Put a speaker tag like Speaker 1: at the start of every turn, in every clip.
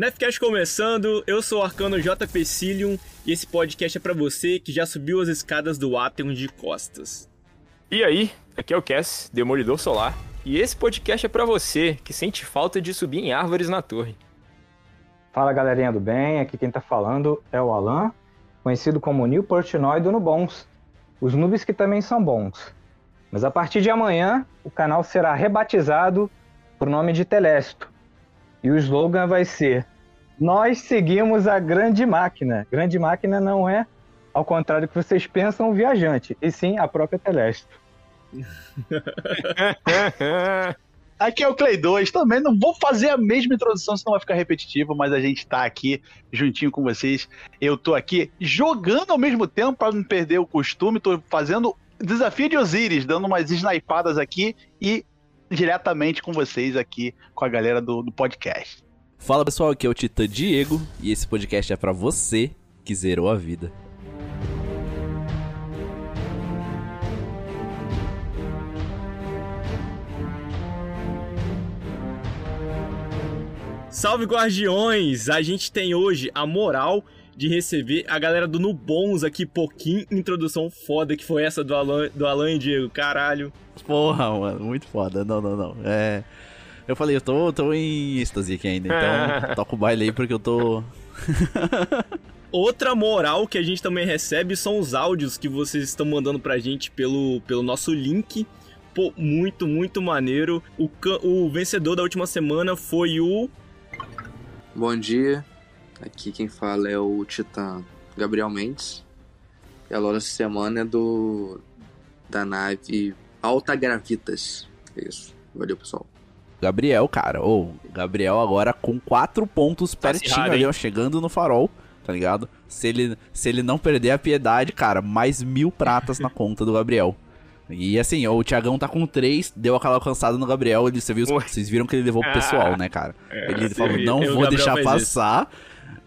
Speaker 1: Nefcast começando, eu sou o Arcano JP Cilium e esse podcast é para você que já subiu as escadas do Atheon de costas.
Speaker 2: E aí, aqui é o Cass, Demolidor Solar, e esse podcast é para você que sente falta de subir em árvores na torre.
Speaker 3: Fala galerinha do bem, aqui quem tá falando é o Alan, conhecido como Neil Portnoy do Nubons, os noobs que também são bons. Mas a partir de amanhã, o canal será rebatizado por nome de Telesto. E o slogan vai ser: Nós seguimos a grande máquina. Grande máquina não é, ao contrário do que vocês pensam, o viajante, e sim a própria Telesto.
Speaker 4: Aqui é o Clay 2, também não vou fazer a mesma introdução, senão vai ficar repetitivo, mas a gente tá aqui juntinho com vocês. Eu tô aqui jogando ao mesmo tempo para não perder o costume, tô fazendo desafio de Osiris, dando umas snipadas aqui e diretamente com vocês aqui, com a galera do, do podcast.
Speaker 5: Fala pessoal, aqui é o Titã Diego e esse podcast é para você que zerou a vida.
Speaker 1: Salve Guardiões! A gente tem hoje a moral de receber a galera do Nubons aqui, pouquinho introdução foda que foi essa do Alan, do Alan e Diego, caralho.
Speaker 5: Porra, mano, muito foda. Não, não, não. É. Eu falei, eu tô, tô em êxtase aqui ainda, então toca o baile aí porque eu tô.
Speaker 1: Outra moral que a gente também recebe são os áudios que vocês estão mandando pra gente pelo, pelo nosso link. Pô, muito, muito maneiro. O, o vencedor da última semana foi o
Speaker 6: Bom dia, aqui quem fala é o Titã Gabriel Mendes. E a loja dessa semana é do da nave Alta Gravitas. É isso. Valeu, pessoal.
Speaker 5: Gabriel, cara, ou oh, Gabriel agora com quatro pontos tá pertinho ali, ó, chegando no farol, tá ligado? Se ele, se ele não perder a piedade, cara, mais mil pratas na conta do Gabriel. E assim, o Thiagão tá com três, deu aquela alcançada no Gabriel, ele, você viu, vocês viram que ele levou pro pessoal, né, cara? É, ele falou, não vou deixar passar.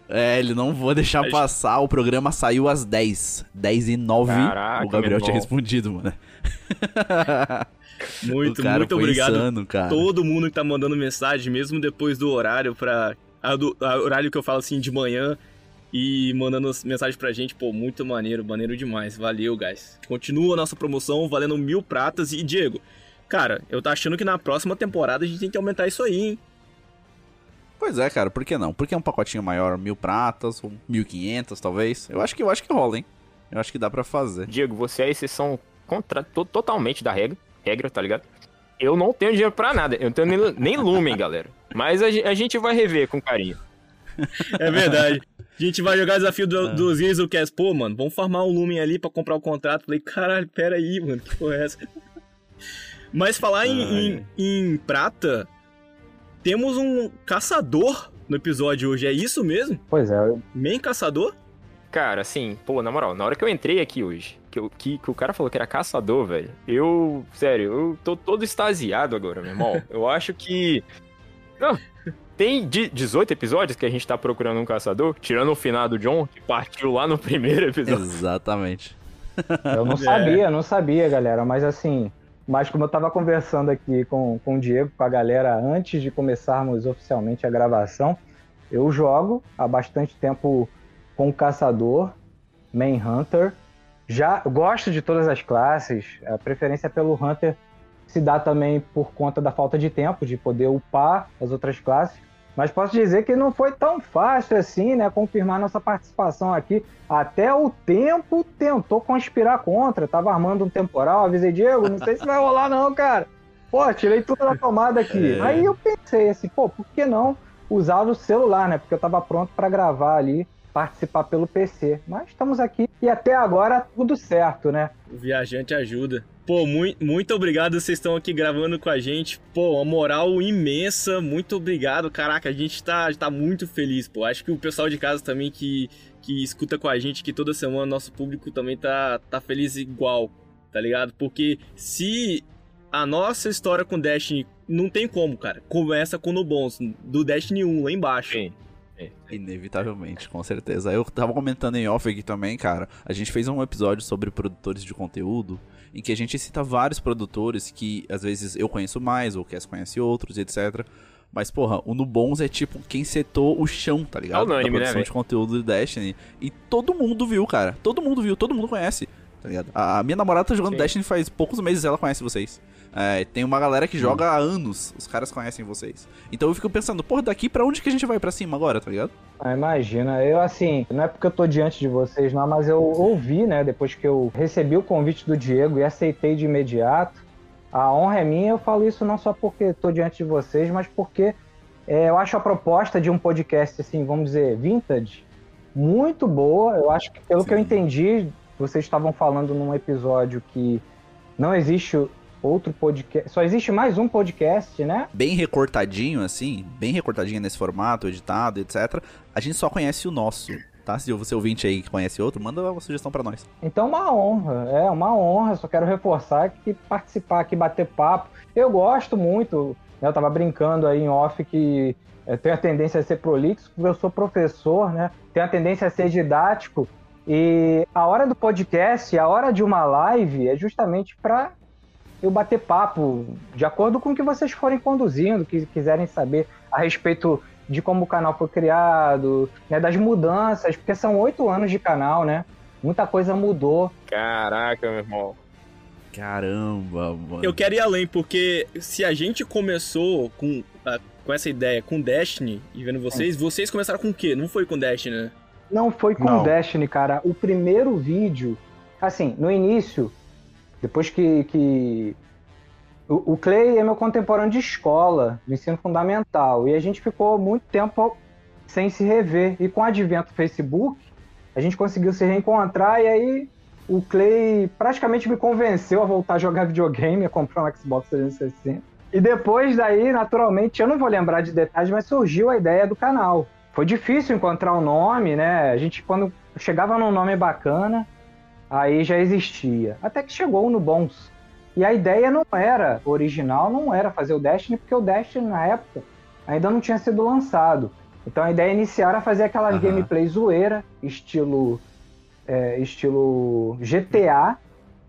Speaker 5: É, ele não vou deixar passar. O programa saiu às 10. 10 e 9. Caraca, o Gabriel tinha respondido, mano.
Speaker 1: Muito, muito obrigado. Insano, cara. Todo mundo que tá mandando mensagem, mesmo depois do horário pra. A, do, a horário que eu falo assim de manhã e mandando mensagem pra gente, pô, muito maneiro, maneiro demais. Valeu, guys. Continua a nossa promoção valendo mil pratas. E, Diego, cara, eu tô achando que na próxima temporada a gente tem que aumentar isso aí, hein?
Speaker 5: Pois é, cara, por que não? Porque é um pacotinho maior, mil pratas, ou mil quinhentas, talvez. Eu acho que eu acho que rola, hein? Eu acho que dá para fazer.
Speaker 2: Diego, você é a exceção contra, to, totalmente da regra, regra, tá ligado? Eu não tenho dinheiro para nada, eu não tenho nem, nem lumen, galera. Mas a, a, gente vai rever com carinho.
Speaker 1: É verdade. A gente vai jogar o desafio do, é. dos Isolcast. Pô, mano, vamos farmar um Lumen ali pra comprar o contrato. Falei, caralho, pera aí, mano, que porra é essa? Mas falar em, em, em, prata, temos um caçador no episódio hoje, é isso mesmo?
Speaker 3: Pois é.
Speaker 1: Main caçador?
Speaker 2: Cara, assim, pô, na moral, na hora que eu entrei aqui hoje, que, eu, que, que o cara falou que era caçador, velho, eu, sério, eu tô todo extasiado agora, meu irmão. eu acho que. Não, tem 18 episódios que a gente tá procurando um caçador, tirando o final do John, que partiu lá no primeiro episódio.
Speaker 5: Exatamente.
Speaker 3: Eu não sabia, não sabia, galera, mas assim, mas como eu tava conversando aqui com, com o Diego, com a galera, antes de começarmos oficialmente a gravação, eu jogo há bastante tempo com o Caçador, Main Hunter. Já gosto de todas as classes, a preferência pelo Hunter se dá também por conta da falta de tempo de poder upar as outras classes. Mas posso dizer que não foi tão fácil assim, né? Confirmar nossa participação aqui. Até o tempo tentou conspirar contra. Tava armando um temporal, avisei Diego, não sei se vai rolar, não, cara. Pô, tirei tudo da tomada aqui. É. Aí eu pensei assim, pô, por que não usar o celular, né? Porque eu tava pronto para gravar ali, participar pelo PC. Mas estamos aqui e até agora tudo certo, né?
Speaker 1: O viajante ajuda. Pô, muito, muito obrigado, vocês estão aqui gravando com a gente. Pô, uma moral imensa, muito obrigado. Caraca, a gente tá, tá muito feliz, pô. Acho que o pessoal de casa também que, que escuta com a gente, que toda semana nosso público também tá, tá feliz igual, tá ligado? Porque se a nossa história com Destiny não tem como, cara. Começa com o Bons, do Destiny 1 lá embaixo. Sim.
Speaker 5: É, inevitavelmente, com certeza. Eu tava comentando em off aqui também, cara. A gente fez um episódio sobre produtores de conteúdo em que a gente cita vários produtores que às vezes eu conheço mais ou Cass conhece outros, etc. Mas, porra, o Nubons é tipo quem setou o chão, tá ligado?
Speaker 2: É unânime,
Speaker 5: da produção
Speaker 2: né,
Speaker 5: de conteúdo do Destiny. E todo mundo viu, cara. Todo mundo viu, todo mundo conhece, tá ligado? A, a minha namorada tá jogando
Speaker 2: Sim.
Speaker 5: Destiny faz poucos meses, ela conhece vocês. É, tem uma galera que joga há anos, os caras conhecem vocês. Então eu fico pensando, porra, daqui pra onde que a gente vai pra cima agora, tá ligado?
Speaker 3: Ah, imagina, eu assim, não é porque eu tô diante de vocês, não, mas eu ouvi, né, depois que eu recebi o convite do Diego e aceitei de imediato. A honra é minha, eu falo isso não só porque tô diante de vocês, mas porque é, eu acho a proposta de um podcast, assim, vamos dizer, vintage, muito boa. Eu acho que, pelo
Speaker 5: Sim.
Speaker 3: que eu entendi, vocês estavam falando num episódio que não existe outro podcast, só existe mais um podcast, né?
Speaker 5: Bem recortadinho, assim, bem recortadinho nesse formato, editado, etc. A gente só conhece o nosso, tá? Se você ouvinte aí que conhece outro, manda uma sugestão pra nós.
Speaker 3: Então, uma honra, é uma honra. Só quero reforçar que participar aqui, bater papo. Eu gosto muito, né, eu tava brincando aí em off que eu tenho a tendência a ser prolixo, porque eu sou professor, né? Tenho a tendência a ser didático. E a hora do podcast, a hora de uma live é justamente para eu bater papo de acordo com o que vocês forem conduzindo, que quiserem saber a respeito de como o canal foi criado, né, das mudanças, porque são oito anos de canal, né? Muita coisa mudou.
Speaker 2: Caraca, meu irmão.
Speaker 5: Caramba, mano.
Speaker 1: Eu quero ir além, porque se a gente começou com, a- com essa ideia com Destiny e vendo vocês, vocês começaram com o quê? Não foi com Destiny, né?
Speaker 3: Não foi com
Speaker 4: Não.
Speaker 3: Destiny, cara. O primeiro vídeo, assim, no início, depois que. que... O, o Clay é meu contemporâneo de escola, do ensino fundamental, e a gente ficou muito tempo sem se rever. E com o advento do Facebook, a gente conseguiu se reencontrar, e aí o Clay praticamente me convenceu a voltar a jogar videogame, a comprar um Xbox 360. E depois daí, naturalmente, eu não vou lembrar de detalhes, mas surgiu a ideia do canal. Foi difícil encontrar um nome, né? A gente, quando chegava num nome bacana, aí já existia. Até que chegou no Bons. E a ideia não era original, não era fazer o Destiny, porque o Destiny, na época, ainda não tinha sido lançado. Então a ideia inicial era fazer aquelas
Speaker 5: Aham.
Speaker 3: gameplay zoeira, estilo, é, estilo GTA.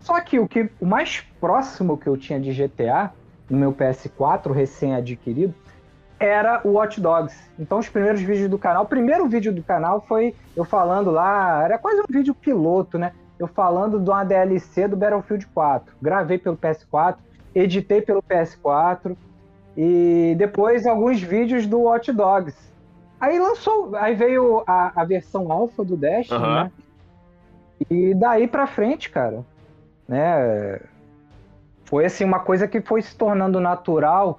Speaker 3: Só que o, que o mais próximo que eu tinha de GTA, no meu PS4 recém-adquirido, era o Watch Dogs. Então os primeiros vídeos do canal, o primeiro vídeo do canal foi eu falando lá, era quase um vídeo piloto, né? Eu falando de uma DLC do Battlefield 4. Gravei pelo PS4, editei pelo PS4 e depois alguns vídeos do Watch Dogs. Aí lançou, aí veio a, a versão alfa do Destiny,
Speaker 2: Aham.
Speaker 3: né? E daí pra frente, cara, né? Foi assim uma coisa que foi se tornando natural.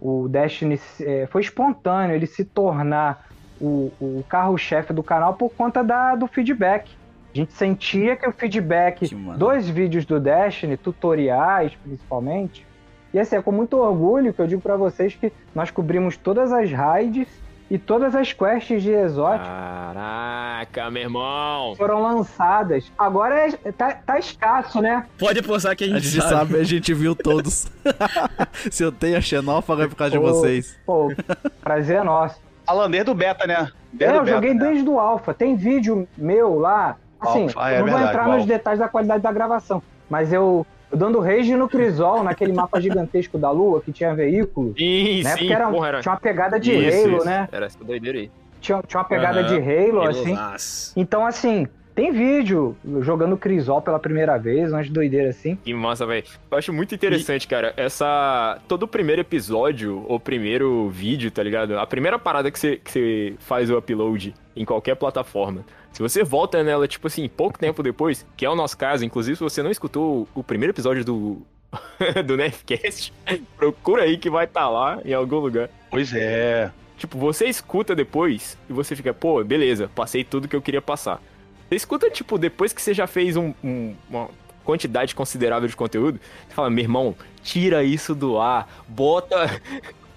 Speaker 3: O Destiny eh, foi espontâneo ele se tornar o, o carro-chefe do canal por conta da, do feedback. A gente sentia que o feedback
Speaker 5: Que
Speaker 3: dos vídeos do Destiny, tutoriais principalmente, e assim, é com muito orgulho que eu digo pra vocês que nós cobrimos todas as raids e todas as quests de exótico
Speaker 2: Caraca, meu irmão.
Speaker 3: foram lançadas. Agora é- tá, tá escasso, né?
Speaker 1: Pode postar que a
Speaker 5: A
Speaker 1: gente,
Speaker 5: gente sabe, a gente viu todos. Se eu tenho a xenófaga é por causa de
Speaker 3: Ô,
Speaker 5: vocês.
Speaker 3: Pô, prazer é nosso.
Speaker 4: Alan, desde o beta, né?
Speaker 3: É,
Speaker 4: Desde
Speaker 3: eu
Speaker 4: o beta,
Speaker 3: joguei
Speaker 4: né?
Speaker 3: desde o Alpha. Tem vídeo meu lá. Assim,
Speaker 4: ah, é
Speaker 3: eu não vou
Speaker 4: verdade,
Speaker 3: entrar
Speaker 4: o
Speaker 3: nos detalhes da qualidade da gravação. Mas eu, eu dando rage no Crisol, naquele mapa gigantesco da Lua, que tinha veículo.
Speaker 2: Sim,
Speaker 3: Né?
Speaker 2: sim,
Speaker 3: Porque era,
Speaker 2: porra, era...
Speaker 3: tinha uma pegada de
Speaker 2: Isso,
Speaker 3: Halo,
Speaker 2: isso.
Speaker 3: né?
Speaker 2: Era essa doideira aí.
Speaker 3: Tinha, tinha uma pegada
Speaker 1: Aham.
Speaker 3: de Halo, assim.
Speaker 1: Halozaço.
Speaker 3: Então, assim, tem vídeo jogando Crisol pela primeira vez, umas doideiras assim.
Speaker 2: Que massa, velho. Eu acho muito interessante, cara, essa... Todo o primeiro episódio, ou primeiro vídeo, tá ligado? A primeira parada que você, que você faz o upload em qualquer plataforma. Se você volta nela, tipo assim, pouco tempo depois, que é o nosso caso, inclusive se você não escutou o primeiro episódio do... do Nerdcast, procura aí que vai estar lá em algum lugar.
Speaker 4: Pois é.
Speaker 2: Tipo, você escuta depois e você fica, pô, beleza, passei tudo que eu queria passar. Você escuta, tipo, depois que você já fez um- um- uma quantidade considerável de conteúdo, você fala, meu irmão, tira isso do ar, bota.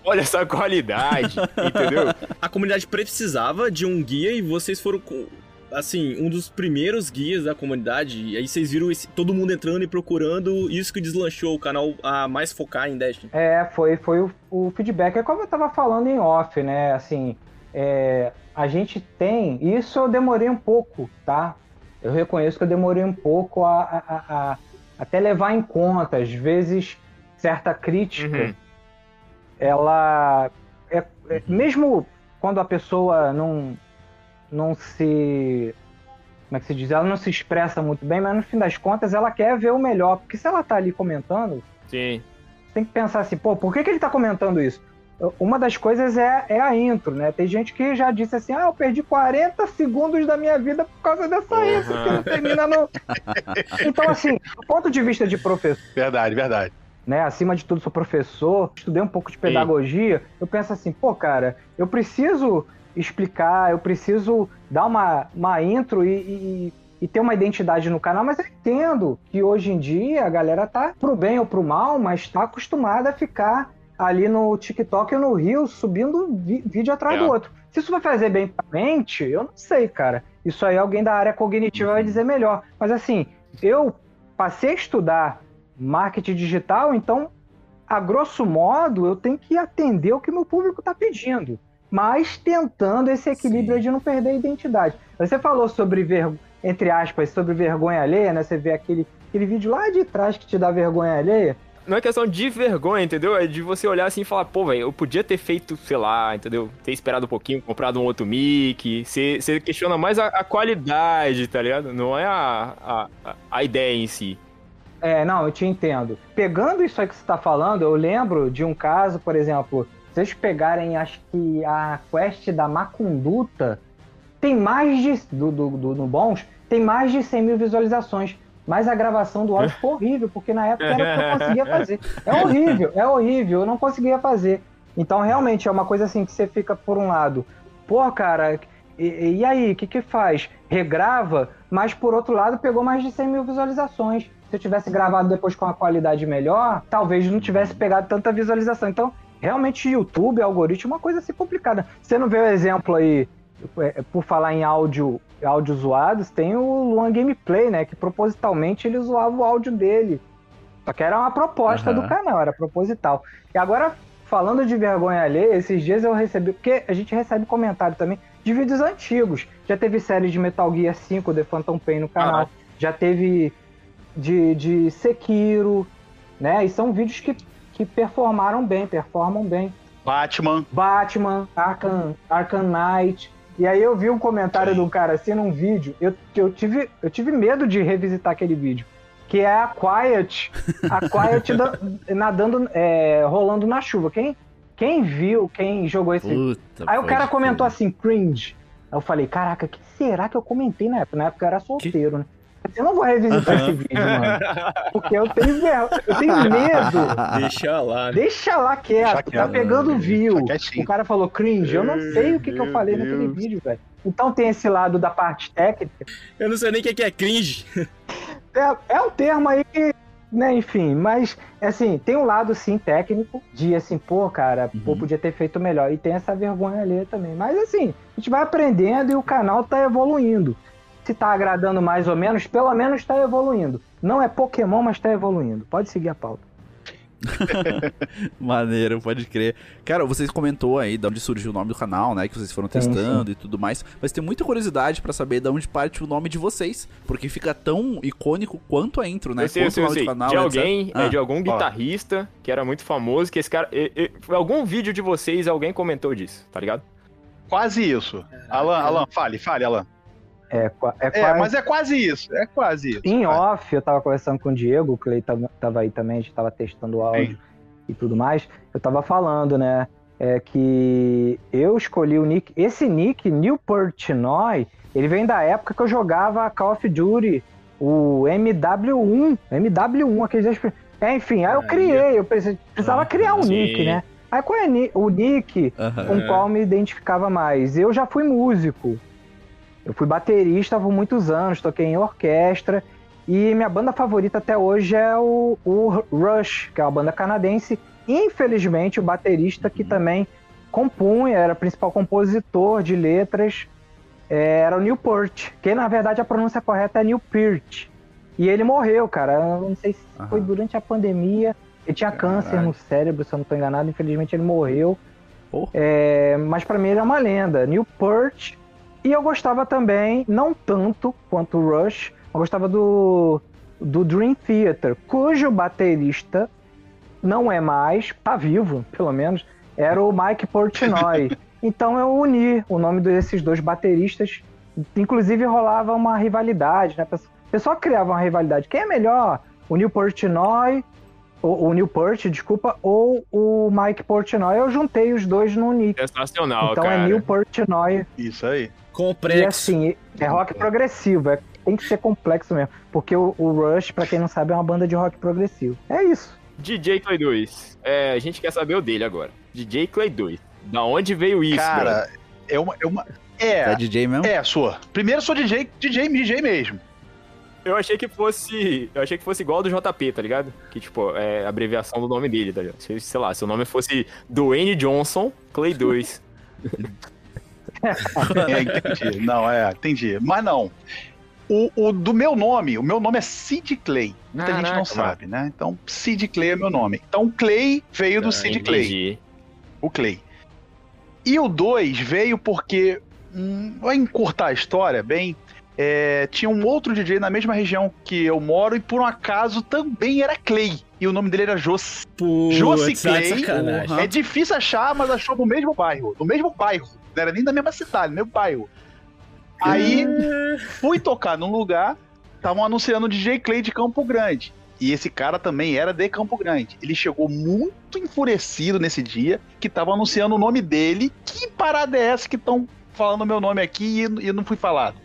Speaker 2: Olha essa qualidade, entendeu?
Speaker 1: A comunidade precisava de um guia e vocês foram, com- assim, um dos primeiros guias da comunidade. E aí vocês viram esse- todo mundo entrando e procurando isso que deslanchou o canal a mais focar em Destiny.
Speaker 3: É, foi, foi o, o feedback. É como eu tava falando em off, né? Assim, é, a gente tem. Isso eu demorei um pouco, tá? Eu reconheço que eu demorei um pouco a, a- a- a- até levar em conta. Às vezes, certa crítica,
Speaker 2: Uhum.
Speaker 3: Ela é é, mesmo quando a pessoa não, não se. Como é que se diz? Ela não se expressa muito bem, mas no fim das contas ela quer ver o melhor. Porque se ela tá ali comentando,
Speaker 2: Sim.
Speaker 3: tem que pensar assim, pô, por que, que ele tá comentando isso? Uma das coisas é, é a intro, né? Tem gente que já disse assim, ah, eu perdi 40 segundos da minha vida por causa dessa
Speaker 2: Uhum.
Speaker 3: intro, que não termina no... Então, assim, do ponto de vista de professor,
Speaker 4: Verdade, verdade.
Speaker 3: Né? Acima de tudo, sou professor, estudei um pouco de pedagogia. Eu penso assim, pô, cara, eu preciso explicar, eu preciso dar uma, uma intro e, e, e ter uma identidade no canal, mas eu entendo que hoje em dia a galera tá pro bem ou pro mal, mas tá acostumada a ficar ali no TikTok ou no Rio subindo vídeo atrás
Speaker 2: É.
Speaker 3: do outro. Se isso vai fazer bem pra mente, eu não sei, cara. Isso aí alguém da área cognitiva vai dizer melhor. Mas assim, eu passei a estudar marketing digital, então, a grosso modo, eu tenho que atender o que meu público está pedindo, mas tentando esse equilíbrio
Speaker 5: Sim.
Speaker 3: de não perder a identidade. Você falou sobre, ver... entre aspas, sobre vergonha alheia, né? Você vê aquele, aquele vídeo lá de trás que te dá vergonha alheia.
Speaker 2: Não é questão de vergonha, entendeu? É de você olhar assim e falar, pô, velho, eu podia ter feito, sei lá, entendeu? Ter esperado um pouquinho, comprado um outro mic. Você, você questiona mais a, a qualidade, tá ligado? Não é a, a- a ideia em si.
Speaker 3: É, não, eu te entendo. Pegando isso aí que você está falando, eu lembro de um caso, por exemplo, se vocês pegarem, acho que a quest da Macunduta, tem mais de. Do, do, do, Bons, tem mais de 100 mil visualizações. Mas a gravação do áudio ficou horrível, porque na época era o que eu conseguia fazer. É horrível, é horrível, eu não conseguia fazer. Então, realmente, é uma coisa assim que você fica, por um lado, pô, cara, e, e aí, o que que faz? Regrava, mas por outro lado, pegou mais de 100 mil visualizações. Se eu tivesse gravado depois com uma qualidade melhor, talvez não tivesse pegado tanta visualização. Então, realmente, YouTube, algoritmo, é uma coisa assim complicada. Você não vê o exemplo aí, é, por falar em áudio, áudio zoados, tem o Luan Gameplay, né? Que propositalmente ele zoava o áudio dele. Só que era uma proposta
Speaker 5: Aham.
Speaker 3: do canal, era proposital. E agora, falando de vergonha alheia, esses dias eu recebi, porque a gente recebe comentário também de vídeos antigos. Já teve série de Metal Gear 5, The Phantom Pain no canal. Já teve de, de Sekiro, né? E são vídeos que, que performaram bem, performam bem.
Speaker 4: Batman.
Speaker 3: Batman, Arkham, Arkham Knight. E aí eu vi um comentário
Speaker 4: Sim.
Speaker 3: de um cara assim num vídeo, eu, eu, tive, eu tive medo de revisitar aquele vídeo. Que é a Quiet, a Quiet da- nadando, é, rolando na chuva. Quem, quem viu, quem jogou esse
Speaker 5: Puta,
Speaker 3: Aí o cara comentou assim, cringe. Aí eu falei, caraca, que será que eu comentei na época? Na época eu era solteiro, né? Eu não vou revisitar esse vídeo, mano. Porque eu tenho, ver- eu tenho medo.
Speaker 1: Deixa lá. né?
Speaker 3: Deixa lá quieto,
Speaker 4: Deixa
Speaker 3: tá
Speaker 4: quieto.
Speaker 3: pegando view.
Speaker 4: Deixa quietinho.
Speaker 3: O cara falou cringe, eu não sei o que, que eu falei naquele
Speaker 1: Deus.
Speaker 3: vídeo, velho. Então tem esse lado da parte técnica.
Speaker 1: Eu não sei nem o que que é cringe.
Speaker 3: É, é um termo aí que, né, enfim, mas assim, tem um lado sim técnico de assim, pô, cara, pô,
Speaker 5: Uhum.
Speaker 3: podia ter feito melhor. E tem essa vergonha ali também. Mas assim, a gente vai aprendendo e o canal tá evoluindo. Se tá agradando mais ou menos, pelo menos tá evoluindo. Não é Pokémon, mas tá evoluindo. Pode seguir a pauta.
Speaker 5: Maneiro, pode crer. Cara, vocês comentou aí de onde surgiu o nome do canal, né? Que vocês foram
Speaker 3: Sim,
Speaker 5: testando e tudo mais. Mas tem muita curiosidade pra saber de onde parte o nome de vocês. Porque fica tão icônico quanto a intro, né?
Speaker 2: eu sei, eu
Speaker 5: Quanto
Speaker 2: sei,
Speaker 5: o
Speaker 2: eu sei.
Speaker 5: do canal,
Speaker 2: de alguém, é
Speaker 5: Ah,
Speaker 2: de algum guitarrista que era muito famoso, que esse cara. e- e- Foi algum vídeo de vocês, alguém comentou disso, tá ligado?
Speaker 4: Quase isso. Alan, Alan, fale, fale, Alan.
Speaker 3: É, é,
Speaker 4: É,
Speaker 3: quase-
Speaker 4: mas é quase isso. É quase isso.
Speaker 3: Em
Speaker 4: Vai.
Speaker 3: off, eu tava conversando com o Diego, o Clay tava, tava aí também, a gente tava testando o áudio e tudo mais. Eu tava falando, né, é que eu escolhi o nick, esse nick, New Portnoy, ele vem da época que eu jogava Call of Duty, o MW1, MW1, aqueles... É, enfim, aí eu criei, eu precis- precisava
Speaker 5: Ah,
Speaker 3: criar um
Speaker 2: sim.
Speaker 3: nick, né? Aí qual é o nick
Speaker 5: aham.
Speaker 3: com qual me identificava mais. Eu já fui músico. Eu fui baterista por muitos anos, toquei em orquestra. E minha banda favorita até hoje é o, o Rush, que é uma banda canadense. Infelizmente, o baterista que também compunha, era principal compositor de letras, é, era o Newport, que na verdade a pronúncia correta é Newport. E ele morreu, cara. Eu não sei se
Speaker 5: Aham.
Speaker 3: foi durante a pandemia. Ele tinha câncer no cérebro, se eu não estou enganado. Infelizmente ele morreu. É, mas pra mim ele é uma lenda. Newport. E eu gostava também, não tanto quanto o Rush, eu gostava do, do Dream Theater, cujo baterista não é mais, tá vivo, pelo menos, era o Mike Portnoy. então eu uni o nome desses dois bateristas. Inclusive rolava uma rivalidade, né? O pessoal criava uma rivalidade. Quem é melhor? O Neil Portnoy, o, o Neil Peart, desculpa, ou o Mike Portnoy. Eu juntei os dois no nick.
Speaker 2: Sensacional,
Speaker 3: então
Speaker 2: cara.
Speaker 3: é Neil Portnoy.
Speaker 4: Isso aí.
Speaker 1: Complexo.
Speaker 3: E assim, é rock progressivo, é, tem que ser complexo mesmo. Porque o, o Rush, pra quem não sabe, é uma banda de rock progressivo. É isso.
Speaker 2: DJ Clay 2. É, a gente quer saber o dele agora. DJ Clay 2. Da onde veio isso,
Speaker 4: Cara, é uma. É, uma, é,
Speaker 5: É DJ mesmo?
Speaker 4: é, sou. Primeiro sou DJ, DJ, DJ mesmo.
Speaker 2: Eu achei que fosse. Eu achei que fosse igual ao do JP, tá ligado? Que, tipo, é a abreviação do nome dele, tá ligado? Se, sei lá, se o nome fosse Dwayne Johnson, Clay 2.
Speaker 4: É, entendi. Não, é, entendi. Mas não. O, o do meu nome, o meu nome é Sid Clay. Muita gente
Speaker 2: Caraca,
Speaker 4: não sabe, né? Então, Sid Clay é meu nome. Então, Clay veio do Sid Clay. O Clay. E o 2 veio porque, hum, vai encurtar a história bem, é, tinha um outro DJ na mesma região que eu moro e por um acaso também era Clay. E o nome dele era.
Speaker 1: Putz,
Speaker 4: Josi
Speaker 1: tá
Speaker 4: Clay. É difícil achar, mas achou no mesmo bairro. No mesmo bairro. Não era nem da mesma cidade, mesmo bairro. Aí fui tocar num lugar, estavam anunciando o DJ Clay de Campo Grande. E esse cara também era de Campo Grande. Ele chegou muito enfurecido nesse dia, que tava anunciando o nome dele. Que parada é essa que estão falando o meu nome aqui e eu não fui falado?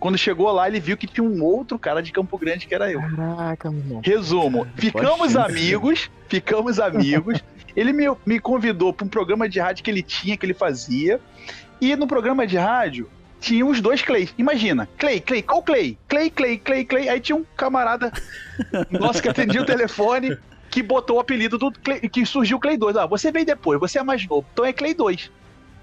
Speaker 4: Quando chegou lá, ele viu que tinha um outro cara de Campo Grande que era eu.
Speaker 2: Caraca, mano.
Speaker 4: Resumo, ficamos amigos, ficamos amigos. Ele me, me convidou para um programa de rádio que ele tinha, que ele fazia. E no programa de rádio tinha os dois Clay. Imagina, Clay, Clay, qual Clay? Clay, Clay, Clay, Clay. Aí tinha um camarada nosso que atendia o telefone que botou o apelido do Clay, que surgiu o Clay 2. Ah, você veio depois, você é mais novo, então é Clay 2.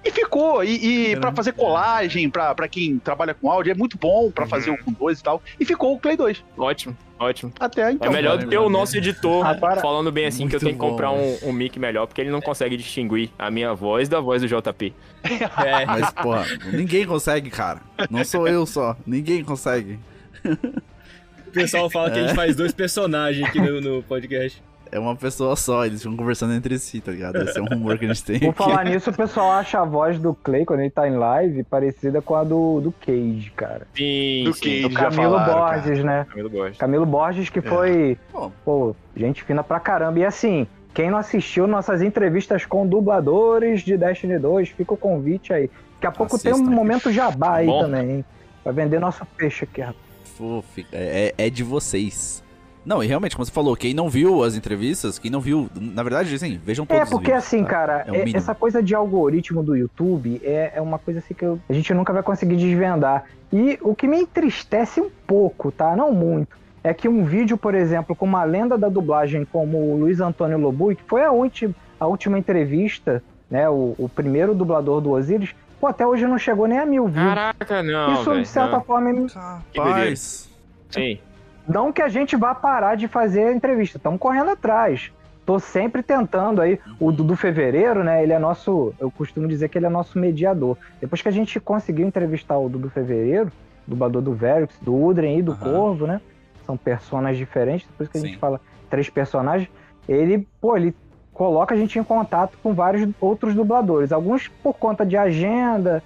Speaker 4: E ficou, e, e para fazer colagem, pra pra quem trabalha com áudio, é muito bom pra fazer um com dois e tal. E ficou o Play 2.
Speaker 2: Ótimo, ótimo.
Speaker 4: Até então.
Speaker 2: É melhor do que o nosso editor
Speaker 3: Agora-
Speaker 2: falando bem assim que eu tenho que comprar um, um mic melhor, porque ele não consegue distinguir a minha voz da voz do JP.
Speaker 1: É.
Speaker 5: Mas, porra, ninguém consegue, cara. Não sou eu só. Ninguém consegue.
Speaker 1: O pessoal fala que a gente
Speaker 5: É.
Speaker 1: faz dois personagens aqui no, no podcast.
Speaker 5: É uma pessoa só, eles ficam conversando entre si, tá ligado? Esse é um rumor que a gente tem.
Speaker 3: Por falar nisso, o pessoal acha a voz do Clay, quando ele tá em live, parecida com a do, do Cage, cara.
Speaker 2: Sim,
Speaker 4: Do
Speaker 2: sim.
Speaker 4: que
Speaker 3: Do Camilo
Speaker 4: falaram, cara.
Speaker 3: Borges, né?
Speaker 2: Camilo gosta.
Speaker 3: Camilo Borges, que foi,
Speaker 5: Pô,
Speaker 3: gente fina pra caramba. E assim, quem não assistiu nossas entrevistas com dubladores de Destiny 2, fica o convite aí. Daqui a pouco tem um momento jabá aí
Speaker 2: Bom.
Speaker 3: também, hein? Pra vender nosso peixe aqui, rapaz.
Speaker 5: pô, fica- é, é de vocês. Não, e realmente, como você falou, quem não viu as entrevistas, quem não viu, na verdade, assim, vejam todos
Speaker 3: É,
Speaker 5: os
Speaker 3: porque
Speaker 5: vídeos,
Speaker 3: assim,
Speaker 5: tá?
Speaker 3: cara,
Speaker 5: É o
Speaker 3: é- essa coisa de algoritmo do YouTube é, é uma coisa assim que eu- a gente nunca vai conseguir desvendar. E o que me entristece um pouco, tá? Não muito. É que um vídeo, por exemplo, com uma lenda da dublagem como o Luiz Antônio Lobui, que foi a, ulti- a última entrevista, né? O, o primeiro dublador do Osiris, pô, até hoje não chegou nem a mil views.
Speaker 2: Caraca, não.
Speaker 3: Isso,
Speaker 2: velho,
Speaker 3: de certa
Speaker 2: não.
Speaker 3: forma, me-
Speaker 5: Rapaz,
Speaker 2: Sim.
Speaker 3: Não que a gente vá parar de fazer a entrevista, estamos correndo atrás. Tô sempre tentando aí. O Dudu Fevereiro, né? Ele é nosso. Eu costumo dizer que ele é nosso mediador. Depois que a gente conseguiu entrevistar o Dudu Fevereiro, dublador do Verix, do Udren e do
Speaker 5: Aham.
Speaker 3: Corvo, né? São personagens diferentes, por isso que a gente
Speaker 5: Sim.
Speaker 3: fala três personagens. Ele, pô, ele coloca a gente em contato com vários outros dubladores. Alguns por conta de agenda,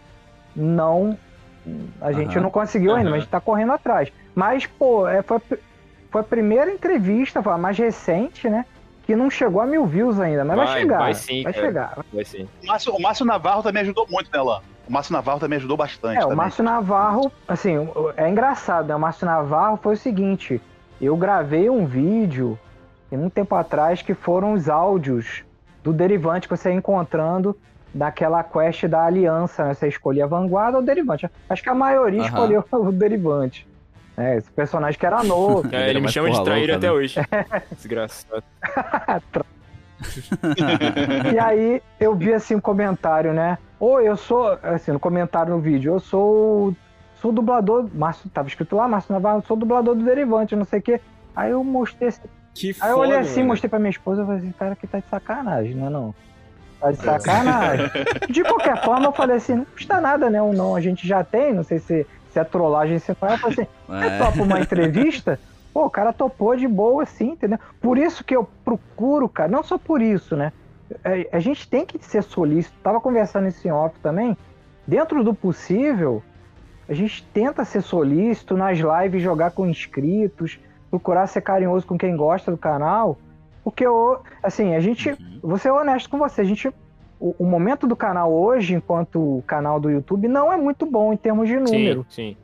Speaker 3: não. A gente
Speaker 5: Aham.
Speaker 3: não conseguiu ainda, mas a gente tá correndo atrás. Mas, pô, é, foi, foi a primeira entrevista, foi a mais recente, né? Que não chegou a mil views ainda, mas vai,
Speaker 2: Vai,
Speaker 3: chegar.
Speaker 2: vai sim, cara.
Speaker 3: chegar.
Speaker 2: Vai sim.
Speaker 4: O Márcio, o Márcio Navarro também ajudou muito, né, Lan? O Márcio Navarro também ajudou bastante.
Speaker 3: É, o
Speaker 4: também.
Speaker 3: Márcio Navarro, assim, o- é engraçado, né? O Márcio Navarro foi o seguinte: eu gravei um vídeo tem um tempo atrás que foram os áudios do Derivante que você ia encontrando daquela quest da Aliança, né? Você escolhia a Vanguarda ou o Derivante. Acho que a maioria
Speaker 5: Aham.
Speaker 3: escolheu o Derivante. É, esse personagem que era novo.
Speaker 2: É, ele me chama de traíra
Speaker 5: louca,
Speaker 2: até
Speaker 5: né?
Speaker 2: hoje. Desgraçado.
Speaker 3: E aí eu vi assim um comentário, né? Ou eu sou, assim, no comentário no vídeo, eu sou, sou dublador, Márcio, tava escrito lá, Márcio Navarro, eu sou dublador do Derivante, não sei o quê. Aí eu mostrei assim,
Speaker 1: Que
Speaker 3: aí eu olhei
Speaker 1: foda,
Speaker 3: assim,
Speaker 1: mano.
Speaker 3: mostrei pra minha esposa, eu falei assim, cara que tá de sacanagem, né não? Tá de sacanagem. De qualquer forma, eu falei assim, não custa nada, né? Um não, a gente já tem, não sei se, se é trollagem, se não é. Eu falei assim, você
Speaker 5: É.
Speaker 3: topa uma entrevista? Pô, o cara topou de boa, assim, entendeu? Por isso que eu procuro, cara, não só por isso, né? é, a gente tem que ser solícito. Tava conversando isso em off também. Dentro do possível, a gente tenta ser solícito nas lives, jogar com inscritos, procurar ser carinhoso com quem gosta do canal. Porque, assim, a gente. Uhum. Vou ser honesto com você, a gente. O, o, momento do canal hoje, enquanto canal do YouTube, não é muito bom em termos de número.
Speaker 2: Sim, sim.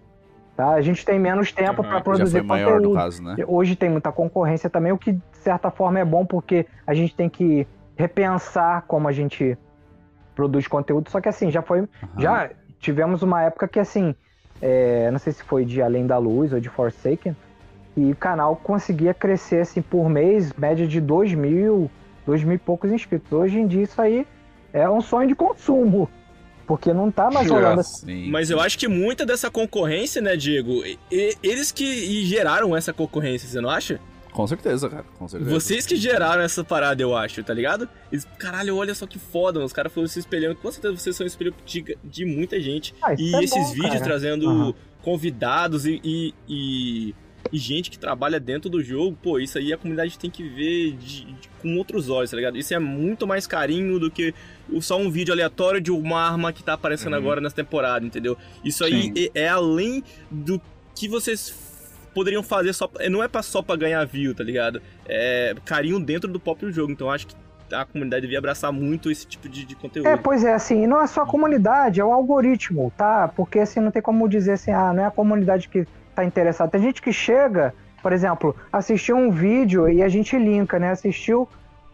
Speaker 3: Tá? A gente tem menos tempo uhum. para produzir Já foi maior conteúdo. caso, né? Hoje tem muita concorrência também, o que de certa forma é bom porque a gente tem que repensar como a gente produz conteúdo. Só que assim, já foi. Uhum. Já tivemos uma época que assim. É, não sei se foi de Além da Luz ou de Forsaken, e o canal conseguia crescer assim por mês, média de 2 mil, 2 mil e poucos inscritos. Hoje em dia isso aí é um sonho de consumo. Porque não tá mais rolando assim.
Speaker 1: Mas eu acho que muita dessa concorrência, né, Diego? Eles que geraram essa concorrência, você não acha?
Speaker 5: Com certeza, cara. Com certeza.
Speaker 1: Vocês que geraram essa parada, eu acho, tá ligado? Eles, caralho, olha só que foda, os caras foram se espelhando. Com certeza vocês são espelho de, de muita gente. Ah, e é esses bom, vídeos cara. trazendo uhum. convidados e, e, e, e, gente que trabalha dentro do jogo, pô, isso aí a comunidade tem que ver de, de, com outros olhos, tá ligado? Isso é muito mais carinho do que só um vídeo aleatório de uma arma que tá aparecendo uhum. agora nessa temporada, entendeu? Isso aí é, é além do que vocês poderiam fazer só. Não é só pra ganhar view, tá ligado? É carinho dentro do próprio jogo. Então acho que a comunidade devia abraçar muito esse tipo de, de, conteúdo.
Speaker 3: É, pois é, assim, não é só a comunidade, é o algoritmo, tá? Porque assim, não tem como dizer assim, ah, não é a comunidade que tá interessada. Tem gente que chega, por exemplo, assistiu um vídeo e a gente linka, né? Assistiu,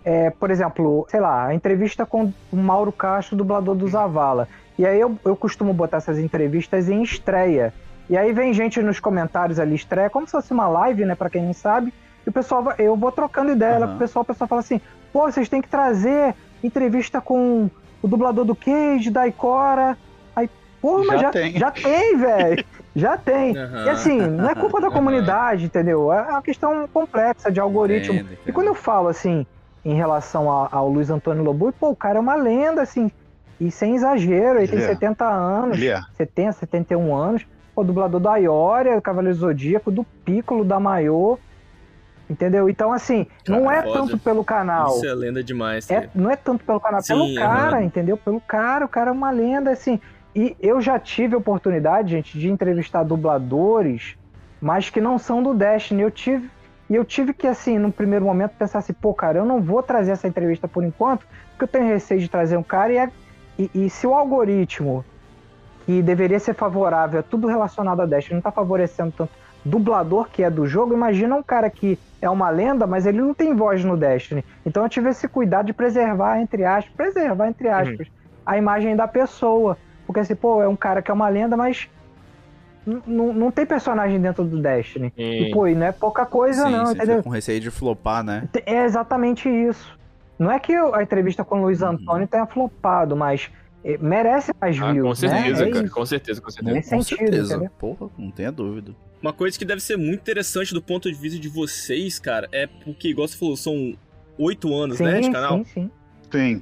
Speaker 3: é, por exemplo, sei lá, a entrevista com o Mauro Castro, dublador do Zavala. E aí eu, eu costumo botar essas entrevistas em estreia. E aí vem gente nos comentários ali, estreia, como se fosse uma live, né, para quem não sabe. E o pessoal, eu vou trocando ideia uhum. com o pessoal, o pessoal fala assim: pô, vocês têm que trazer entrevista com o dublador do Cage, da Ikora. Aí, pô, mas já, já tem, já tem velho. Já tem. Uhum. E assim, não é culpa da comunidade, entendeu? É uma questão complexa de algoritmo. Entendo, entendo. E quando eu falo assim, em relação ao, ao Luiz Antônio Lobo, pô, o cara é uma lenda, assim. E sem exagero, ele tem 70 anos, yeah. 70, 71 anos o dublador da Ioria, do Cavaleiro Zodíaco, do Piccolo, da Maiô. Entendeu? Então, assim, cara, não é foda. tanto pelo canal.
Speaker 1: Isso é lenda demais.
Speaker 3: É, não é tanto pelo canal, Sim, pelo cara, uhum. entendeu? Pelo cara, o cara é uma lenda, assim. E eu já tive oportunidade, gente, de entrevistar dubladores, mas que não são do Destiny. Eu tive. E eu tive que, assim, no primeiro momento, pensar assim, pô, cara, eu não vou trazer essa entrevista por enquanto, porque eu tenho receio de trazer um cara e, é, e, e se o algoritmo que deveria ser favorável a tudo relacionado a Destiny, não está favorecendo tanto dublador que é do jogo. Imagina um cara que é uma lenda, mas ele não tem voz no Destiny. Então eu tive esse cuidado de preservar, entre aspas, preservar, entre uhum. aspas, uhum. a imagem da pessoa. Porque assim, pô, é um cara que é uma lenda, mas não tem personagem dentro do Destiny. E, pô, e não é pouca coisa,
Speaker 5: sim,
Speaker 3: não, entendeu?
Speaker 5: com receio de flopar, né?
Speaker 3: É exatamente isso. Não é que a entrevista com o Luiz uhum. Antônio tenha flopado, mas é, merece mais ah, views,
Speaker 2: com certeza,
Speaker 3: né?
Speaker 2: cara, é com certeza, com certeza.
Speaker 5: Com sentido, certeza. Entendeu? Porra, não tenha dúvida.
Speaker 1: Uma coisa que deve ser muito interessante do ponto de vista de vocês, cara, é porque, igual você falou, são oito anos, sim, né, de canal?
Speaker 3: Sim, sim.
Speaker 4: Sim.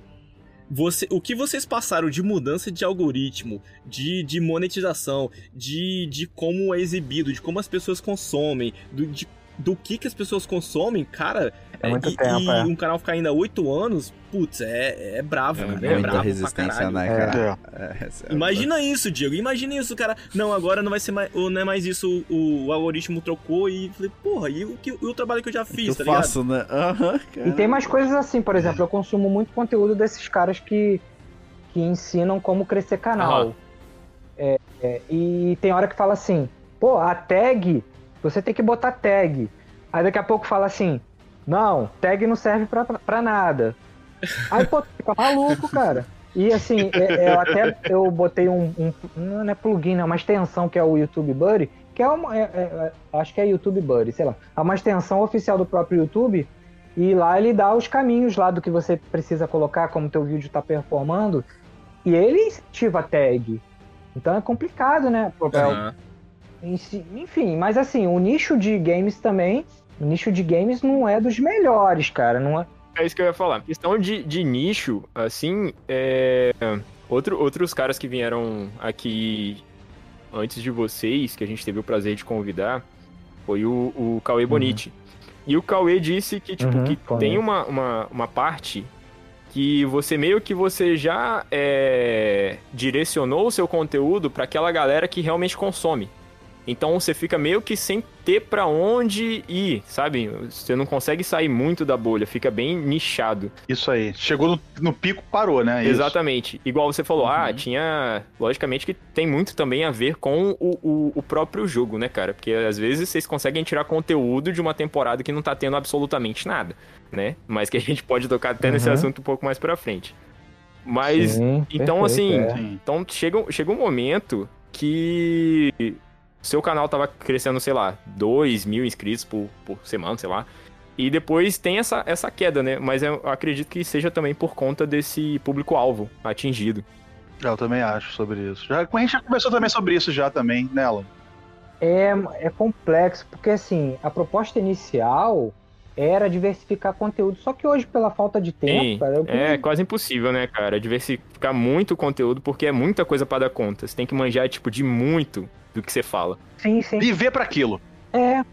Speaker 1: Você, o que vocês passaram de mudança de algoritmo, de, de monetização, de, de como é exibido, de como as pessoas consomem, do, de, do que, que as pessoas consomem, cara,
Speaker 3: é muito
Speaker 1: e,
Speaker 3: tempo,
Speaker 1: e
Speaker 3: é.
Speaker 1: um canal ficar ainda oito anos, putz, é, é bravo, é, né? É,
Speaker 5: é
Speaker 1: bravo
Speaker 5: resistência, né, cara? É.
Speaker 1: É, Imagina isso, Diego. Imagina isso, cara. Não, agora não vai ser mais, não é mais isso. O, o algoritmo trocou e falei, porra, e o, que, o trabalho que eu já fiz,
Speaker 5: eu
Speaker 1: tá
Speaker 5: faço,
Speaker 1: ligado?
Speaker 5: né?
Speaker 3: Uhum, e tem mais coisas assim, por exemplo, eu consumo muito conteúdo desses caras que, que ensinam como crescer canal. Uhum. É, é, e tem hora que fala assim, pô, a tag, você tem que botar tag. Aí daqui a pouco fala assim, não, tag não serve pra, pra nada. Aí, pô, fica maluco, cara. E assim, é, é, eu até eu botei um, um, Não é plugin, é uma extensão que é o YouTube Buddy, que é uma. É, é, acho que é YouTube Buddy, sei lá. É uma extensão oficial do próprio YouTube. E lá ele dá os caminhos lá do que você precisa colocar, como teu vídeo está performando. E ele incentiva a tag. Então é complicado, né? Uhum. Enfim, mas assim, o nicho de games também o nicho de games não é dos melhores, cara. Não é...
Speaker 2: é isso que eu ia falar. Questão de, de nicho, assim, é... Outro, outros caras que vieram aqui antes de vocês, que a gente teve o prazer de convidar, foi o, o Cauê uhum. Bonite. E o Cauê disse que, tipo, uhum, que tem uma, uma, uma parte que você meio que você já é, direcionou o seu conteúdo para aquela galera que realmente consome. Então você fica meio que sem ter para onde ir, sabe? Você não consegue sair muito da bolha, fica bem nichado.
Speaker 4: Isso aí. Chegou no, no pico, parou, né? Isso.
Speaker 2: Exatamente. Igual você falou, ah, uhum. ah, tinha. Logicamente que tem muito também a ver com o, o, o, próprio jogo, né, cara? Porque às vezes vocês conseguem tirar conteúdo de uma temporada que não tá tendo absolutamente nada, né? Mas que a gente pode tocar até uhum. nesse assunto um pouco mais pra frente. Mas, Sim, então, perfeito, assim, é. então chega, chega um momento que seu canal tava crescendo, sei lá, 2 mil inscritos por, por semana, sei lá. E depois tem essa, essa queda, né? Mas eu acredito que seja também por conta desse público-alvo atingido.
Speaker 4: Eu também acho sobre isso. Já, a gente já conversou também sobre isso já também, nela. Né,
Speaker 3: é, é complexo, porque assim, a proposta inicial era diversificar conteúdo. Só que hoje, pela falta de tempo, Sim, cara,
Speaker 2: É quase impossível, né, cara? Diversificar muito conteúdo, porque é muita coisa para dar conta. Você tem que manjar, tipo, de muito do que você fala.
Speaker 3: Sim, sim.
Speaker 4: Viver para aquilo.
Speaker 3: É.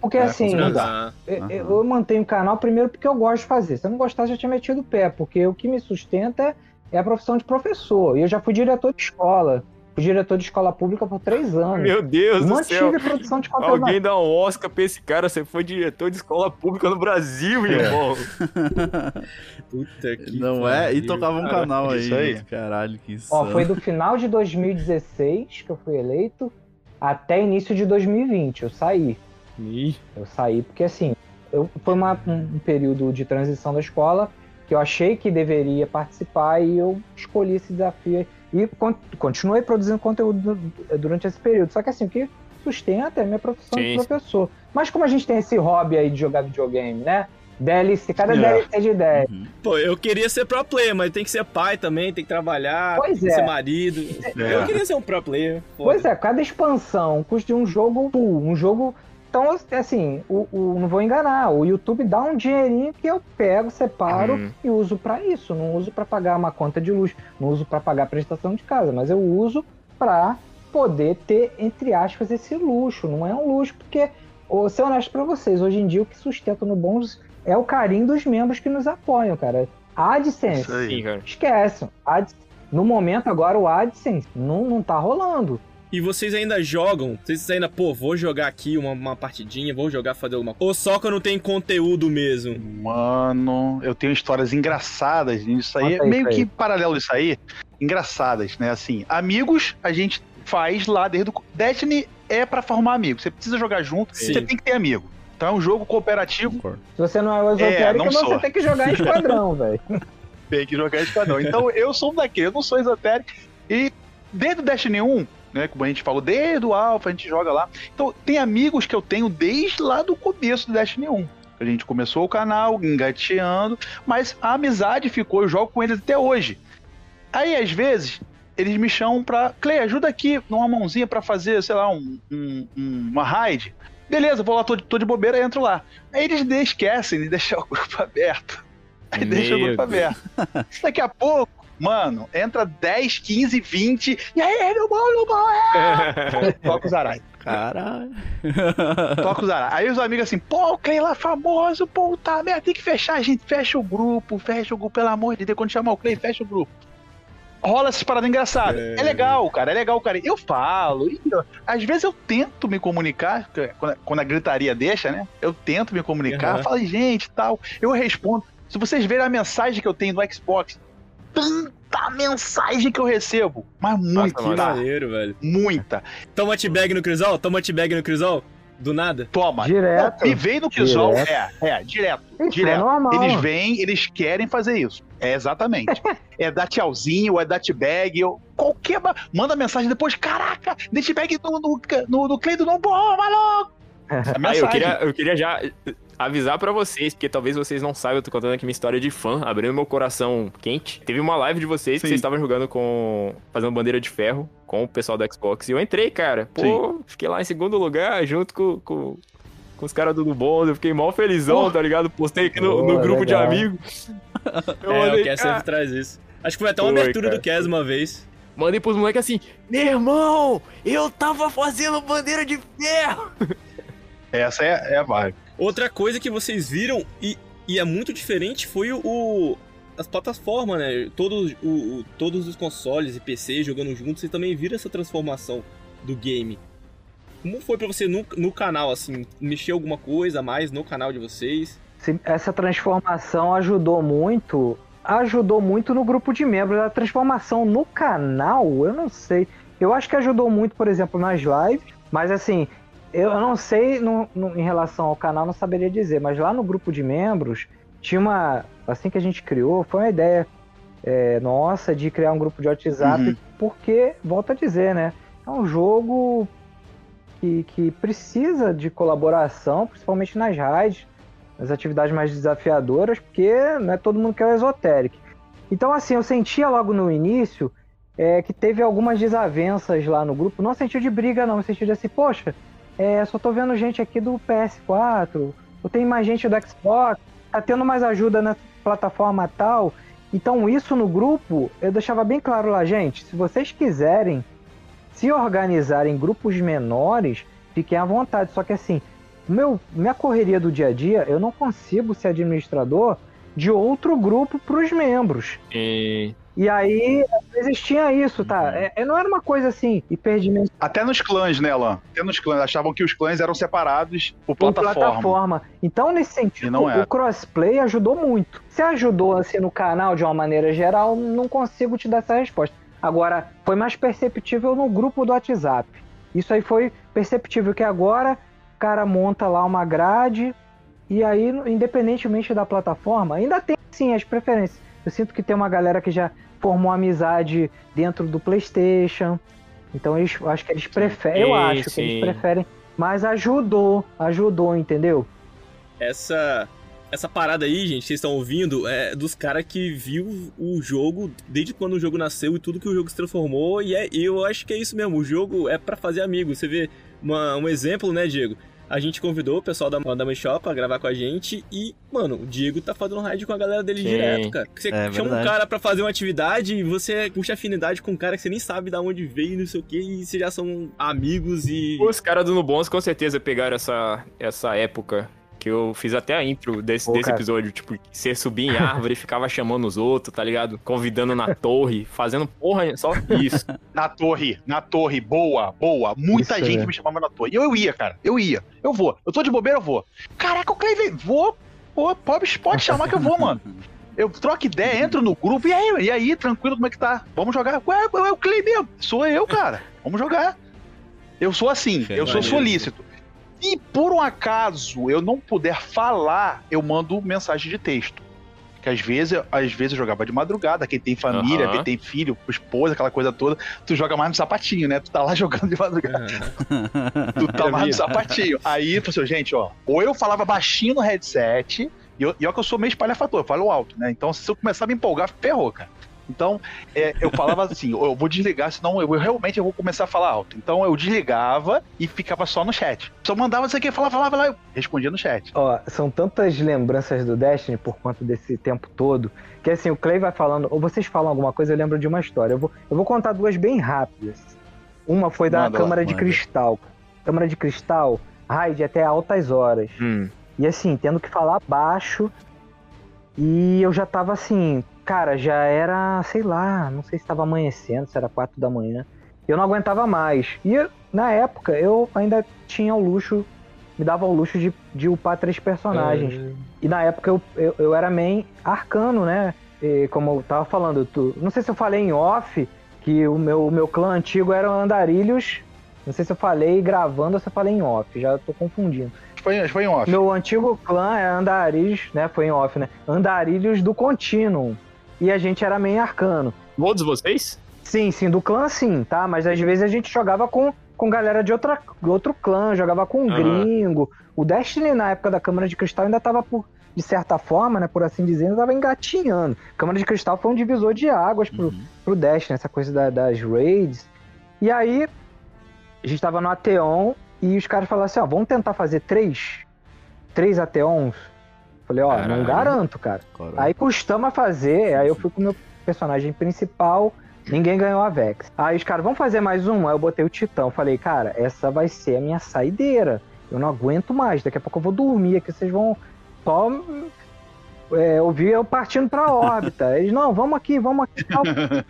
Speaker 3: Porque é, assim, eu, eu, mantenho o canal primeiro porque eu gosto de fazer. Se eu não gostasse, já tinha metido o pé, porque o que me sustenta é a profissão de professor. E eu já fui diretor de escola. Fui diretor de escola pública por três anos.
Speaker 2: Meu Deus
Speaker 3: do céu. produção de conteúdo.
Speaker 2: Alguém dá um Oscar pra esse cara. Você foi diretor de escola pública no Brasil, é. irmão.
Speaker 5: Puta que Não é? E tocava um canal aí. Isso aí. Caralho, que isso.
Speaker 3: Ó, foi do final de 2016 que eu fui eleito até início de 2020. Eu saí. Ih. Eu saí porque, assim, eu, foi uma, um período de transição da escola que eu achei que deveria participar e eu escolhi esse desafio e continuei produzindo conteúdo durante esse período. Só que assim, o que sustenta é a minha profissão Sim. de professor. Mas como a gente tem esse hobby aí de jogar videogame, né? DLC, cada yeah. DLC é de ideia. Uhum.
Speaker 1: Pô, eu queria ser pro player, mas tem que ser pai também, tem que trabalhar, pois tem é. que ser marido. É. Eu queria ser um pro player.
Speaker 3: Pois é, cada expansão custa um jogo, um jogo então, assim, o, o, não vou enganar, o YouTube dá um dinheirinho que eu pego, separo uhum. e uso para isso. Não uso para pagar uma conta de luz, não uso para pagar a prestação de casa, mas eu uso para poder ter, entre aspas, esse luxo. Não é um luxo, porque, vou ser honesto para vocês, hoje em dia o que sustenta no Bons é o carinho dos membros que nos apoiam, cara. A AdSense, aí, esquece. no momento agora o AdSense não, não tá rolando.
Speaker 1: E vocês ainda jogam? Vocês ainda, pô, vou jogar aqui uma, uma partidinha, vou jogar, fazer alguma coisa? Ou só quando tem conteúdo mesmo?
Speaker 4: Mano, eu tenho histórias engraçadas nisso aí. aí meio aí. que paralelo isso aí. Engraçadas, né? Assim, amigos a gente faz lá desde o. Destiny é para formar amigos. Você precisa jogar junto, Sim. você tem que ter amigo. Então é um jogo cooperativo.
Speaker 3: Se você não é o esotérico, é, você tem que jogar em esquadrão, velho.
Speaker 4: Tem que jogar em esquadrão. Então eu sou um daquele, eu não sou esotérico. E desde o Destiny 1, né? Como a gente falou, desde o Alpha a gente joga lá. Então, tem amigos que eu tenho desde lá do começo do Destiny 1. A gente começou o canal engateando, mas a amizade ficou, eu jogo com eles até hoje. Aí, às vezes, eles me chamam pra. Clay, ajuda aqui numa mãozinha para fazer, sei lá, um, um, uma raid. Beleza, vou lá, tô, tô de bobeira, entro lá. Aí eles esquecem de deixar o grupo aberto. Aí Meu deixa o grupo Deus. aberto. Daqui a pouco, Mano, entra 10, 15, 20. E aí, no bom, no bom, é! Toca os arais.
Speaker 5: Caralho.
Speaker 4: Toca os arais. Aí os amigos assim, pô, o Clay lá famoso, pô, tá merda, tem que fechar. A gente fecha o grupo, fecha o grupo, pelo amor de Deus. Quando chamar o Clay, fecha o grupo rola essas paradas engraçadas. É. é. legal, cara, é legal, cara. Eu falo, e, às vezes eu tento me comunicar, quando a gritaria deixa, né? Eu tento me comunicar, uhum. falo, gente, tal. Eu respondo. Se vocês verem a mensagem que eu tenho no Xbox, tanta mensagem que eu recebo. Mas muita. Nossa,
Speaker 1: maneiro, velho.
Speaker 4: Muita.
Speaker 1: Toma bag no Crisol? Toma bag no Crisol? Do nada?
Speaker 4: Toma.
Speaker 3: Direto.
Speaker 4: Me vem no Crisol. É, é, direto. Isso é direto. É normal. Eles vêm, eles querem fazer isso. É exatamente. é dar tchauzinho, é dar bag, ou qualquer. Manda mensagem depois, caraca, bag no, no, no, no Cleido não, pô, maluco!
Speaker 2: Ah, eu, queria, eu queria já avisar para vocês, porque talvez vocês não saibam, eu tô contando aqui minha história de fã, abrindo meu coração quente. Teve uma live de vocês Sim. que vocês estavam jogando com. fazendo bandeira de ferro com o pessoal do Xbox. E eu entrei, cara. Pô, Sim. fiquei lá em segundo lugar, junto com, com, com os caras do Bom. Eu fiquei mal felizão, oh. tá ligado? Postei aqui no, no grupo legal. de amigos.
Speaker 1: Eu é, mandei, o Cass sempre traz isso. Acho que foi até uma foi, abertura cara. do Cass uma vez.
Speaker 2: Mandei pros moleques assim, meu irmão, eu tava fazendo bandeira de ferro.
Speaker 4: Essa é, é a vibe.
Speaker 1: Outra coisa que vocês viram e, e é muito diferente foi o, as plataformas, né? Todos, o, o, todos os consoles e PC jogando juntos, você também vira essa transformação do game. Como foi para você no, no canal, assim? Mexer alguma coisa a mais no canal de vocês?
Speaker 3: Essa transformação ajudou muito. Ajudou muito no grupo de membros. A transformação no canal, eu não sei. Eu acho que ajudou muito, por exemplo, nas lives. Mas assim, eu não sei no, no, em relação ao canal, não saberia dizer. Mas lá no grupo de membros, tinha uma. Assim que a gente criou, foi uma ideia é, nossa de criar um grupo de WhatsApp. Uhum. Porque, volto a dizer, né? É um jogo que, que precisa de colaboração, principalmente nas raids, nas atividades mais desafiadoras, porque não é todo mundo que é o esotérico. Então, assim, eu sentia logo no início é, que teve algumas desavenças lá no grupo, não sentido de briga, não, no sentido de assim, poxa, é, só tô vendo gente aqui do PS4, ou tem mais gente do Xbox, tá tendo mais ajuda na plataforma tal. Então, isso no grupo, eu deixava bem claro lá, gente, se vocês quiserem se organizar em grupos menores, fiquem à vontade. Só que assim, meu, minha correria do dia a dia, eu não consigo ser administrador de outro grupo para os membros.
Speaker 2: E
Speaker 3: aí, existia isso, tá? Uhum. É, é, não era uma coisa assim, hiperdimensional.
Speaker 4: Até nos clãs, né, Lan? Até nos clãs. Achavam que os clãs eram separados por, por plataforma. plataforma.
Speaker 3: Então, nesse sentido, é. o crossplay ajudou muito. Se ajudou, assim, no canal de uma maneira geral, não consigo te dar essa resposta. Agora, foi mais perceptível no grupo do WhatsApp. Isso aí foi perceptível que agora o cara monta lá uma grade e aí, independentemente da plataforma, ainda tem sim as preferências. Eu sinto que tem uma galera que já formou amizade dentro do PlayStation. Então eles acho que eles preferem, eu acho sim. que eles preferem, mas ajudou, ajudou, entendeu?
Speaker 1: Essa essa parada aí, gente, vocês estão ouvindo, é dos caras que viu o jogo desde quando o jogo nasceu e tudo que o jogo se transformou. E é, eu acho que é isso mesmo, o jogo é para fazer amigos. Você vê uma, um exemplo, né, Diego? A gente convidou o pessoal da Madame Shop pra gravar com a gente e, mano, o Diego tá fazendo raid com a galera dele Sim. direto, cara. Você é, chama verdade. um cara pra fazer uma atividade e você puxa afinidade com um cara que você nem sabe de onde veio, não sei o que, e vocês já são amigos e.
Speaker 2: Os caras do Nubons com certeza pegaram essa, essa época que eu fiz até a intro desse, Pô, desse episódio, tipo, você subia em árvore, ficava chamando os outros, tá ligado? Convidando na torre, fazendo porra, só isso.
Speaker 4: Na torre, na torre, boa, boa. Muita isso gente é. me chamava na torre. E eu, eu ia, cara, eu ia. Eu vou. Eu tô de bobeira, eu vou. Caraca, o Cleve, vou. Pô, pode, pode chamar que eu vou, mano. Eu troco ideia, entro no grupo, e aí, e aí, tranquilo, como é que tá? Vamos jogar? Ué, é o Clay mesmo. Sou eu, cara. Vamos jogar. Eu sou assim, eu sou solícito. Se por um acaso eu não puder falar, eu mando mensagem de texto. Que às vezes, às vezes eu jogava de madrugada, quem tem família, uhum. quem tem filho, esposa, aquela coisa toda, tu joga mais no sapatinho, né? Tu tá lá jogando de madrugada. Uhum. tu tá mais no sapatinho. Aí, assim, gente, ó, ou eu falava baixinho no headset, e eu, e eu que eu sou meio espalhafator, eu falo alto, né? Então, se eu começar a me empolgar, ferrou, cara. Então, é, eu falava assim, eu vou desligar, senão eu, eu, realmente eu vou começar a falar alto. Então eu desligava e ficava só no chat. Só mandava isso aqui, falava, falava lá, eu respondia no chat.
Speaker 3: Ó, são tantas lembranças do Destiny por conta desse tempo todo, que assim, o Clay vai falando, ou vocês falam alguma coisa, eu lembro de uma história. Eu vou, eu vou contar duas bem rápidas. Uma foi da manda Câmara lá, de manda. Cristal. Câmara de Cristal, raid até altas horas. Hum. E assim, tendo que falar baixo. E eu já tava assim, cara, já era, sei lá, não sei se estava amanhecendo, se era quatro da manhã. Eu não aguentava mais. E na época eu ainda tinha o luxo, me dava o luxo de, de upar três personagens. É... E na época eu, eu, eu, era main arcano, né? E como eu tava falando, tu, não sei se eu falei em off que o meu, o meu clã antigo era Andarilhos. Não sei se eu falei gravando ou se eu falei em off, já tô confundindo.
Speaker 4: Foi, foi em off.
Speaker 3: Meu antigo clã é Andarilhos, né? Foi em off, né? Andarilhos do Continuum e a gente era meio arcano.
Speaker 2: Todos vocês?
Speaker 3: Sim, sim, do clã sim, tá? Mas às vezes a gente jogava com, com galera de outra, outro clã, jogava com um gringo. O Destiny na época da Câmara de Cristal ainda tava por, de certa forma, né, por assim dizer, ainda tava engatinhando. Câmara de Cristal foi um divisor de águas pro, uhum. pro Destiny, essa coisa da, das raids. E aí, a gente tava no Ateon e os caras falaram assim, ó, vamos tentar fazer três, três Ateons Falei, ó, Caralho. não garanto, cara. Caralho. Aí costuma fazer, aí eu fui com o meu personagem principal, ninguém ganhou a Vex. Aí os caras, vamos fazer mais um? Aí eu botei o Titão. Falei, cara, essa vai ser a minha saideira. Eu não aguento mais, daqui a pouco eu vou dormir aqui, vocês vão só é, eu vi eu partindo pra órbita. Eles, não, vamos aqui, vamos aqui. Tal.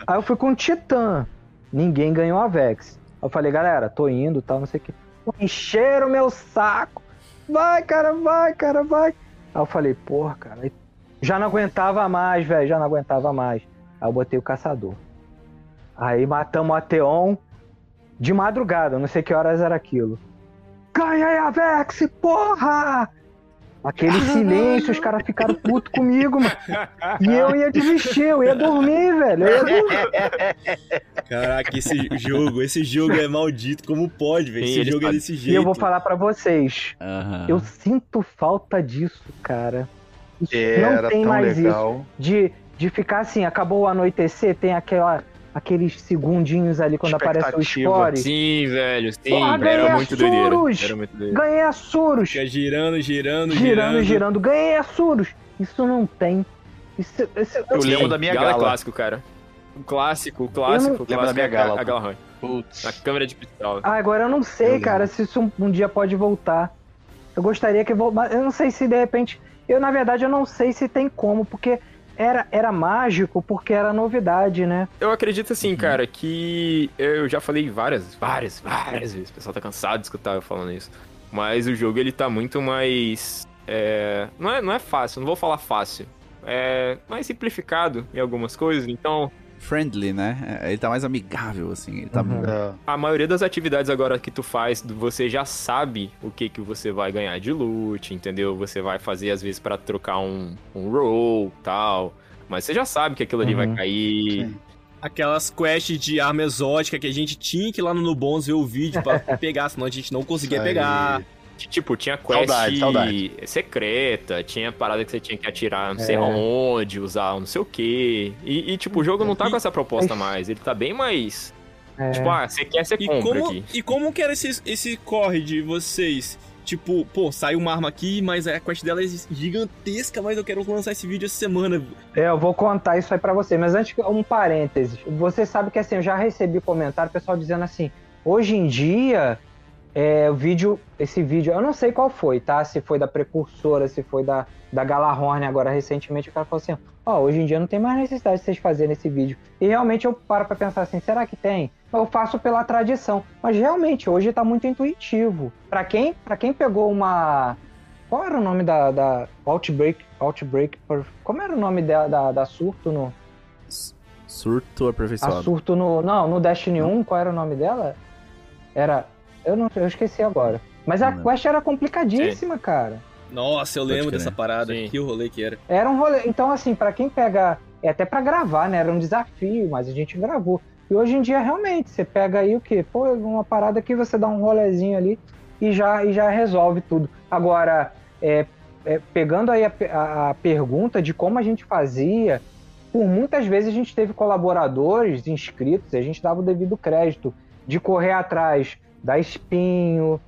Speaker 3: Aí eu fui com o Titã. Ninguém ganhou a Vex. Eu falei, galera, tô indo, tal, não sei o que. Encheram meu saco. Vai, cara, vai, cara, vai. Aí eu falei, porra, cara. Já não aguentava mais, velho, já não aguentava mais. Aí eu botei o caçador. Aí matamos a Teon de madrugada, não sei que horas era aquilo. Ganhei a Vex, porra! Aquele silêncio, os caras ficaram putos comigo, mano. E eu ia desistir, eu ia dormir, velho. Eu ia dormir.
Speaker 1: Caraca, esse jogo, esse jogo é maldito, como pode, velho? Esse jogo é desse jeito.
Speaker 3: E eu vou falar para vocês. Uhum. Eu sinto falta disso, cara. Isso não tem mais legal. isso. De, de ficar assim, acabou o anoitecer, tem aquela aqueles segundinhos ali quando aparece o score.
Speaker 2: Sim, velho, sim. Porra, era, muito doideira. era muito doideira.
Speaker 3: Ganhei a Surus.
Speaker 1: Fica girando, girando,
Speaker 3: girando. Girando, girando. Ganhei a Surus. Isso não tem. Isso,
Speaker 2: isso, eu, eu lembro da minha gala. gala. clássico, cara. O clássico, o clássico, o clássico
Speaker 4: da minha gala.
Speaker 2: A, Gala Putz. Na câmera de cristal.
Speaker 3: Ah, agora eu não sei, eu cara, se isso um, um, dia pode voltar. Eu gostaria que... Eu não sei se de repente... Eu, na verdade, eu não sei se tem como, porque era, era mágico porque era novidade, né?
Speaker 2: Eu acredito assim, uhum. cara, que eu já falei várias, várias, várias vezes. O pessoal tá cansado de escutar eu falando isso. Mas o jogo ele tá muito mais. É, não, é, não é fácil, não vou falar fácil. É mais simplificado em algumas coisas, então
Speaker 5: friendly, né? É, ele tá mais amigável, assim. Ele tá... Uhum.
Speaker 2: É. A maioria das atividades agora que tu faz, você já sabe o que que você vai ganhar de loot, entendeu? Você vai fazer, às vezes, para trocar um, um roll, tal. Mas você já sabe que aquilo ali uhum. vai cair. Sim.
Speaker 1: Aquelas quests de arma exótica que a gente tinha que ir lá no Nubons ver o vídeo para pegar, senão a gente não conseguia pegar.
Speaker 2: Tipo, tinha quest saudade, saudade. secreta, tinha parada que você tinha que atirar não sei é. onde, usar não sei o quê. E, e, tipo, o jogo não tá com essa proposta mais. Ele tá bem mais. É. Tipo, ah, você quer, você e compra
Speaker 1: como,
Speaker 2: aqui.
Speaker 1: E como que era esse, esse corre de vocês? Tipo, pô, sai uma arma aqui, mas a quest dela é gigantesca, mas eu quero lançar esse vídeo essa semana.
Speaker 3: É, eu vou contar isso aí pra você. Mas antes, um parênteses. Você sabe que assim, eu já recebi comentário, pessoal dizendo assim, hoje em dia é, o vídeo, esse vídeo, eu não sei qual foi, tá? Se foi da precursora, se foi da, da Galahorn agora recentemente, o cara falou assim, ó, oh, hoje em dia não tem mais necessidade de vocês fazerem esse vídeo. E realmente eu paro pra pensar assim, será que tem? Eu faço pela tradição. Mas realmente, hoje tá muito intuitivo. Para quem, pra quem pegou uma... Qual era o nome da, da Outbreak? Outbreak. Como era o nome da, da, da surto no.
Speaker 5: Surto aperfeiçoado.
Speaker 3: A surto no. Não, no Destiny 1, qual era o nome dela? Era eu não eu esqueci agora. Mas a não. quest era complicadíssima, Sim. cara.
Speaker 1: Nossa, eu lembro dessa parada. Sim. Que o rolê que era.
Speaker 3: Era um rolê. Então, assim, para quem pega. É até para gravar, né? Era um desafio, mas a gente gravou. E hoje em dia, realmente, você pega aí o quê? Pô, uma parada que você dá um rolezinho ali e já, e já resolve tudo. Agora, é, é, pegando aí a, a, a, pergunta de como a gente fazia, por muitas vezes a gente teve colaboradores inscritos, e a gente dava o devido crédito de correr atrás da espinho,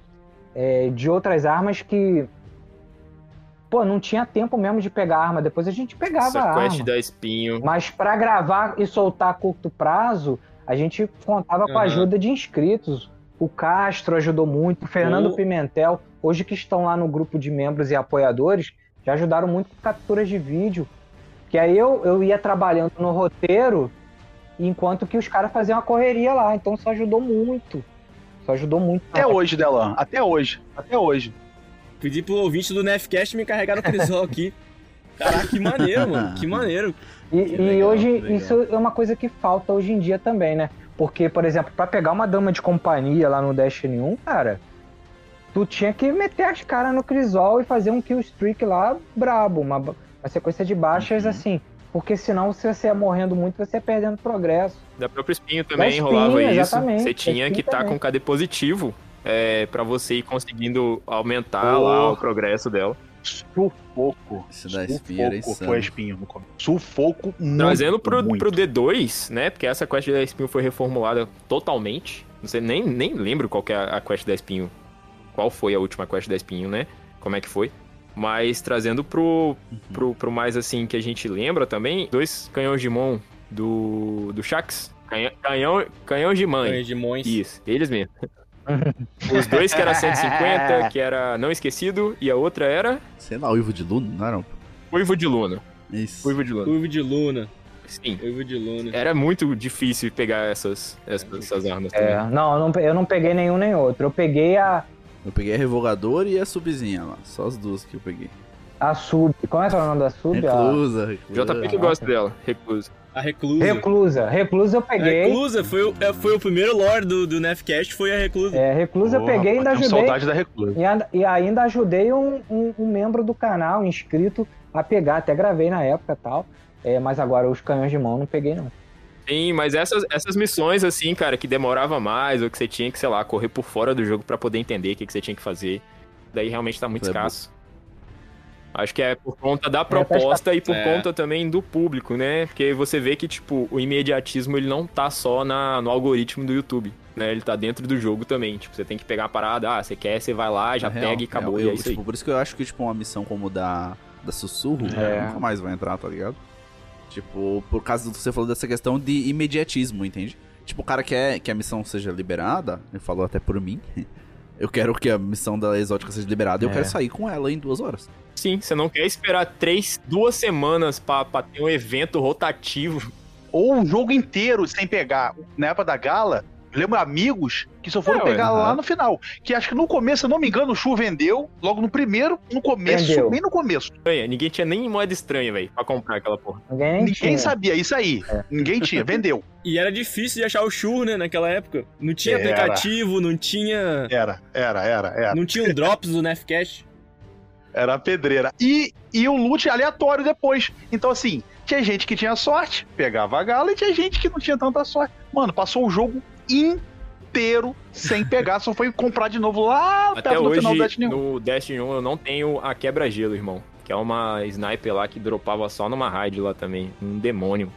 Speaker 3: é, de outras armas que. Pô, não tinha tempo mesmo de pegar arma. Depois a gente pegava Essa a arma.
Speaker 2: da espinho.
Speaker 3: Mas para gravar e soltar a curto prazo, a gente contava uhum. com a ajuda de inscritos. O Castro ajudou muito, o Fernando o... Pimentel, hoje que estão lá no grupo de membros e apoiadores, já ajudaram muito com capturas de vídeo. Que aí eu, eu ia trabalhando no roteiro, enquanto que os caras faziam a correria lá. Então isso ajudou muito. Isso ajudou muito.
Speaker 4: Até hoje, Delan. Até hoje. Até hoje.
Speaker 1: Pedi pro ouvinte do Nefcast me carregar no crisol aqui. Caraca, que maneiro, mano. Que maneiro.
Speaker 3: E,
Speaker 1: que
Speaker 3: legal, e hoje, legal. isso é uma coisa que falta hoje em dia também, né? Porque, por exemplo, para pegar uma dama de companhia lá no Destiny 1, cara, tu tinha que meter as caras no crisol e fazer um kill streak lá brabo. Uma, uma sequência de baixas, uhum. assim, porque senão, se você ia morrendo muito, você ia perdendo progresso.
Speaker 2: Da própria espinho também espinho, rolava isso. Você tinha que estar tá com KD positivo é, para você ir conseguindo aumentar oh. lá o progresso dela.
Speaker 4: Sufoco.
Speaker 5: Isso da espinho
Speaker 4: Sufoco foi espinho no começo. Sufoco muito,
Speaker 2: Trazendo pro, muito. pro D2, né? Porque essa quest da espinho foi reformulada totalmente. Não sei, nem, nem lembro qual que é a quest da espinho. Qual foi a última quest da espinho, né? Como é que foi? Mas trazendo pro, uhum. pro, pro mais assim que a gente lembra também, dois canhões de mão do, do Shax. Canhão, canhão, de mãe.
Speaker 1: Canhão de mães.
Speaker 2: Isso, eles mesmo. Os dois que era 150, que era Não Esquecido, e a outra era.
Speaker 5: Sei lá, Uivo de Luna, não era?
Speaker 2: Uivo de Luna.
Speaker 5: Isso.
Speaker 2: Uivo de Luna.
Speaker 1: Uivo de Luna.
Speaker 2: Sim.
Speaker 1: Uivo de Luna.
Speaker 2: Era muito difícil pegar essas, essas, essas armas também.
Speaker 3: É, não, eu não, eu não peguei nenhum nem outro. Eu peguei a,
Speaker 5: Eu peguei a revogador e a subzinha lá. Só as duas que eu peguei.
Speaker 3: a sub. Como é que é o nome da sub? A
Speaker 5: Reclusa, reclusa.
Speaker 2: JP que gosta dela, recluso.
Speaker 1: A Reclusa.
Speaker 3: Reclusa. Reclusa eu
Speaker 1: A
Speaker 3: peguei.
Speaker 1: Reclusa foi o, é, foi o primeiro lore do, do Nefcast, foi a Reclusa.
Speaker 3: É, reclusa eu peguei e ainda ajudei.
Speaker 4: saudade da reclusa.
Speaker 3: E, ainda- e ainda ajudei um, um- um membro do canal, um inscrito, a pegar. Até gravei na época e tal. É, mas agora os canhões de mão não peguei, não.
Speaker 2: Sim, mas essas, essas missões, assim, cara, que demorava mais, ou que você tinha que, sei lá, correr por fora do jogo pra poder entender o que, que você tinha que fazer, daí realmente tá muito
Speaker 5: Foi
Speaker 2: escasso. Acho que é por conta da proposta e por
Speaker 1: É.
Speaker 2: conta também do público, né? Porque você vê que, tipo, o imediatismo, ele não tá só na, no algoritmo do YouTube, né? Ele tá dentro do jogo também. Tipo, você tem que pegar a parada, ah, você quer, você vai lá, já
Speaker 5: É real,
Speaker 2: pega e acabou,
Speaker 5: real.
Speaker 2: e
Speaker 5: Eu,
Speaker 2: é isso aí.
Speaker 5: tipo, Por isso que eu acho que, tipo, uma missão como da, da Sussurro
Speaker 3: É.
Speaker 5: nunca mais vai entrar, tá ligado? Tipo, por causa do que você falou dessa questão de imediatismo, entende? Tipo, o cara quer que a missão seja liberada, ele falou até por mim. Eu quero que a missão da exótica seja liberada e eu
Speaker 3: É.
Speaker 5: quero sair com ela em duas horas.
Speaker 2: Sim, você não quer esperar três, duas semanas pra, pra ter um evento rotativo.
Speaker 4: Ou um jogo inteiro sem pegar. Na época da gala, eu lembro amigos que só foram
Speaker 2: É,
Speaker 4: pegar lá no final. Que acho que no começo, se eu não me engano, o Chu vendeu. Logo no primeiro, no começo,
Speaker 3: Vendeu.
Speaker 4: bem no começo.
Speaker 2: Estranha, Ninguém tinha nem moeda estranha, velho, pra comprar aquela porra.
Speaker 3: Ninguém
Speaker 4: Ninguém
Speaker 3: tinha.
Speaker 4: sabia, isso aí.
Speaker 3: É.
Speaker 4: Ninguém tinha, vendeu.
Speaker 1: E era difícil de achar o Shure, né, naquela época. Não tinha
Speaker 4: Era.
Speaker 1: aplicativo, não tinha.
Speaker 4: Era, era, era, era.
Speaker 1: Não tinha um drops do Nefcast.
Speaker 4: Era a pedreira. E, e o loot aleatório depois. Então, assim, tinha gente que tinha sorte, pegava a gala, e tinha gente que não tinha tanta sorte. Mano, passou o jogo inteiro sem pegar, só foi comprar de novo lá
Speaker 2: Até
Speaker 4: perto do
Speaker 2: hoje,
Speaker 4: final do Destiny 1.
Speaker 2: no Destiny 1, eu não tenho a quebra-gelo, irmão. Que é uma sniper lá que dropava só numa raid lá também. Um demônio.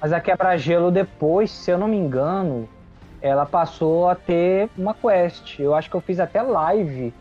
Speaker 3: Mas a quebra-gelo depois, se eu não me engano, ela passou a ter uma quest. Eu acho que eu fiz até live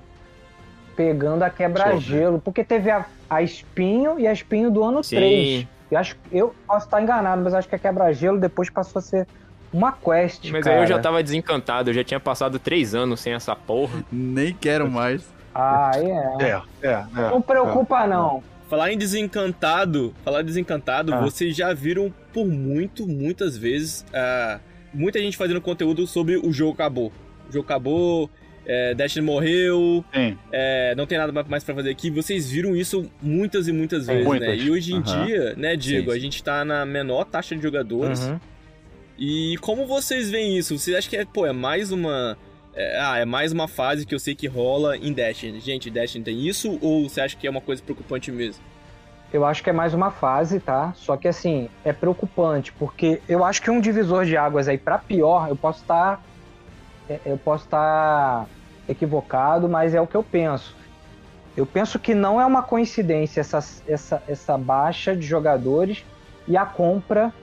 Speaker 3: pegando a quebra-gelo, porque teve a, a espinho e a espinho do ano
Speaker 2: Sim.
Speaker 3: 3. Eu acho eu posso estar enganado, mas acho que a quebra-gelo depois passou a ser uma quest.
Speaker 2: Mas
Speaker 3: cara.
Speaker 2: aí eu já tava desencantado, eu já tinha passado três anos sem essa porra.
Speaker 5: Nem quero mais.
Speaker 3: Ah, é.
Speaker 4: É, é, é.
Speaker 3: Não preocupa, não.
Speaker 1: Falar em desencantado, falar em desencantado,
Speaker 3: Ah.
Speaker 1: vocês já viram por muito, muitas vezes, ah, muita gente fazendo conteúdo sobre o jogo acabou. O jogo acabou, é, Destiny morreu,
Speaker 4: Sim.
Speaker 1: é, não tem nada mais pra fazer aqui. Vocês viram isso muitas e muitas
Speaker 3: Sim,
Speaker 1: vezes,
Speaker 4: muitas.
Speaker 1: né? E hoje em
Speaker 5: Aham.
Speaker 1: dia, né, Diego,
Speaker 5: Sim,
Speaker 1: a gente tá na menor taxa de jogadores.
Speaker 3: Uhum.
Speaker 1: E como vocês veem isso? Vocês acham que é, pô, é mais uma. é, ah, é mais uma fase que eu sei que rola em Destiny. Gente, Destiny tem isso? Ou você acha que é uma coisa preocupante mesmo?
Speaker 3: Eu acho que é mais uma fase, tá? Só que assim, é preocupante, porque eu acho que um divisor de águas aí pra pior, eu posso estar é, eu posso estar equivocado, mas é o que eu penso. Eu penso que não é uma coincidência essa, essa, essa baixa de jogadores e a compra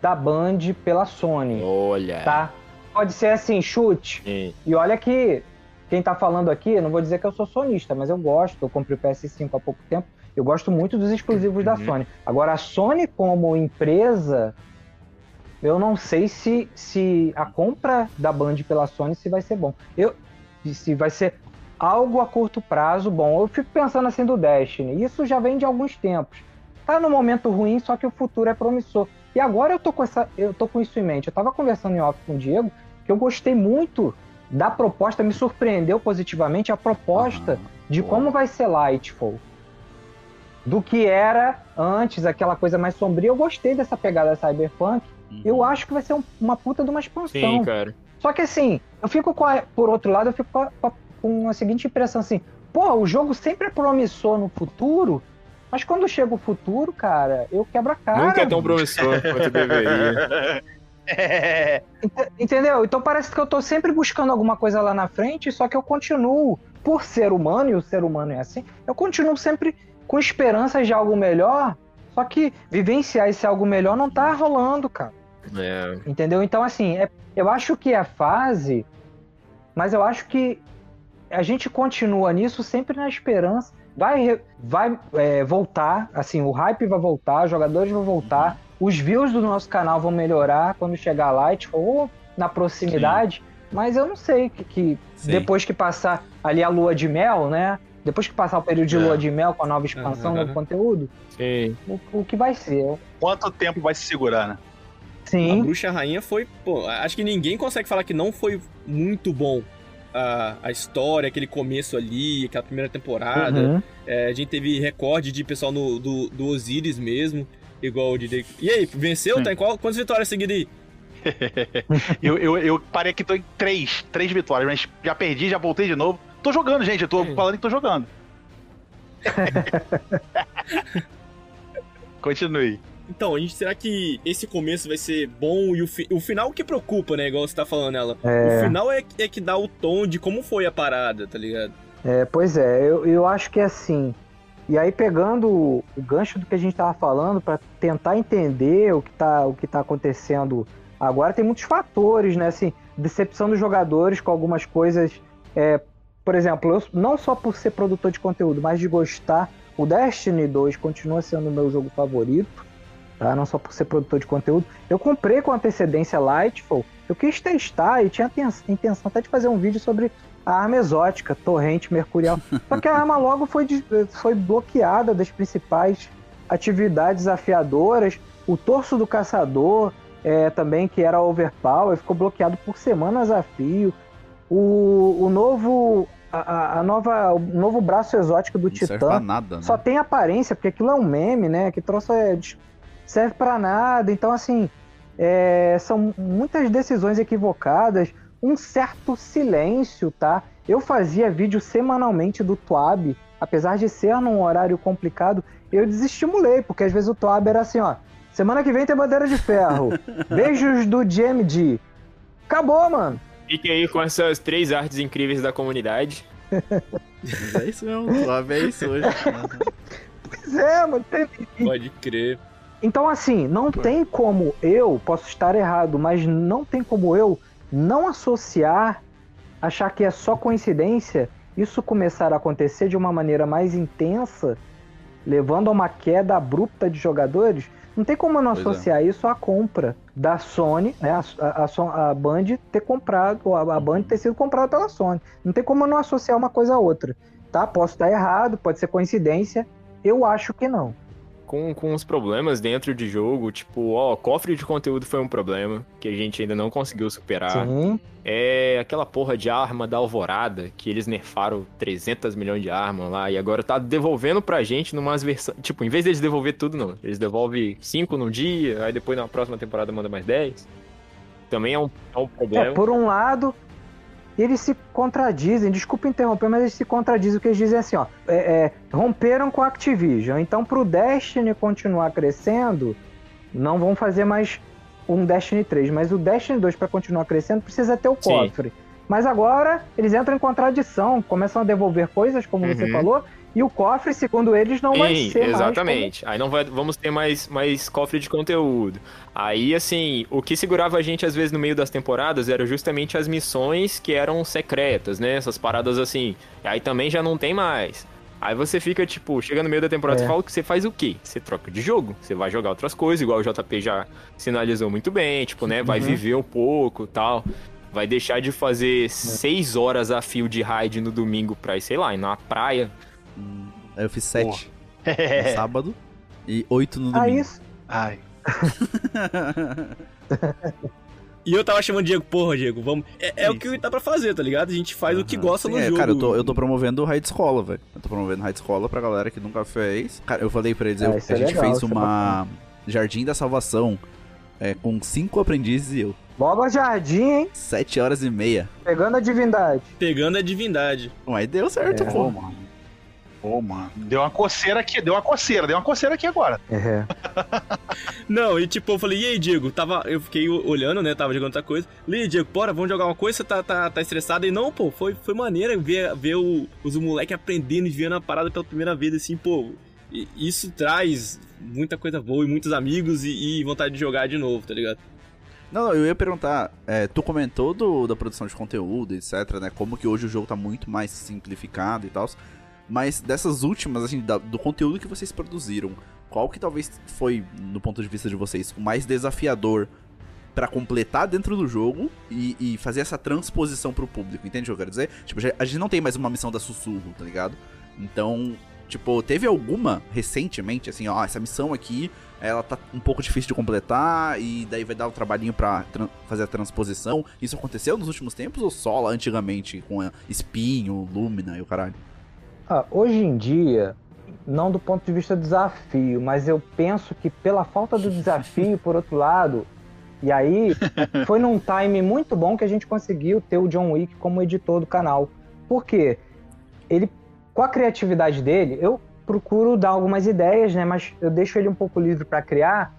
Speaker 3: da Band pela Sony,
Speaker 2: Olha.
Speaker 3: tá? Pode ser assim, chute.
Speaker 2: Sim.
Speaker 3: E olha que quem tá falando aqui, não vou dizer que eu sou sonista, mas eu gosto. Eu comprei o PS5 há pouco tempo. Eu gosto muito dos exclusivos da
Speaker 2: Uhum.
Speaker 3: Sony. Agora, a Sony, como empresa, eu não sei se, se a compra da Band pela Sony se vai ser bom. Eu, se vai ser algo a curto prazo bom. Eu fico pensando assim do Destiny. Isso já vem de alguns tempos. Tá no momento ruim, só que o futuro é promissor. E agora eu tô com, essa, eu tô com isso em mente. Eu tava conversando em off com o Diego, que eu gostei muito da proposta, me surpreendeu positivamente a proposta de
Speaker 5: boa.
Speaker 3: como vai ser Lightfall. Do que era antes, aquela coisa mais sombria. Eu gostei dessa pegada cyberpunk.
Speaker 5: Uhum.
Speaker 3: Eu acho que vai ser um- uma puta de uma expansão.
Speaker 2: Sim, cara.
Speaker 3: Só que assim, eu fico com a, por outro lado, eu fico com a, com a- com a seguinte impressão assim, pô, o jogo sempre é promissor no futuro, mas quando chega o futuro, cara, eu quebro a cara.
Speaker 2: Nunca é tão promissor quanto deveria.
Speaker 4: É.
Speaker 3: Ent- Entendeu? Então parece que eu tô sempre buscando alguma coisa lá na frente, só que eu continuo, por ser humano, e o ser humano é assim, eu continuo sempre com esperanças de algo melhor, só que vivenciar esse algo melhor não tá rolando, cara.
Speaker 2: É.
Speaker 3: Entendeu? Então, assim, é- eu acho que é fase, mas eu acho que a gente continua nisso sempre na esperança. Vai, vai é, voltar, assim, o hype vai voltar, os jogadores vão voltar, os views do nosso canal vão melhorar quando chegar a Light ou na proximidade, mas eu não sei que, que
Speaker 5: Sim.
Speaker 3: depois que passar ali a lua de mel, né? Depois que passar o período de
Speaker 4: É.
Speaker 3: lua de mel com a nova expansão,
Speaker 1: Aham.
Speaker 3: novo conteúdo,
Speaker 2: Sim.
Speaker 3: o, o que vai ser?
Speaker 4: Quanto tempo vai se segurar, né?
Speaker 1: A
Speaker 3: Sim,
Speaker 1: Bruxa Rainha foi, pô, acho que ninguém consegue falar que não foi muito bom. A, a história, aquele começo ali, aquela primeira temporada.
Speaker 3: uhum.
Speaker 1: É, a gente teve recorde de pessoal no, do, do Osiris mesmo, igual o de. E aí, venceu?
Speaker 4: Sim.
Speaker 1: Tá em qual, quantas vitórias seguidas aí?
Speaker 4: Eu, eu, eu parei aqui, tô em três, três vitórias, mas já perdi, já voltei de novo. Tô jogando, gente, eu tô
Speaker 2: Sim.
Speaker 4: falando que tô jogando. Continue.
Speaker 1: Então, a gente, será que esse começo vai ser bom e o, fi- o final que preocupa, né? Igual você tá falando ela. O final é, é que dá o tom de como foi a parada, tá ligado?
Speaker 3: É, pois é, eu, eu acho que é assim. E aí, pegando o, gancho do que a gente estava falando, para tentar entender o que, tá, o que tá acontecendo agora, tem muitos fatores, né? Assim, decepção dos jogadores com algumas coisas. é, por exemplo, eu, não só por ser produtor de conteúdo, mas de gostar. O Destiny 2 continua sendo o meu jogo favorito, tá? Não só por ser produtor de conteúdo. Eu comprei com antecedência Lightfall, eu quis testar e tinha intenção até de fazer um vídeo sobre a arma exótica, torrente mercurial. Só que a arma logo foi, foi bloqueada das principais atividades afiadoras. O torso do caçador, é, também, que era overpower, ficou bloqueado por semanas a fio. O, o novo. A, a- nova, o novo braço exótico do
Speaker 5: Não
Speaker 3: Titã
Speaker 5: nada, né?
Speaker 3: só tem aparência, porque aquilo é um meme, né? Que troço é, serve pra nada. Então, assim, é, são muitas decisões equivocadas, um certo silêncio, tá? Eu fazia vídeo semanalmente do Tuab, apesar de ser num horário complicado, eu desestimulei, porque às vezes o Tuab era assim, ó. Semana que vem tem bandeira de ferro. Beijos do GMD. Acabou, mano.
Speaker 2: Fiquem aí com essas três artes incríveis da comunidade.
Speaker 5: Mas é isso mesmo, suave é isso hoje.
Speaker 3: Pois é, mano. Tem,
Speaker 1: Pode crer.
Speaker 3: Então, assim, não tem como eu, posso estar errado, mas não tem como eu não associar, achar que é só coincidência, isso começar a acontecer de uma maneira mais intensa, levando a uma queda abrupta de jogadores. Não tem como eu não
Speaker 5: Pois é.
Speaker 3: associar isso à compra da Sony, né? A, a, a Band ter comprado, a, a Band ter sido comprada pela Sony. Não tem como eu não associar uma coisa a outra. Tá? Posso estar errado, pode ser coincidência. Eu acho que não.
Speaker 2: Com, com os problemas dentro de jogo, tipo, ó, cofre de conteúdo foi um problema que a gente ainda não conseguiu superar.
Speaker 3: Sim.
Speaker 2: É aquela porra de arma da Alvorada, que eles nerfaram 300 milhões de armas lá, e agora tá devolvendo pra gente numas versões. Tipo, em vez deles devolver tudo, não. Eles devolvem 5 num dia, aí depois na próxima temporada manda mais 10. Também é um, é um
Speaker 3: É,
Speaker 2: problema.
Speaker 3: por um lado, eles se contradizem, desculpa interromper, mas eles se contradizem, porque eles dizem assim, ó, é, é, romperam com a Activision, então pro Destiny continuar crescendo, não vão fazer mais um Destiny 3, mas o Destiny 2 para continuar crescendo precisa ter o
Speaker 2: Sim.
Speaker 3: cofre. Mas agora eles entram em contradição, começam a devolver coisas, como você
Speaker 2: Uhum.
Speaker 3: falou, e o cofre, segundo eles, não vai
Speaker 2: Sim,
Speaker 3: ser mais
Speaker 2: exatamente. Aí não vai, vamos ter mais, mais cofre de conteúdo. Aí, assim, o que segurava a gente às vezes no meio das temporadas era justamente as missões que eram secretas, né? Essas paradas assim. Aí também já não tem mais. Aí você fica, tipo, chega no meio da temporada
Speaker 3: É.
Speaker 2: e fala que você faz o quê? Você troca de jogo. Você vai jogar outras coisas, igual o JP já sinalizou muito bem, tipo, né? Vai
Speaker 3: Uhum.
Speaker 2: viver um pouco tal. Vai deixar de fazer seis horas a fio de raid no domingo pra ir, sei lá, ir na praia.
Speaker 5: Aí eu fiz 7 no
Speaker 4: É.
Speaker 5: sábado e 8 no
Speaker 3: Ah,
Speaker 5: domingo.
Speaker 3: isso.
Speaker 4: Ai.
Speaker 1: E eu tava chamando o Diego, porra, Diego, vamos. É, é o que dá pra fazer, tá ligado? A gente faz o que gosta
Speaker 5: Sim,
Speaker 1: no
Speaker 5: é,
Speaker 1: jogo.
Speaker 5: Cara, eu tô, eu tô promovendo o Raid Escola, velho. Eu tô promovendo o Raid Escola pra galera que nunca fez. Cara, eu falei pra eles,
Speaker 3: Ah,
Speaker 5: eu-
Speaker 3: isso
Speaker 5: a
Speaker 3: é
Speaker 5: gente
Speaker 3: legal,
Speaker 5: fez
Speaker 3: é
Speaker 5: uma Jardim da Salvação é, com cinco aprendizes e eu.
Speaker 3: Logo a Jardim, hein?
Speaker 5: Sete horas e meia.
Speaker 3: Pegando a divindade.
Speaker 1: Pegando a divindade.
Speaker 5: Mas deu certo,
Speaker 3: É.
Speaker 5: pô.
Speaker 4: Pô, mano. Pô, mano. Deu uma coceira aqui, deu uma coceira, deu uma coceira aqui agora.
Speaker 3: É.
Speaker 1: Não, e tipo, eu falei, e aí, Diego? Tava, eu fiquei olhando, né? Tava jogando outra coisa. Falei, "E aí, Diego, bora, vamos jogar uma coisa? Você tá, tá, tá estressado? E não, pô, foi, foi maneiro ver, ver o- os moleques aprendendo e vendo a parada pela primeira vez, assim, pô. e- Isso traz muita coisa boa e muitos amigos e, e vontade de jogar de novo, tá ligado?
Speaker 5: Não, não, eu ia perguntar, é, tu comentou do, da produção de conteúdo, etc, né? Como que hoje o jogo tá muito mais simplificado e tal. Mas dessas últimas, assim, da- do conteúdo que vocês produziram, qual que talvez foi, no ponto de vista de vocês, o mais desafiador pra completar dentro do jogo e, e fazer essa transposição pro público, entende o que eu quero dizer? Tipo, a gente não tem mais uma missão da sussurro, tá ligado? Então, tipo, teve alguma recentemente, assim, ó, essa missão aqui, ela tá um pouco difícil de completar e daí vai dar um trabalhinho pra fazer a transposição. Isso aconteceu nos últimos tempos ou só lá antigamente com Espinho, Lumina e o caralho?
Speaker 3: Ah, hoje em dia, não do ponto de vista do desafio, mas eu penso que pela falta do desafio, por outro lado, e aí foi num time muito bom que a gente conseguiu ter o John Wick como editor do canal. Por quê? Ele, com a criatividade dele, eu procuro dar algumas ideias, né? Mas eu deixo ele um pouco livre para criar.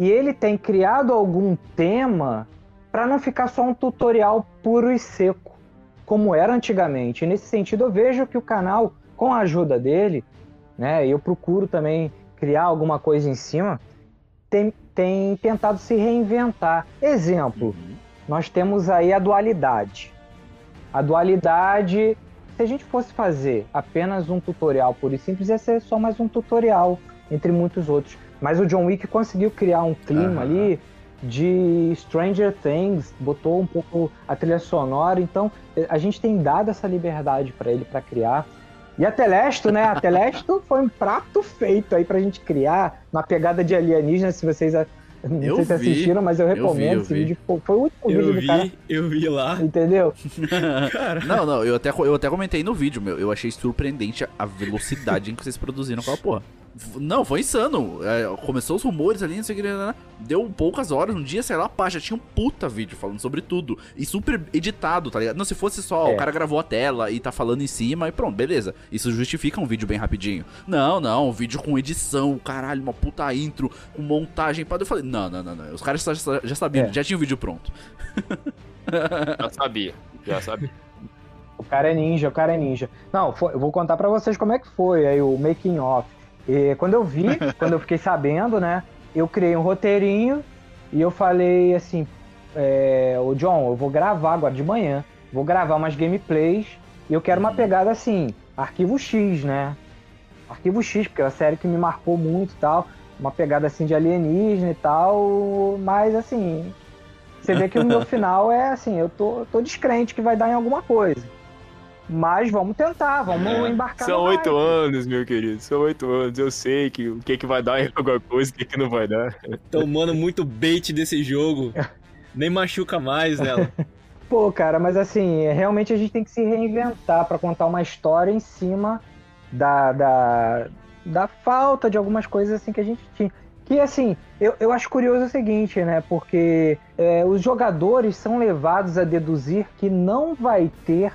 Speaker 3: E ele tem criado algum tema para não ficar só um tutorial puro e seco, como era antigamente. E nesse sentido, eu vejo que o canal, com a ajuda dele, né? Eu procuro também criar alguma coisa em cima. Tem, tem tentado se reinventar. Exemplo, uhum. nós temos aí a dualidade. A dualidade, se a gente fosse fazer apenas um tutorial puro e simples, ia ser só mais um tutorial, entre muitos outros. Mas o John Wick conseguiu criar um clima uhum. ali de Stranger Things, botou um pouco a trilha sonora, então a gente tem dado essa liberdade para ele para criar. E a Telesto, né? A Telesto foi um prato feito aí pra gente criar uma pegada de alienígena, se vocês não eu sei se assistiram, mas eu recomendo. Eu vi, eu esse vi. vídeo foi o último
Speaker 1: eu
Speaker 3: vídeo
Speaker 1: vi,
Speaker 3: do cara.
Speaker 1: Eu vi lá.
Speaker 3: Entendeu?
Speaker 5: não, não, eu até, eu até comentei no vídeo, meu. Eu achei surpreendente a velocidade em que vocês produziram aquela porra. Não, foi insano. É, começou os rumores ali, não sei o que. Né, né, né. Deu poucas horas, um dia, sei lá, pá, já tinha um puta vídeo falando sobre tudo. E super editado, tá ligado? Não, se fosse só é. o cara gravou a tela e tá falando em cima e pronto, beleza. Isso justifica um vídeo bem rapidinho. Não, não, um vídeo com edição, caralho, uma puta intro, com montagem. Eu falei, não, não, não, não. Os caras já, já sabiam, é. já tinha o vídeo pronto.
Speaker 2: já sabia, já sabia.
Speaker 3: O cara é ninja, o cara é ninja. Não, foi, eu vou contar para vocês como é que foi aí o making off. E quando eu vi, quando eu fiquei sabendo, né, eu criei um roteirinho e eu falei assim, é, o John, eu vou gravar agora de manhã, vou gravar umas gameplays e eu quero uma pegada assim, arquivo X, né? Arquivo X, porque é uma série que me marcou muito e tal, uma pegada assim de alienígena e tal, mas assim, você vê que o meu final é assim, eu tô, tô descrente que vai dar em alguma coisa. Mas vamos tentar, vamos é. embarcar
Speaker 2: São oito anos, meu querido. São oito anos. Eu sei que o que, que vai dar em alguma coisa, o que, que não vai dar.
Speaker 1: Tomando muito bait desse jogo. Nem machuca mais nela.
Speaker 3: Pô, cara, mas assim, realmente a gente tem que se reinventar para contar uma história em cima da, da, da falta de algumas coisas assim que a gente tinha. Que assim, eu, eu acho curioso o seguinte, né? Porque é, os jogadores são levados a deduzir que não vai ter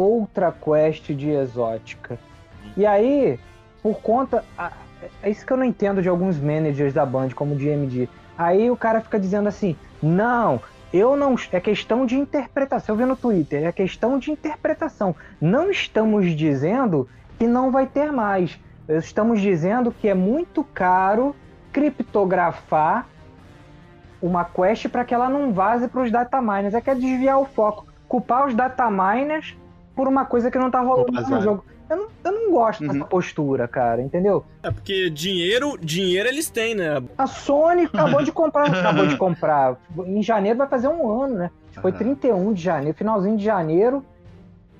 Speaker 3: outra quest de exótica. E aí, por conta. É isso que eu não entendo de alguns managers da Band, como o DMD. Aí o cara fica dizendo assim: não, eu não. É questão de interpretação. Eu vi no Twitter, é questão de interpretação. Não estamos dizendo que não vai ter mais. Estamos dizendo que é muito caro criptografar uma quest para que ela não vaze para os dataminers. É que é desviar o foco. Culpar os dataminers por uma coisa que não tá rolando no jogo. Eu não, eu não gosto uhum. dessa postura, cara, entendeu?
Speaker 1: É porque dinheiro, dinheiro eles têm, né?
Speaker 3: A Sony acabou de comprar, acabou de comprar. Em janeiro vai fazer um ano, né? Foi 31 de janeiro, finalzinho de janeiro,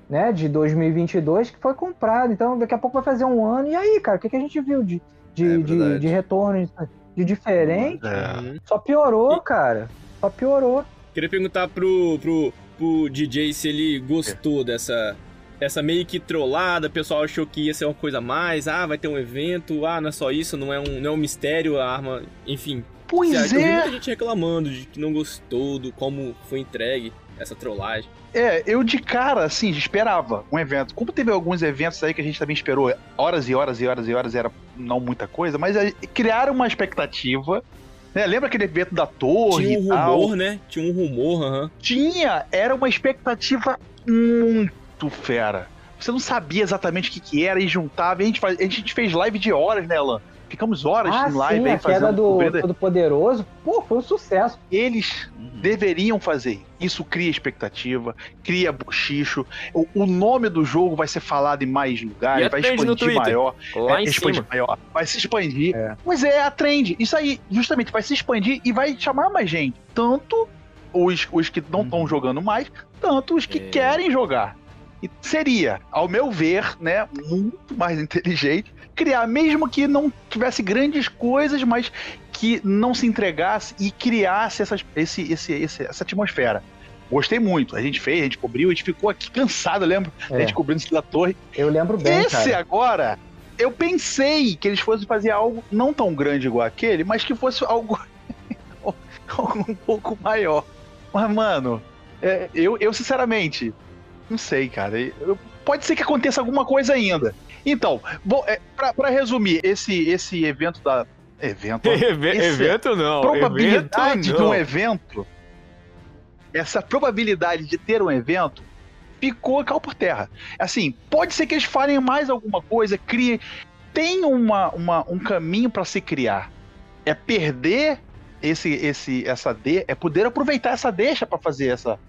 Speaker 3: né, de 2022 que foi comprado. Então daqui a pouco vai fazer um ano. E aí, cara, o que, que a gente viu de, de, é de, de, retorno, de diferente? É. Só piorou, cara. Só piorou.
Speaker 1: Queria perguntar pro, pro, pro DJ se ele gostou dessa essa meio que trollada, o pessoal achou que ia ser uma coisa a mais, ah, vai ter um evento, ah, não é só isso, não é um, não é um mistério, a arma, enfim.
Speaker 4: Pois é.
Speaker 1: Muita gente reclamando de que não gostou do como foi entregue essa trollagem.
Speaker 4: É, eu de cara, assim, esperava um evento. Como teve alguns eventos aí que a gente também esperou horas e horas e horas e horas, era não muita coisa, mas criaram uma expectativa né? Lembra aquele evento da torre?
Speaker 1: Tinha um rumor, né? Tinha um rumor, aham. Uhum.
Speaker 4: Tinha, era uma expectativa muito fera. Você não sabia exatamente o que, que era e juntava. E a gente, faz, a gente fez live de horas, né, Lan? Ficamos horas
Speaker 3: ah,
Speaker 4: em live
Speaker 3: sim,
Speaker 4: aí
Speaker 3: a queda do Todo Poderoso. Pô, foi um sucesso.
Speaker 4: Eles uhum. deveriam fazer. Isso cria expectativa, cria bochicho. O, o, nome do jogo vai ser falado em mais lugares, vai expandir maior.
Speaker 2: Lá é, expandir maior.
Speaker 4: Vai se expandir. É. Pois é, a trend. Isso aí, justamente, vai se expandir e vai chamar mais gente. Tanto os, os que não estão uhum. jogando mais, tanto os que é. querem jogar. E seria, ao meu ver, né, muito mais inteligente criar, mesmo que não tivesse grandes coisas, mas que não se entregasse e criasse essas, esse, esse, esse, essa atmosfera. Gostei muito. A gente fez, a gente cobriu, a gente ficou aqui cansado, lembro? É. A gente cobrindo da torre.
Speaker 3: Eu lembro bem.
Speaker 4: Esse
Speaker 3: cara.
Speaker 4: agora, eu pensei que eles fossem fazer algo não tão grande igual aquele, mas que fosse algo um pouco maior. Mas, mano, é, eu, eu sinceramente, não sei, cara. Eu, pode ser que aconteça alguma coisa ainda. Então, bom, é, pra, pra resumir, esse, esse evento da. Evento.
Speaker 2: evento não.
Speaker 4: Probabilidade
Speaker 2: evento
Speaker 4: de um evento. Essa probabilidade de ter um evento ficou cal por terra. Assim, pode ser que eles falem mais alguma coisa, criem. Tem uma, uma, um caminho para se criar. É perder esse, esse, essa de, é poder aproveitar essa deixa para fazer essa,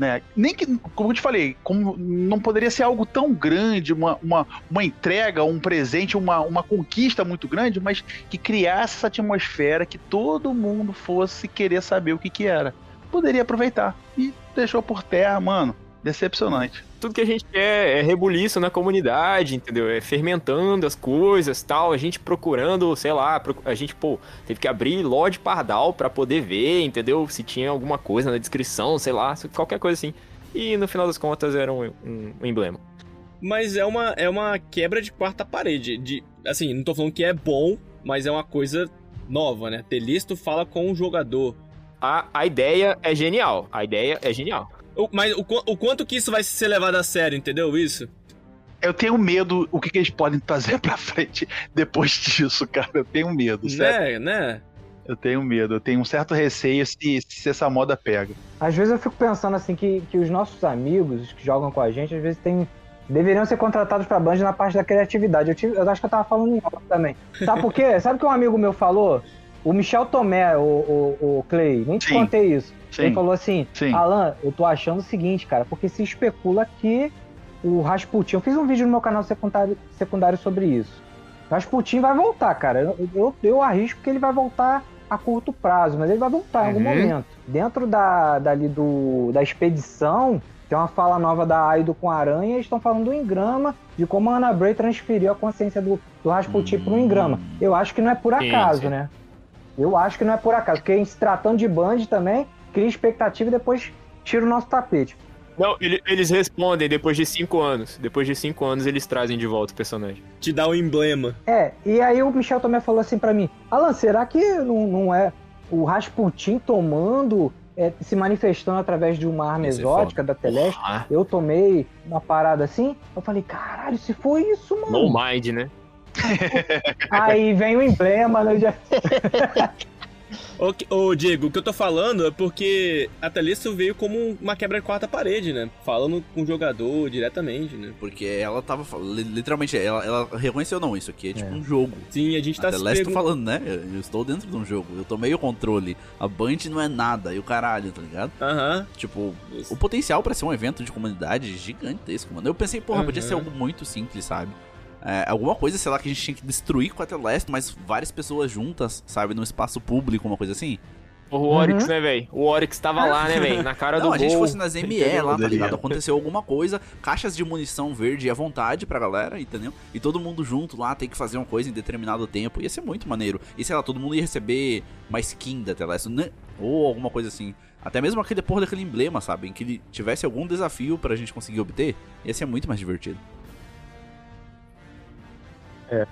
Speaker 4: né? Nem que, como eu te falei, como não poderia ser algo tão grande, uma, uma, uma entrega, um presente, uma, uma conquista muito grande, mas que criasse essa atmosfera que todo mundo fosse querer saber o que que era. Poderia aproveitar e deixou por terra, mano. Decepcionante.
Speaker 2: Tudo que a gente quer é rebuliço na comunidade, entendeu? É fermentando as coisas tal. A gente procurando, sei lá, a gente, pô, teve que abrir Lord Pardal para poder ver, entendeu? Se tinha alguma coisa na descrição, sei lá, qualquer coisa assim. E no final das contas era um, um, um emblema.
Speaker 1: Mas é uma, é uma quebra de quarta parede. De, assim, não tô falando que é bom, mas é uma coisa nova, né? Telisto fala com o jogador.
Speaker 2: A, a ideia é genial. A ideia é genial.
Speaker 1: Mas o, o quanto que isso vai ser levado a sério, entendeu isso?
Speaker 4: Eu tenho medo o que, que eles podem trazer pra frente depois disso, cara. Eu tenho medo,
Speaker 1: certo? Né, né?
Speaker 4: Eu tenho medo, eu tenho um certo receio se, se essa moda pega.
Speaker 3: Às vezes eu fico pensando assim que, que os nossos amigos que jogam com a gente, às vezes tem, deveriam ser contratados pra Band na parte da criatividade. Eu, tive, eu acho que eu tava falando em também. Sabe por quê? Sabe o que um amigo meu falou? O Michel Tomé, o, o, o Clay, nem te Sim. contei isso. Sim. Ele falou assim: Sim. Alan, eu tô achando o seguinte, cara, porque se especula que o Rasputin. Eu fiz um vídeo no meu canal secundário, secundário sobre isso. O Rasputin vai voltar, cara. Eu, eu, eu, arrisco que ele vai voltar a curto prazo, mas ele vai voltar em algum uhum. momento. Dentro da, dali do, da expedição, tem uma fala nova da Aido com a Aranha, eles estão falando do Engrama, de como a Ana Bray transferiu a consciência do, do Rasputin uhum. para o Engrama. Eu acho que não é por acaso, sim. né? Eu acho que não é por acaso, porque se tratando de Band também, cria expectativa e depois tira o nosso tapete.
Speaker 2: Não, eles respondem depois de cinco anos. Depois de cinco anos eles trazem de volta o personagem.
Speaker 1: Te dá o um emblema.
Speaker 3: É, e aí o Michel também falou assim para mim: Alan, será que não, não é o Rasputin tomando, é, se manifestando através de uma arma Esse é exótica é da Teleste? Eu tomei uma parada assim. Eu falei: caralho, se foi isso, mano.
Speaker 2: No mind, né?
Speaker 3: aí vem o emblema, né?
Speaker 1: Ô, ô, Diego, o que eu tô falando é porque a Talisso veio como uma quebra de quarta parede, né? Falando com o jogador diretamente, né?
Speaker 5: Porque ela tava. Literalmente, ela, ela reconheceu, não, isso aqui é tipo é. um jogo.
Speaker 1: Sim, a gente tá a
Speaker 5: se tô falando, né? Eu estou dentro de um jogo. Eu tomei o controle. A Band não é nada. E o caralho, tá ligado?
Speaker 1: Aham. Uh -huh.
Speaker 5: Tipo, isso. o potencial para ser um evento de comunidade gigantesco, mano. Eu pensei, porra, uh -huh. podia ser algo muito simples, sabe? É, alguma coisa, sei lá, que a gente tinha que destruir com a Teleste, mas várias pessoas juntas, sabe, no espaço público, uma coisa assim.
Speaker 2: O Oryx, uhum. né, velho? O Oryx tava lá, né, velho? Na cara
Speaker 5: Não,
Speaker 2: do
Speaker 5: a gente fosse nas ME lá, tá ligado? Aconteceu alguma coisa, caixas de munição verde à vontade pra galera, entendeu? E todo mundo junto lá tem que fazer uma coisa em determinado tempo. Ia ser muito maneiro. E sei lá, todo mundo ia receber uma skin da Teleste, né? Ou alguma coisa assim. Até mesmo aquele porra daquele emblema, sabe? Em que ele tivesse algum desafio pra gente conseguir obter, ia ser muito mais divertido.
Speaker 3: É.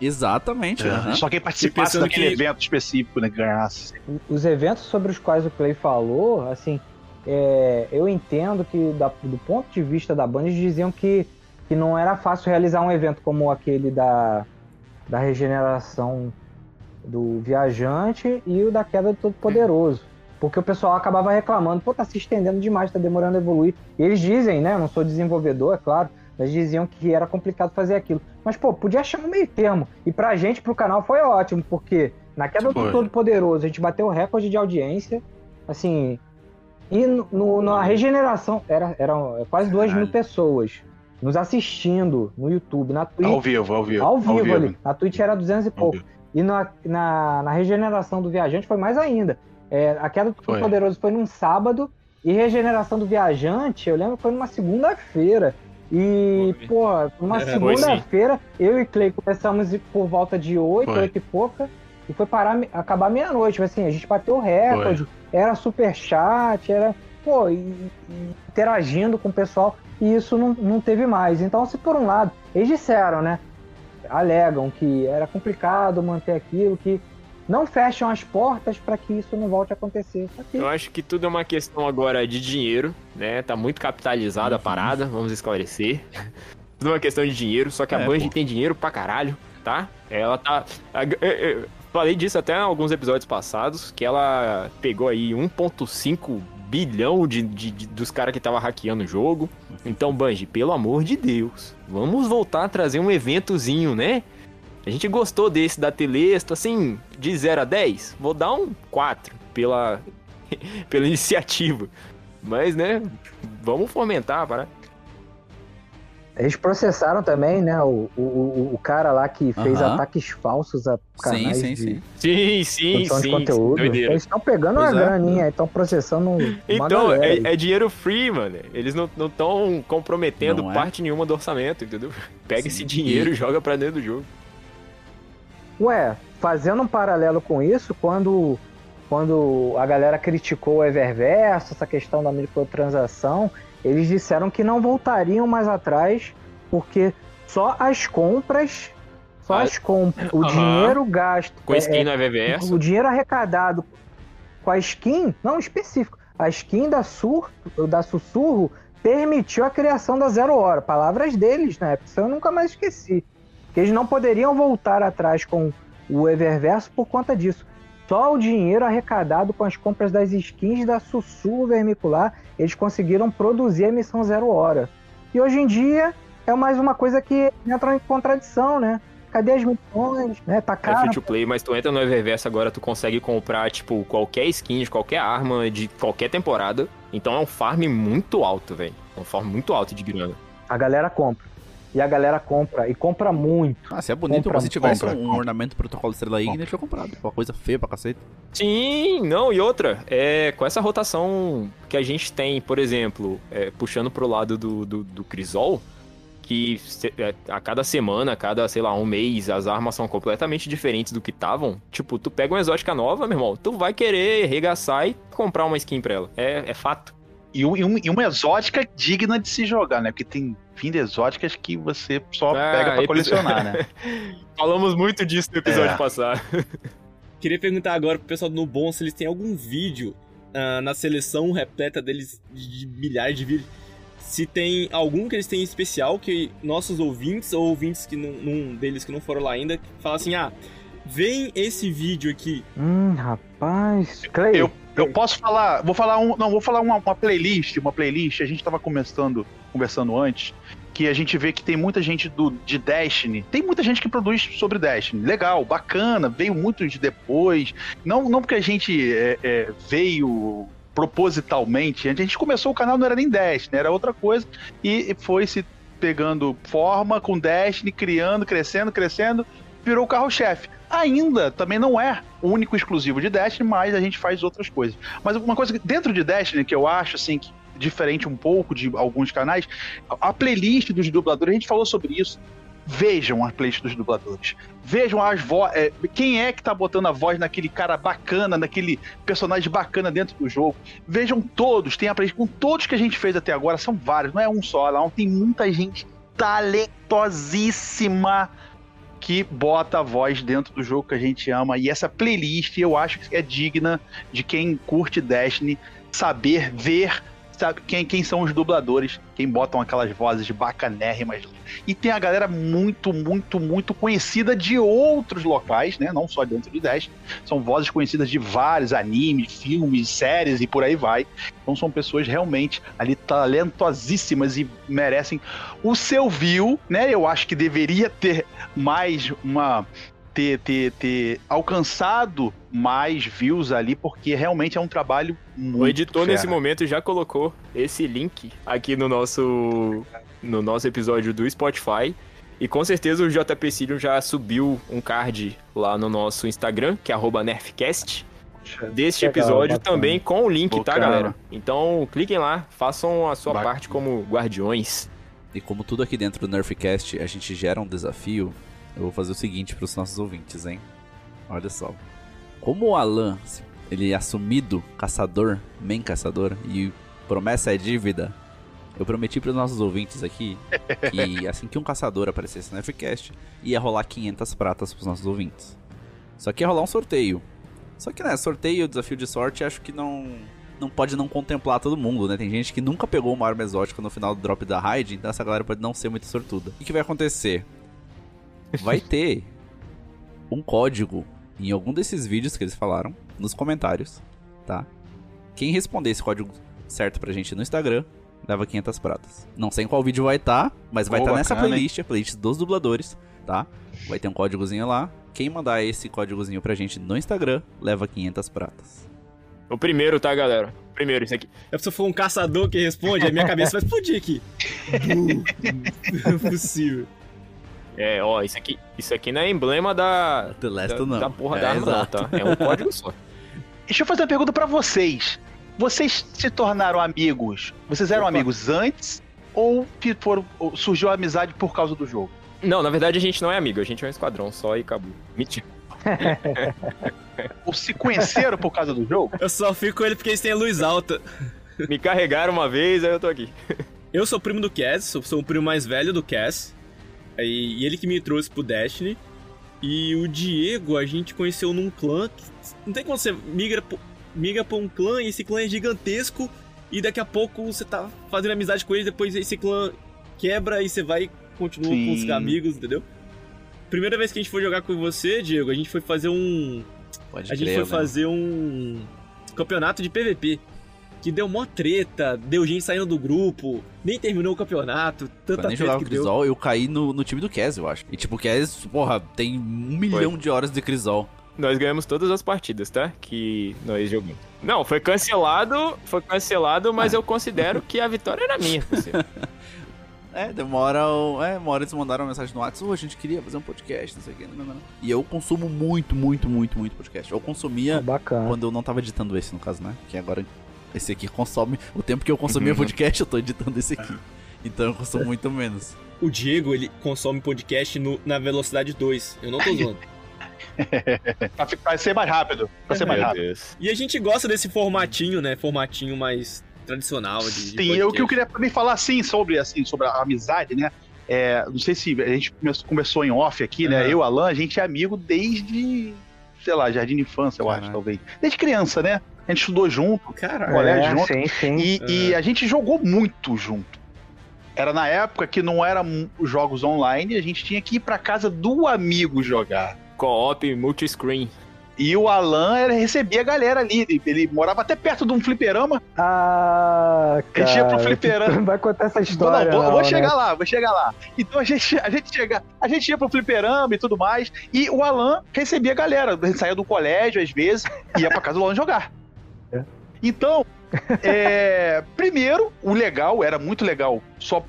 Speaker 5: Exatamente. É.
Speaker 4: Só quem participasse daquele que... evento específico, né, ganhasse.
Speaker 3: Os eventos sobre os quais o Clay falou, assim, é, eu entendo que da, do ponto de vista da banda, eles diziam que, que não era fácil realizar um evento como aquele da, da regeneração do viajante e o da queda do Todo-Poderoso. Porque o pessoal acabava reclamando, pô, tá se estendendo demais, tá demorando a evoluir. E eles dizem, né? Eu não sou desenvolvedor, é claro, mas diziam que era complicado fazer aquilo. Mas, pô, podia achar um meio termo. E pra gente, pro canal, foi ótimo, porque na queda do Todo Poderoso, a gente bateu o recorde de audiência, assim. E no, no na regeneração, era, eram quase duas mil pessoas nos assistindo no YouTube, na Twitch.
Speaker 4: Ao vivo, ao vivo.
Speaker 3: Ao vivo, ao vivo. ali. Na Twitch era 200 e pouco. E na, na, na, regeneração do viajante foi mais ainda. É, a queda do Todo Poderoso foi num sábado e regeneração do viajante, eu lembro, foi numa segunda-feira. E, pô, uma
Speaker 2: É,
Speaker 3: segunda-feira, eu e Clay começamos por volta de 8,
Speaker 4: Foi.
Speaker 3: 8 e pouca, e foi parar, acabar meia-noite. Mas, Assim, a gente bateu o recorde, era super chat, era, pô, e, e interagindo com o pessoal, e isso não, não teve mais. Então, se por um lado, eles disseram, né? Alegam que era complicado manter aquilo, que não fecham as portas para que isso não volte a acontecer. Que
Speaker 2: Eu acho que tudo é uma questão agora de dinheiro, né? Tá muito capitalizada
Speaker 5: Uhum.
Speaker 2: a parada, vamos esclarecer. Tudo é uma questão de dinheiro, só que a
Speaker 5: É,
Speaker 2: Bungie
Speaker 5: pô.
Speaker 2: tem dinheiro pra caralho, tá? Ela tá. a- eu- eu Falei disso até em alguns episódios passados, que ela pegou aí 1,5 bilhão de, de- de- dos caras que tava hackeando o jogo. Então, Bungie, pelo amor de Deus, vamos voltar a trazer um eventozinho, né? A gente gostou desse da Telesto, assim, de 0 a 10, vou dar um 4 pela, pela iniciativa. Mas, né, vamos fomentar, para.
Speaker 3: Eles processaram também, né? O, o, o- cara lá que fez ataques falsos a
Speaker 5: Sim,
Speaker 3: canais
Speaker 5: sim,
Speaker 3: de
Speaker 5: sim.
Speaker 2: Sim, sim,
Speaker 3: de
Speaker 2: sim.
Speaker 3: conteúdo.
Speaker 2: doideira.
Speaker 3: Eles estão pegando
Speaker 5: Pois
Speaker 3: uma
Speaker 5: é.
Speaker 3: graninha, estão processando uma
Speaker 2: Então, é, é dinheiro free, mano. Eles não estão comprometendo
Speaker 5: Não é?
Speaker 2: parte nenhuma do orçamento, entendeu? Pega
Speaker 5: Sim.
Speaker 2: esse dinheiro e joga pra dentro do jogo.
Speaker 3: Ué, fazendo um paralelo com isso, quando, quando a galera criticou o Eververso, essa questão da microtransação, eles disseram que não voltariam mais atrás, porque só as compras, só
Speaker 2: Ah,
Speaker 3: as compras, o dinheiro gasto,
Speaker 2: Com
Speaker 3: é,
Speaker 2: skin no EVVS.
Speaker 3: o dinheiro arrecadado com a skin, não específico, a skin da, sur, da Sussurro permitiu a criação da Zero Hora. Palavras deles época, isso eu nunca mais esqueci. Que eles não poderiam voltar atrás com o Eververso por conta disso. Só o dinheiro arrecadado com as compras das skins da Sussurro Vermicular, eles conseguiram produzir a missão Zero Hora. E hoje em dia é mais uma coisa que entra em contradição, né? Cadê as missões? Né? Tá
Speaker 2: É
Speaker 3: caro.
Speaker 2: free to play, mas tu entra no EVVS agora, tu consegue comprar, tipo, qualquer skin de qualquer arma de qualquer temporada. Então é um farm muito alto, velho. É um farm muito alto de grana.
Speaker 3: A galera compra. E a galera compra, e compra muito.
Speaker 5: Ah, se é bonito,
Speaker 3: Compra,
Speaker 5: se tivesse
Speaker 4: compra,
Speaker 5: um
Speaker 4: compra.
Speaker 5: ornamento protocolo Estrela Igna, eu tinha comprado. Uma coisa feia pra cacete.
Speaker 2: Sim, não, e outra, é, com essa rotação que a gente tem, por exemplo, é, puxando pro lado do, do, do Crisol, que é, a cada semana, a cada, sei lá, um mês, as armas são completamente diferentes do que estavam. Tipo, tu pega uma exótica nova, meu irmão, tu vai querer regaçar e comprar uma skin pra ela. É, é fato.
Speaker 4: E, um- e um- e uma exótica digna de se jogar, né? Porque tem de exóticas que você só
Speaker 2: Ah,
Speaker 4: pega pra colecionar, né?
Speaker 2: Falamos muito disso no episódio
Speaker 4: É.
Speaker 2: passado.
Speaker 1: Queria perguntar agora pro pessoal do Nubon se eles têm algum vídeo ah, na seleção repleta deles de milhares de vídeos. Se tem algum que eles têm em especial que nossos ouvintes ou ouvintes que não, num deles que não foram lá ainda, falam assim: ah, vem esse vídeo aqui.
Speaker 3: Hum, rapaz. Clay,
Speaker 4: Eu, eu posso falar, vou falar um, não, vou falar uma, uma playlist, uma playlist. A gente tava começando, conversando antes, que a gente vê que tem muita gente do de Destiny. Tem muita gente que produz sobre Destiny. Legal, bacana, veio muitos depois. Não, não porque a gente é, é, veio propositalmente. A gente começou o canal não era nem Destiny, era outra coisa e foi se pegando forma com Destiny, criando, crescendo, crescendo, virou o carro-chefe. Ainda também não é o único exclusivo de Destiny, mas a gente faz outras coisas. Mas uma coisa que dentro de Destiny que eu acho assim que diferente um pouco de alguns canais, a playlist dos dubladores, a gente falou sobre isso. Vejam a playlist dos dubladores. Vejam as vozes. quem é que tá botando a voz naquele cara bacana, naquele personagem bacana dentro do jogo. Vejam todos, tem a playlist com todos que a gente fez até agora, são vários, não é um só, não. Tem muita gente talentosíssima que bota a voz dentro do jogo que a gente ama. E essa playlist eu acho que é digna de quem curte Destiny saber ver sabe quem, quem são os dubladores, quem botam aquelas vozes bacanérrimas. E tem a galera muito, muito, muito conhecida de outros locais, né? Não só dentro de Destiny. São vozes conhecidas de vários animes, filmes, séries e por aí vai. Então são pessoas realmente ali talentosíssimas e merecem o seu view, né? Eu acho que deveria ter mais uma ter, ter, ter alcançado mais views ali, porque realmente é um trabalho muito
Speaker 2: O editor
Speaker 4: fera.
Speaker 2: nesse momento já colocou esse link aqui no nosso no nosso episódio do Spotify. E com certeza o JP Cilium já subiu um card lá no nosso Instagram, que é arroba nerfcast, deste episódio
Speaker 3: bacana.
Speaker 2: também com o link, tá, galera? Então cliquem lá, façam a sua
Speaker 4: Bacana.
Speaker 2: parte como guardiões.
Speaker 5: E como tudo aqui dentro do Nerfcast a gente gera um desafio, eu vou fazer o seguinte para os nossos ouvintes, hein? Olha só. Como o Alan, ele é assumido caçador, main caçador, e promessa é dívida, eu prometi para os nossos ouvintes aqui que assim que um caçador aparecesse no Nerfcast, ia rolar 500 pratas para os nossos ouvintes. Só que ia rolar um sorteio. Só que, né, sorteio, desafio de sorte, acho que não não pode não contemplar todo mundo, né? Tem gente que nunca pegou uma arma exótica no final do drop da raid, então essa galera pode não ser muito sortuda. O que, que vai acontecer? Vai ter um código em algum desses vídeos que eles falaram, nos comentários, tá? Quem responder esse código certo pra gente no Instagram, leva 500 pratas. Não sei em qual vídeo vai estar, tá, mas vai estar tá nessa playlist, a playlist dos dubladores, tá? Vai ter um códigozinho lá. Quem mandar esse códigozinho pra gente no Instagram, leva 500 pratas.
Speaker 2: O primeiro, tá, galera? Primeiro, isso aqui.
Speaker 1: É se for um caçador que responde, a minha cabeça vai explodir aqui. não é possível.
Speaker 2: É, ó, isso aqui, isso aqui não é emblema da.
Speaker 5: The Last
Speaker 2: da,
Speaker 5: não.
Speaker 2: da porra é, da arma, não, tá? É um código só.
Speaker 4: Deixa eu fazer uma pergunta para vocês. Vocês se tornaram amigos? Vocês eram Opa. amigos antes? Ou foram, surgiu a amizade por causa do jogo?
Speaker 2: Não, na verdade a gente não é amigo, a gente é um esquadrão só e acabou. Mentira.
Speaker 4: Ou se conheceram por causa do jogo?
Speaker 1: Eu só fico com ele porque eles têm a luz alta.
Speaker 2: Me carregaram uma vez, aí eu tô aqui.
Speaker 1: Eu sou primo do Cass, sou, sou o primo mais velho do Cass. E, ele que me trouxe pro Destiny. E o Diego a gente conheceu num clã. Que, não tem como você migra, migra pra um clã e esse clã é gigantesco. E daqui a pouco você tá fazendo amizade com ele, depois esse clã quebra e você vai e continua Sim. com os amigos, entendeu? Primeira vez que a gente foi jogar com você, Diego, a gente foi fazer um. Pode a gente foi né? fazer um campeonato de PVP. Que deu mó treta, deu gente saindo do grupo, nem terminou o campeonato, tanta eu nem jogava
Speaker 5: que Crisol, deu. eu caí no, no time do Kes, eu acho. E tipo, o Kes, porra, tem um milhão foi. de horas de Crisol.
Speaker 2: Nós ganhamos todas as partidas, tá? Que nós jogamos. Não, foi cancelado, foi cancelado, mas ah. eu considero que a vitória era minha.
Speaker 5: É, demora. É, uma hora eles mandaram uma mensagem no WhatsApp, oh, a gente queria fazer um podcast, não sei o que. Não, não, não. E eu consumo muito, muito, muito, muito podcast. Eu consumia
Speaker 3: Bacana.
Speaker 5: quando eu não tava editando esse, no caso, né? Que agora esse aqui consome. O tempo que eu consumia uhum. podcast, eu tô editando esse aqui. Então eu consumo muito menos.
Speaker 1: O Diego, ele consome podcast no, na velocidade 2. Eu não tô zoando.
Speaker 4: pra ser mais rápido. Pra ser mais rápido. Deus.
Speaker 1: E a gente gosta desse formatinho, né? Formatinho mais tradicional de,
Speaker 4: Sim, de eu que eu queria também falar assim sobre assim sobre a amizade, né? É, não sei se a gente conversou em off aqui, né? Eu, Alan, a gente é amigo desde, sei lá, jardim de infância, eu acho, talvez. Desde criança, né? A gente estudou junto,
Speaker 3: cara, colégio é, junto.
Speaker 4: Sim, sim. E, é. e, a gente jogou muito junto. Era na época que não eram jogos online, a gente tinha que ir pra casa do amigo jogar.
Speaker 2: Co-op, multiscreen.
Speaker 4: E o Alan ele recebia a galera ali. Ele, ele, morava até perto de um fliperama.
Speaker 3: Ah, cara.
Speaker 4: Ele ia pro fliperama.
Speaker 3: Vai contar essa história.
Speaker 4: Não,
Speaker 3: não,
Speaker 4: vou,
Speaker 3: né?
Speaker 4: chegar lá, vou chegar lá. Então a gente, a gente chega, a gente ia pro fliperama e tudo mais. E o Alan recebia a galera. Saía do colégio às vezes, ia pra casa do Alan jogar. É. Então, é, primeiro, o legal, era muito legal, só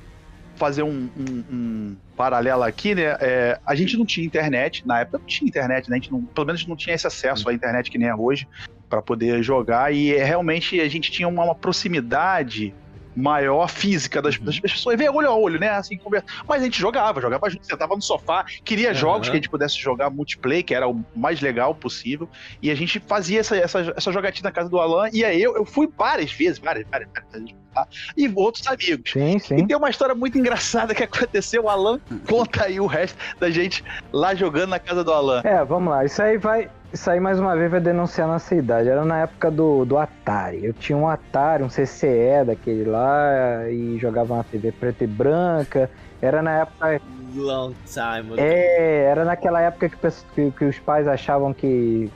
Speaker 4: fazer um, um, um paralelo aqui, né? É, a gente não tinha internet, na época não tinha internet, né? A gente não, pelo menos não tinha esse acesso à internet que nem é hoje para poder jogar e é, realmente a gente tinha uma, uma proximidade maior física das, uhum. das pessoas, ver olho a olho, né? Assim, conversa. Mas a gente jogava, jogava junto, sentava no sofá, queria uhum. jogos que a gente pudesse jogar multiplayer, que era o mais legal possível. E a gente fazia essa, essa, essa jogatina na casa do Alan, e aí eu, eu fui várias vezes, várias, várias, várias tá? e outros amigos.
Speaker 3: Sim, sim.
Speaker 4: E tem uma história muito engraçada que aconteceu, o Alan conta aí o resto da gente lá jogando na casa do Alan.
Speaker 3: É, vamos lá, isso aí vai, isso aí mais uma vez vai denunciar nossa idade. Era na época do, do Atari. Eu tinha um Atari, um CCE daquele lá, e jogava uma TV preta e branca. Era na época.
Speaker 1: Long time.
Speaker 3: É, era naquela época que, que, que os pais achavam que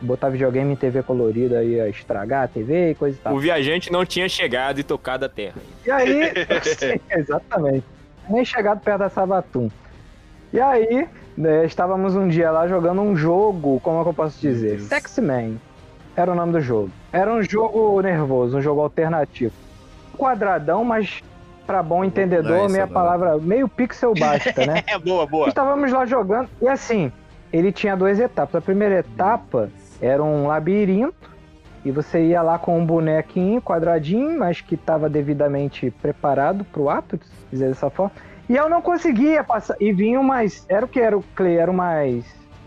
Speaker 3: botar videogame em TV colorida ia estragar a TV e coisa e tal.
Speaker 2: O viajante não tinha chegado e tocado a terra.
Speaker 3: E aí, exatamente. Nem chegado perto da Sabatum. E aí, né, estávamos um dia lá jogando um jogo, como é que eu posso dizer? Sexy Man. Era o nome do jogo. Era um jogo nervoso, um jogo alternativo. Quadradão, mas para bom entendedor, é minha palavra, meio pixel basta, né?
Speaker 4: é boa, boa.
Speaker 3: Estávamos lá jogando e assim, ele tinha duas etapas. A primeira etapa era um labirinto E você ia lá com um bonequinho quadradinho, mas que estava devidamente preparado para o ato, se dizer dessa forma. E eu não conseguia passar. E vinha mais. Era o que era o Clay? Era mais.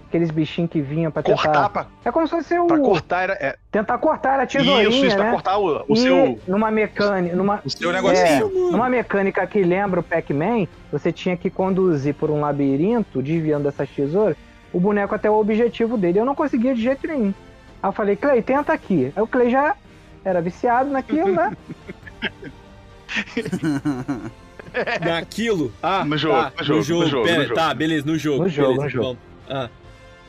Speaker 3: Aqueles bichinhos que vinham pra tentar.
Speaker 4: Cortar pra,
Speaker 3: É como se fosse o.
Speaker 4: pra cortar era. É,
Speaker 3: Tentar cortar era tesourinha,
Speaker 4: isso, isso,
Speaker 3: né?
Speaker 4: pra cortar o, o seu.
Speaker 3: numa mecânica. Numa,
Speaker 4: O seu negocinho.
Speaker 3: é, numa mecânica que lembra o Pac-Man, você tinha que conduzir por um labirinto, desviando dessas tesouras, o boneco até o objetivo dele. Eu não conseguia de jeito nenhum. Aí eu falei, Clay, tenta aqui. Aí o Clay já era viciado naquilo, né?
Speaker 1: Naquilo? Ah,
Speaker 4: No jogo,
Speaker 1: tá,
Speaker 4: no jogo,
Speaker 1: no jogo.
Speaker 4: no jogo,
Speaker 1: pera,
Speaker 4: no jogo.
Speaker 1: Tá, beleza, no jogo.
Speaker 3: No jogo,
Speaker 1: beleza,
Speaker 3: no jogo.
Speaker 1: vamos. Ah,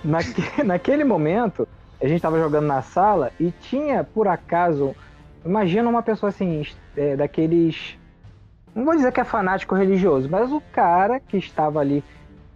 Speaker 3: Naque- naquele momento, a gente tava jogando na sala e tinha, por acaso, imagina uma pessoa assim, é, daqueles. Não vou dizer que é fanático religioso, mas o cara que estava ali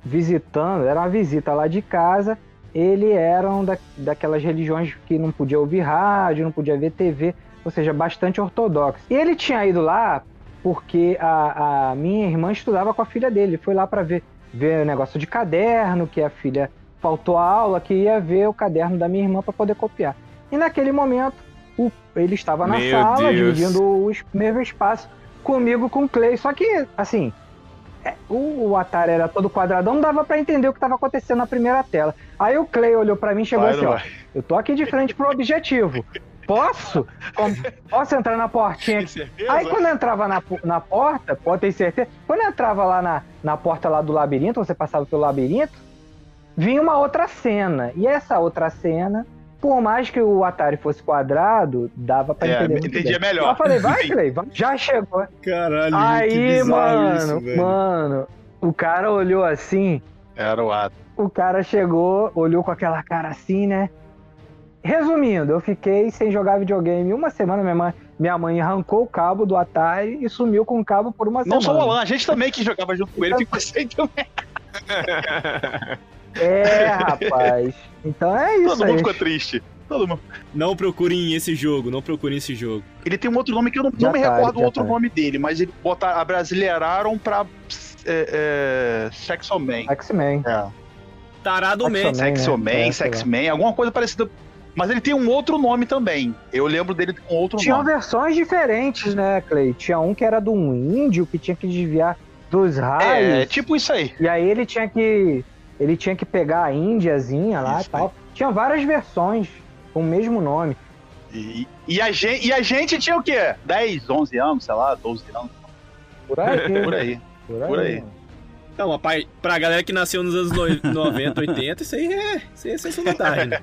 Speaker 3: visitando, era uma visita lá de casa, ele era um da, daquelas religiões que não podia ouvir rádio, não podia ver TV, ou seja, bastante ortodoxo. E ele tinha ido lá porque a, a minha irmã estudava com a filha dele, ele foi lá para ver, ver o negócio de caderno, que a filha faltou a aula, que ia ver o caderno da minha irmã para poder copiar. E naquele momento, o- ele estava na
Speaker 2: Meu
Speaker 3: sala,
Speaker 2: Deus.
Speaker 3: dividindo o es- mesmo espaço comigo com o Clay. Só que, assim, o, o Atari era todo quadradão, não dava para entender o que estava acontecendo na primeira tela. Aí o Clay olhou para mim e chegou
Speaker 4: Vai,
Speaker 3: assim, ó, eu tô aqui de frente pro objetivo. Posso? Posso entrar na portinha
Speaker 4: certeza?
Speaker 3: Aí quando eu entrava na, na porta, pode ter certeza, quando eu entrava lá na, na porta lá do labirinto, você passava pelo labirinto, vinha uma outra cena. E essa outra cena, por mais que o Atari fosse quadrado, dava pra
Speaker 4: É,
Speaker 3: entender muito
Speaker 4: entendia
Speaker 3: bem.
Speaker 4: melhor.
Speaker 3: Eu falei, vai, Clay, vai. já chegou.
Speaker 1: caralho,
Speaker 3: Aí, mano,
Speaker 1: isso, velho.
Speaker 3: mano, o cara olhou assim,
Speaker 4: Era o ato.
Speaker 3: o cara chegou, olhou com aquela cara assim, né? Resumindo, eu fiquei sem jogar videogame uma semana. Minha mãe, minha mãe arrancou o cabo do Atari e sumiu com o cabo por uma
Speaker 4: Não
Speaker 3: semana.
Speaker 4: só o Alan, a gente também que jogava junto com ele ficou sem também.
Speaker 3: É, rapaz. Então é isso
Speaker 4: Todo
Speaker 3: aí.
Speaker 4: mundo ficou triste. Todo mundo.
Speaker 1: Não procurem esse jogo, não procurem esse jogo.
Speaker 4: Ele tem um outro nome que eu não,
Speaker 3: Já
Speaker 4: não me
Speaker 3: tá,
Speaker 4: recordo o outro
Speaker 3: tá.
Speaker 4: nome dele, mas ele botaram, abrasileiraram pra é, é, Sexoman.
Speaker 3: X-Men.
Speaker 4: É.
Speaker 1: Tarado Man.
Speaker 3: Sexo Man. né? É, lá.
Speaker 4: Sexman, alguma coisa parecida. Mas ele tem um outro nome também. Eu lembro dele com outro
Speaker 3: Tinham
Speaker 4: nome.
Speaker 3: versões diferentes, né, Clay? Tinha um que era de um índio que tinha que desviar dos raios.
Speaker 4: É, tipo isso aí.
Speaker 3: E aí ele tinha que. Ele tinha que pegar a índiazinha lá
Speaker 4: Isso
Speaker 3: e tal. Tinha várias versões com o mesmo nome.
Speaker 4: E, e a gente, e a gente tinha o quê? 10, 11 anos, sei lá, 12 anos.
Speaker 3: Por aí.
Speaker 4: Por aí.
Speaker 3: Por aí.
Speaker 4: por aí.
Speaker 1: Não, mas pra, pra galera que nasceu nos anos no- 90, 80, isso aí é. Isso aí é sessão da tarde. né?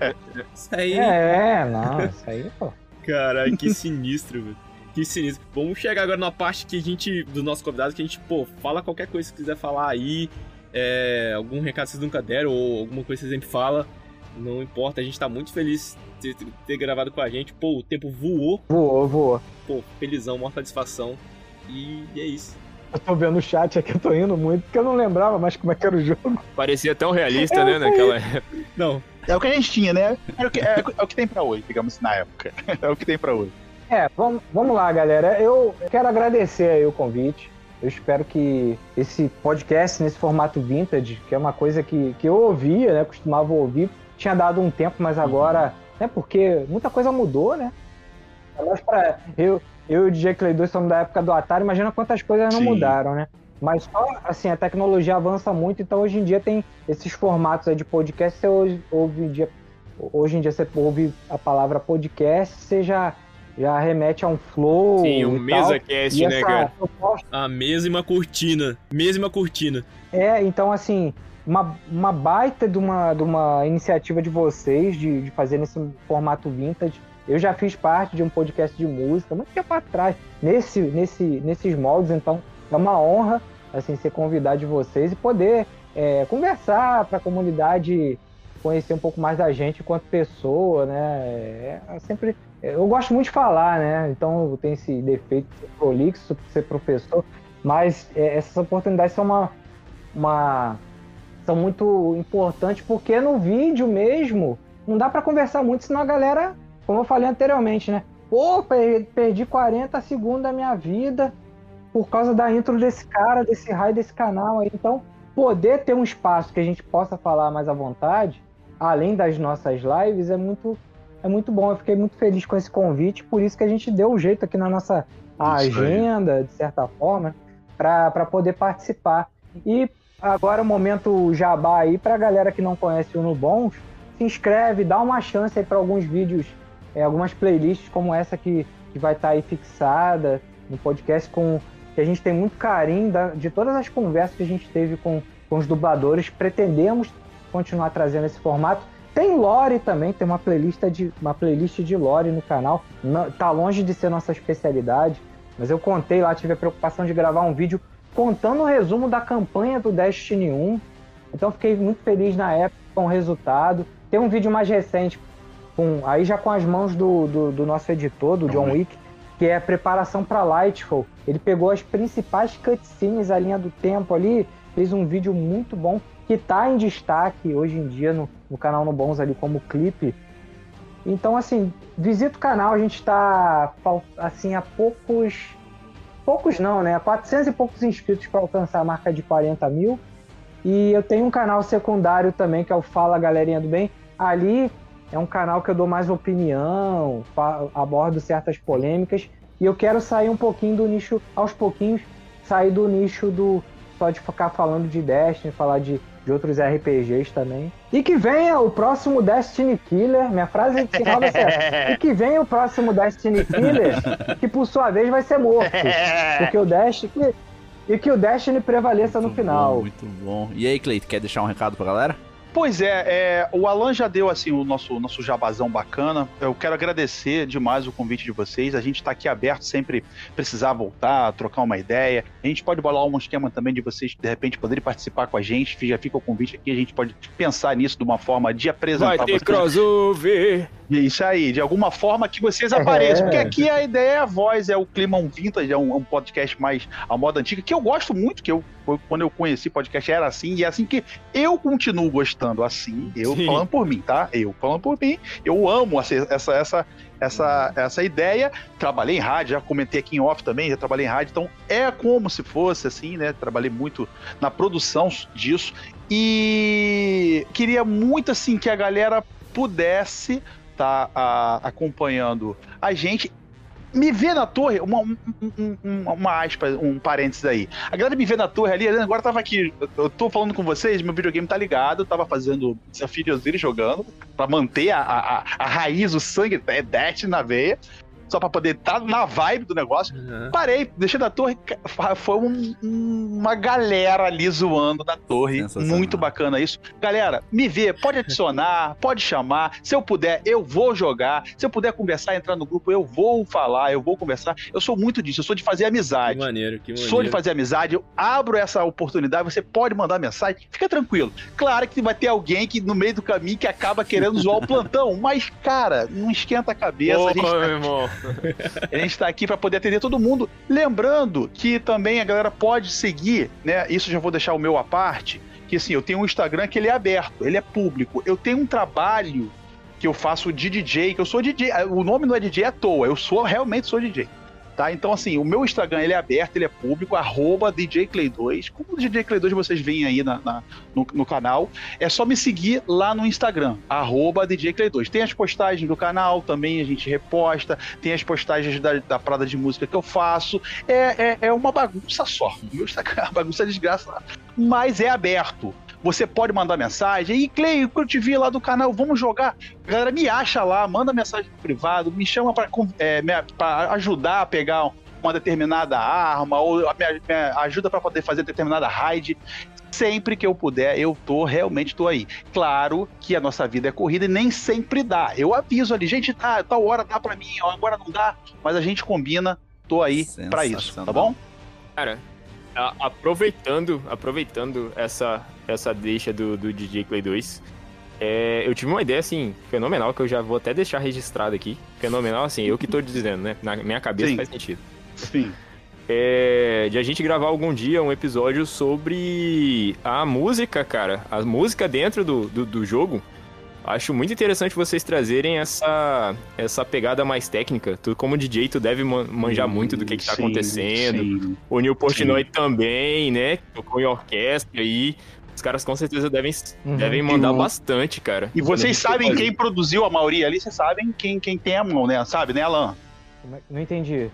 Speaker 1: Isso aí.
Speaker 3: É, não, isso aí, pô.
Speaker 1: Caralho, que sinistro, velho. Que sinistro. Vamos chegar agora na parte que a gente, do nosso convidado, que a gente, pô, fala qualquer coisa que quiser falar aí. É, algum recado que vocês nunca deram, ou alguma coisa que vocês sempre falam. Não importa, a gente tá muito feliz de ter, ter gravado com a gente. Pô, o tempo voou.
Speaker 3: Voou, voou.
Speaker 1: Pô, felizão, maior satisfação. E é isso.
Speaker 3: Eu tô vendo o chat aqui, eu tô indo muito, porque eu não lembrava mais como é que era o jogo.
Speaker 2: Parecia tão realista, né, naquela
Speaker 1: Não,
Speaker 4: É o que a gente tinha, né? É o que, é, é o que tem pra hoje, digamos na época. É o que tem pra hoje.
Speaker 3: É, vamos, vamos lá, galera. Eu quero agradecer aí o convite. Eu espero que esse podcast nesse formato vintage, que é uma coisa que, que eu ouvia, né? Costumava ouvir, tinha dado um tempo, mas agora, né? Porque muita coisa mudou, né? Pra, eu, eu e o DJ Clay 2 somos da época do Atari, imagina quantas coisas não
Speaker 4: Sim.
Speaker 3: mudaram, né? Mas só, assim, a tecnologia avança muito, então hoje em dia tem esses formatos aí de podcast, você hoje, dia, hoje em dia você ouve a palavra podcast, você já, já remete a um flow
Speaker 2: Sim, um
Speaker 3: e
Speaker 2: mesa
Speaker 3: tal.
Speaker 2: cast,
Speaker 3: E
Speaker 2: né, cara?
Speaker 3: proposta
Speaker 1: a mesma cortina. Mesma cortina.
Speaker 3: é, então, assim, uma, uma baita de uma, de uma iniciativa de vocês de, de fazer nesse formato vintage. Eu já fiz parte de um podcast de música muito tempo atrás, nesse, nesse, nesses moldes, então é uma honra assim ser convidado de vocês e poder é, conversar para a comunidade conhecer um pouco mais da gente enquanto pessoa, né? É, é sempre eu gosto muito de falar, né? Então tenho esse defeito de ser prolixo, de ser professor, mas é, essas oportunidades são uma, uma são muito importantes porque no vídeo mesmo não dá para conversar muito, senão a galera, como eu falei anteriormente, né? Pô, per- perdi 40 segundos da minha vida por causa da intro desse cara, desse raio desse canal aí. Então, poder ter um espaço que a gente possa falar mais à vontade, além das nossas lives, é muito é muito bom. Eu fiquei muito feliz com esse convite, por isso que a gente deu o um jeito aqui na nossa agenda, de certa forma, para poder participar. E agora o momento jabá aí para a galera que não conhece o No Bons, se inscreve, dá uma chance aí para alguns vídeos, é, algumas playlists como essa que, que vai estar tá aí fixada no podcast com que a gente tem muito carinho da, de todas as conversas que a gente teve com, com os dubladores. Pretendemos continuar trazendo esse formato. Tem lore também, tem uma playlist de, uma playlist de lore no canal. Não, tá longe de ser nossa especialidade, mas eu contei lá, tive a preocupação de gravar um vídeo contando o resumo da campanha do Destiny 1. Então fiquei muito feliz na época com o resultado. Tem um vídeo mais recente, com, aí já com as mãos do, do, do nosso editor, do John Wick, que é a preparação para Lightfall. Ele pegou as principais cutscenes, a linha do tempo ali, fez um vídeo muito bom que está em destaque hoje em dia no, no canal No Bons ali como clipe. Então, assim, visita o canal, a gente está assim, a poucos. Poucos não, né? 400 e poucos inscritos para alcançar a marca de 40 mil. E eu tenho um canal secundário também, que é o Fala Galerinha do Bem. Ali é um canal que eu dou mais opinião, abordo certas polêmicas. E eu quero sair um pouquinho do nicho, aos pouquinhos, sair do nicho do só de ficar falando de Destiny, falar de de outros RPGs também. E que venha o próximo Destiny Killer, minha frase de final vai ser essa. E que venha o próximo Destiny Killer, que por sua vez vai ser morto. Porque o Destiny. E que o Destiny prevaleça muito no final.
Speaker 5: Bom, muito bom. E aí, Cleito, quer deixar um recado pra galera?
Speaker 4: Pois é, é, o Alan já deu assim o nosso, nosso jabazão bacana. Eu quero agradecer demais o convite de vocês. A gente está aqui aberto sempre precisar voltar, trocar uma ideia. A gente pode bolar um esquema também de vocês de repente poderem participar com a gente. Já fica o convite aqui, a gente pode pensar nisso de uma forma de apresentar.
Speaker 2: Vai ter vocês. crossover.
Speaker 4: Isso aí, de alguma forma que vocês apareçam. É. Porque aqui a ideia é a voz, é o clima um vintage, é um, um podcast mais a moda antiga, que eu gosto muito, que eu quando eu conheci podcast era assim, e é assim que eu continuo gostando assim, eu Sim. falando por mim, tá? Eu falando por mim, eu amo essa, essa, essa, essa, essa ideia. Trabalhei em rádio, já comentei aqui em off também, já trabalhei em rádio, então é como se fosse assim, né? Trabalhei muito na produção disso e queria muito assim que a galera pudesse estar tá, acompanhando a gente me vê na torre, uma, um, um, uma aspa, um parênteses aí. A galera me vê na torre ali, agora tava aqui, eu tô falando com vocês, meu videogame tá ligado, tava fazendo desafio de jogando, pra manter a, a, a raiz, o sangue, é Death na veia só pra poder estar tá na vibe do negócio. Uhum. Parei, deixei da torre. Foi um, uma galera ali zoando da torre. Muito bacana isso. Galera, me vê, pode adicionar, pode chamar. Se eu puder, eu vou jogar. Se eu puder conversar, entrar no grupo, eu vou falar, eu vou conversar. Eu sou muito disso, eu sou de fazer amizade.
Speaker 1: Que maneiro, que maneiro.
Speaker 4: Sou de fazer amizade, eu abro essa oportunidade, você pode mandar mensagem, fica tranquilo. Claro que vai ter alguém que no meio do caminho que acaba querendo zoar o plantão, mas, cara, não esquenta a cabeça. Opa, a gente tá... meu irmão. a gente está aqui para poder atender todo mundo. Lembrando que também a galera pode seguir, né? Isso já vou deixar o meu à parte. Que assim, eu tenho um Instagram que ele é aberto, ele é público. Eu tenho um trabalho que eu faço de DJ, que eu sou DJ. O nome não é DJ à toa, eu sou realmente sou DJ. Tá? Então, assim, o meu Instagram ele é aberto, ele é público, arroba DJClay2. Como o DJ Clay 2 vocês veem aí na, na no, no, canal, é só me seguir lá no Instagram, arroba DJ Clay 2. Tem as postagens do canal, também a gente reposta, tem as postagens da, da Prada de Música que eu faço. É, é, é uma bagunça só. O meu Instagram é uma bagunça desgraça, mas é aberto. Você pode mandar mensagem. E Clay, eu te vi lá do canal, vamos jogar. Galera, me acha lá, manda mensagem no privado, me chama para é, ajudar a pegar uma determinada arma, ou me, me ajuda para poder fazer determinada raid. Sempre que eu puder, eu tô, realmente tô aí. Claro que a nossa vida é corrida e nem sempre dá. Eu aviso ali, gente, tá, tal hora dá para mim, agora não dá, mas a gente combina, tô aí para isso, tá bom?
Speaker 2: Cara, aproveitando, aproveitando essa, essa deixa do, do DJ Clay 2, é, eu tive uma ideia, assim, fenomenal, que eu já vou até deixar registrado aqui. Fenomenal, assim, eu que tô dizendo, né? Na minha cabeça Sim. faz sentido.
Speaker 4: Sim.
Speaker 2: É, de a gente gravar algum dia um episódio sobre a música, cara. A música dentro do, do, do jogo. Acho muito interessante vocês trazerem essa, essa pegada mais técnica. Tu, como DJ, tu deve manjar muito do que, que tá sim, acontecendo. Sim, o Neil Portnoy sim. também, né? Tocou em orquestra aí. caras com certeza devem,
Speaker 3: Uhum.
Speaker 2: devem mandar bastante, cara.
Speaker 4: E vocês sabem quem produziu a maioria ali, vocês sabem quem, quem tem a mão, né? Sabe, né, Alan?
Speaker 3: É- Não entendi.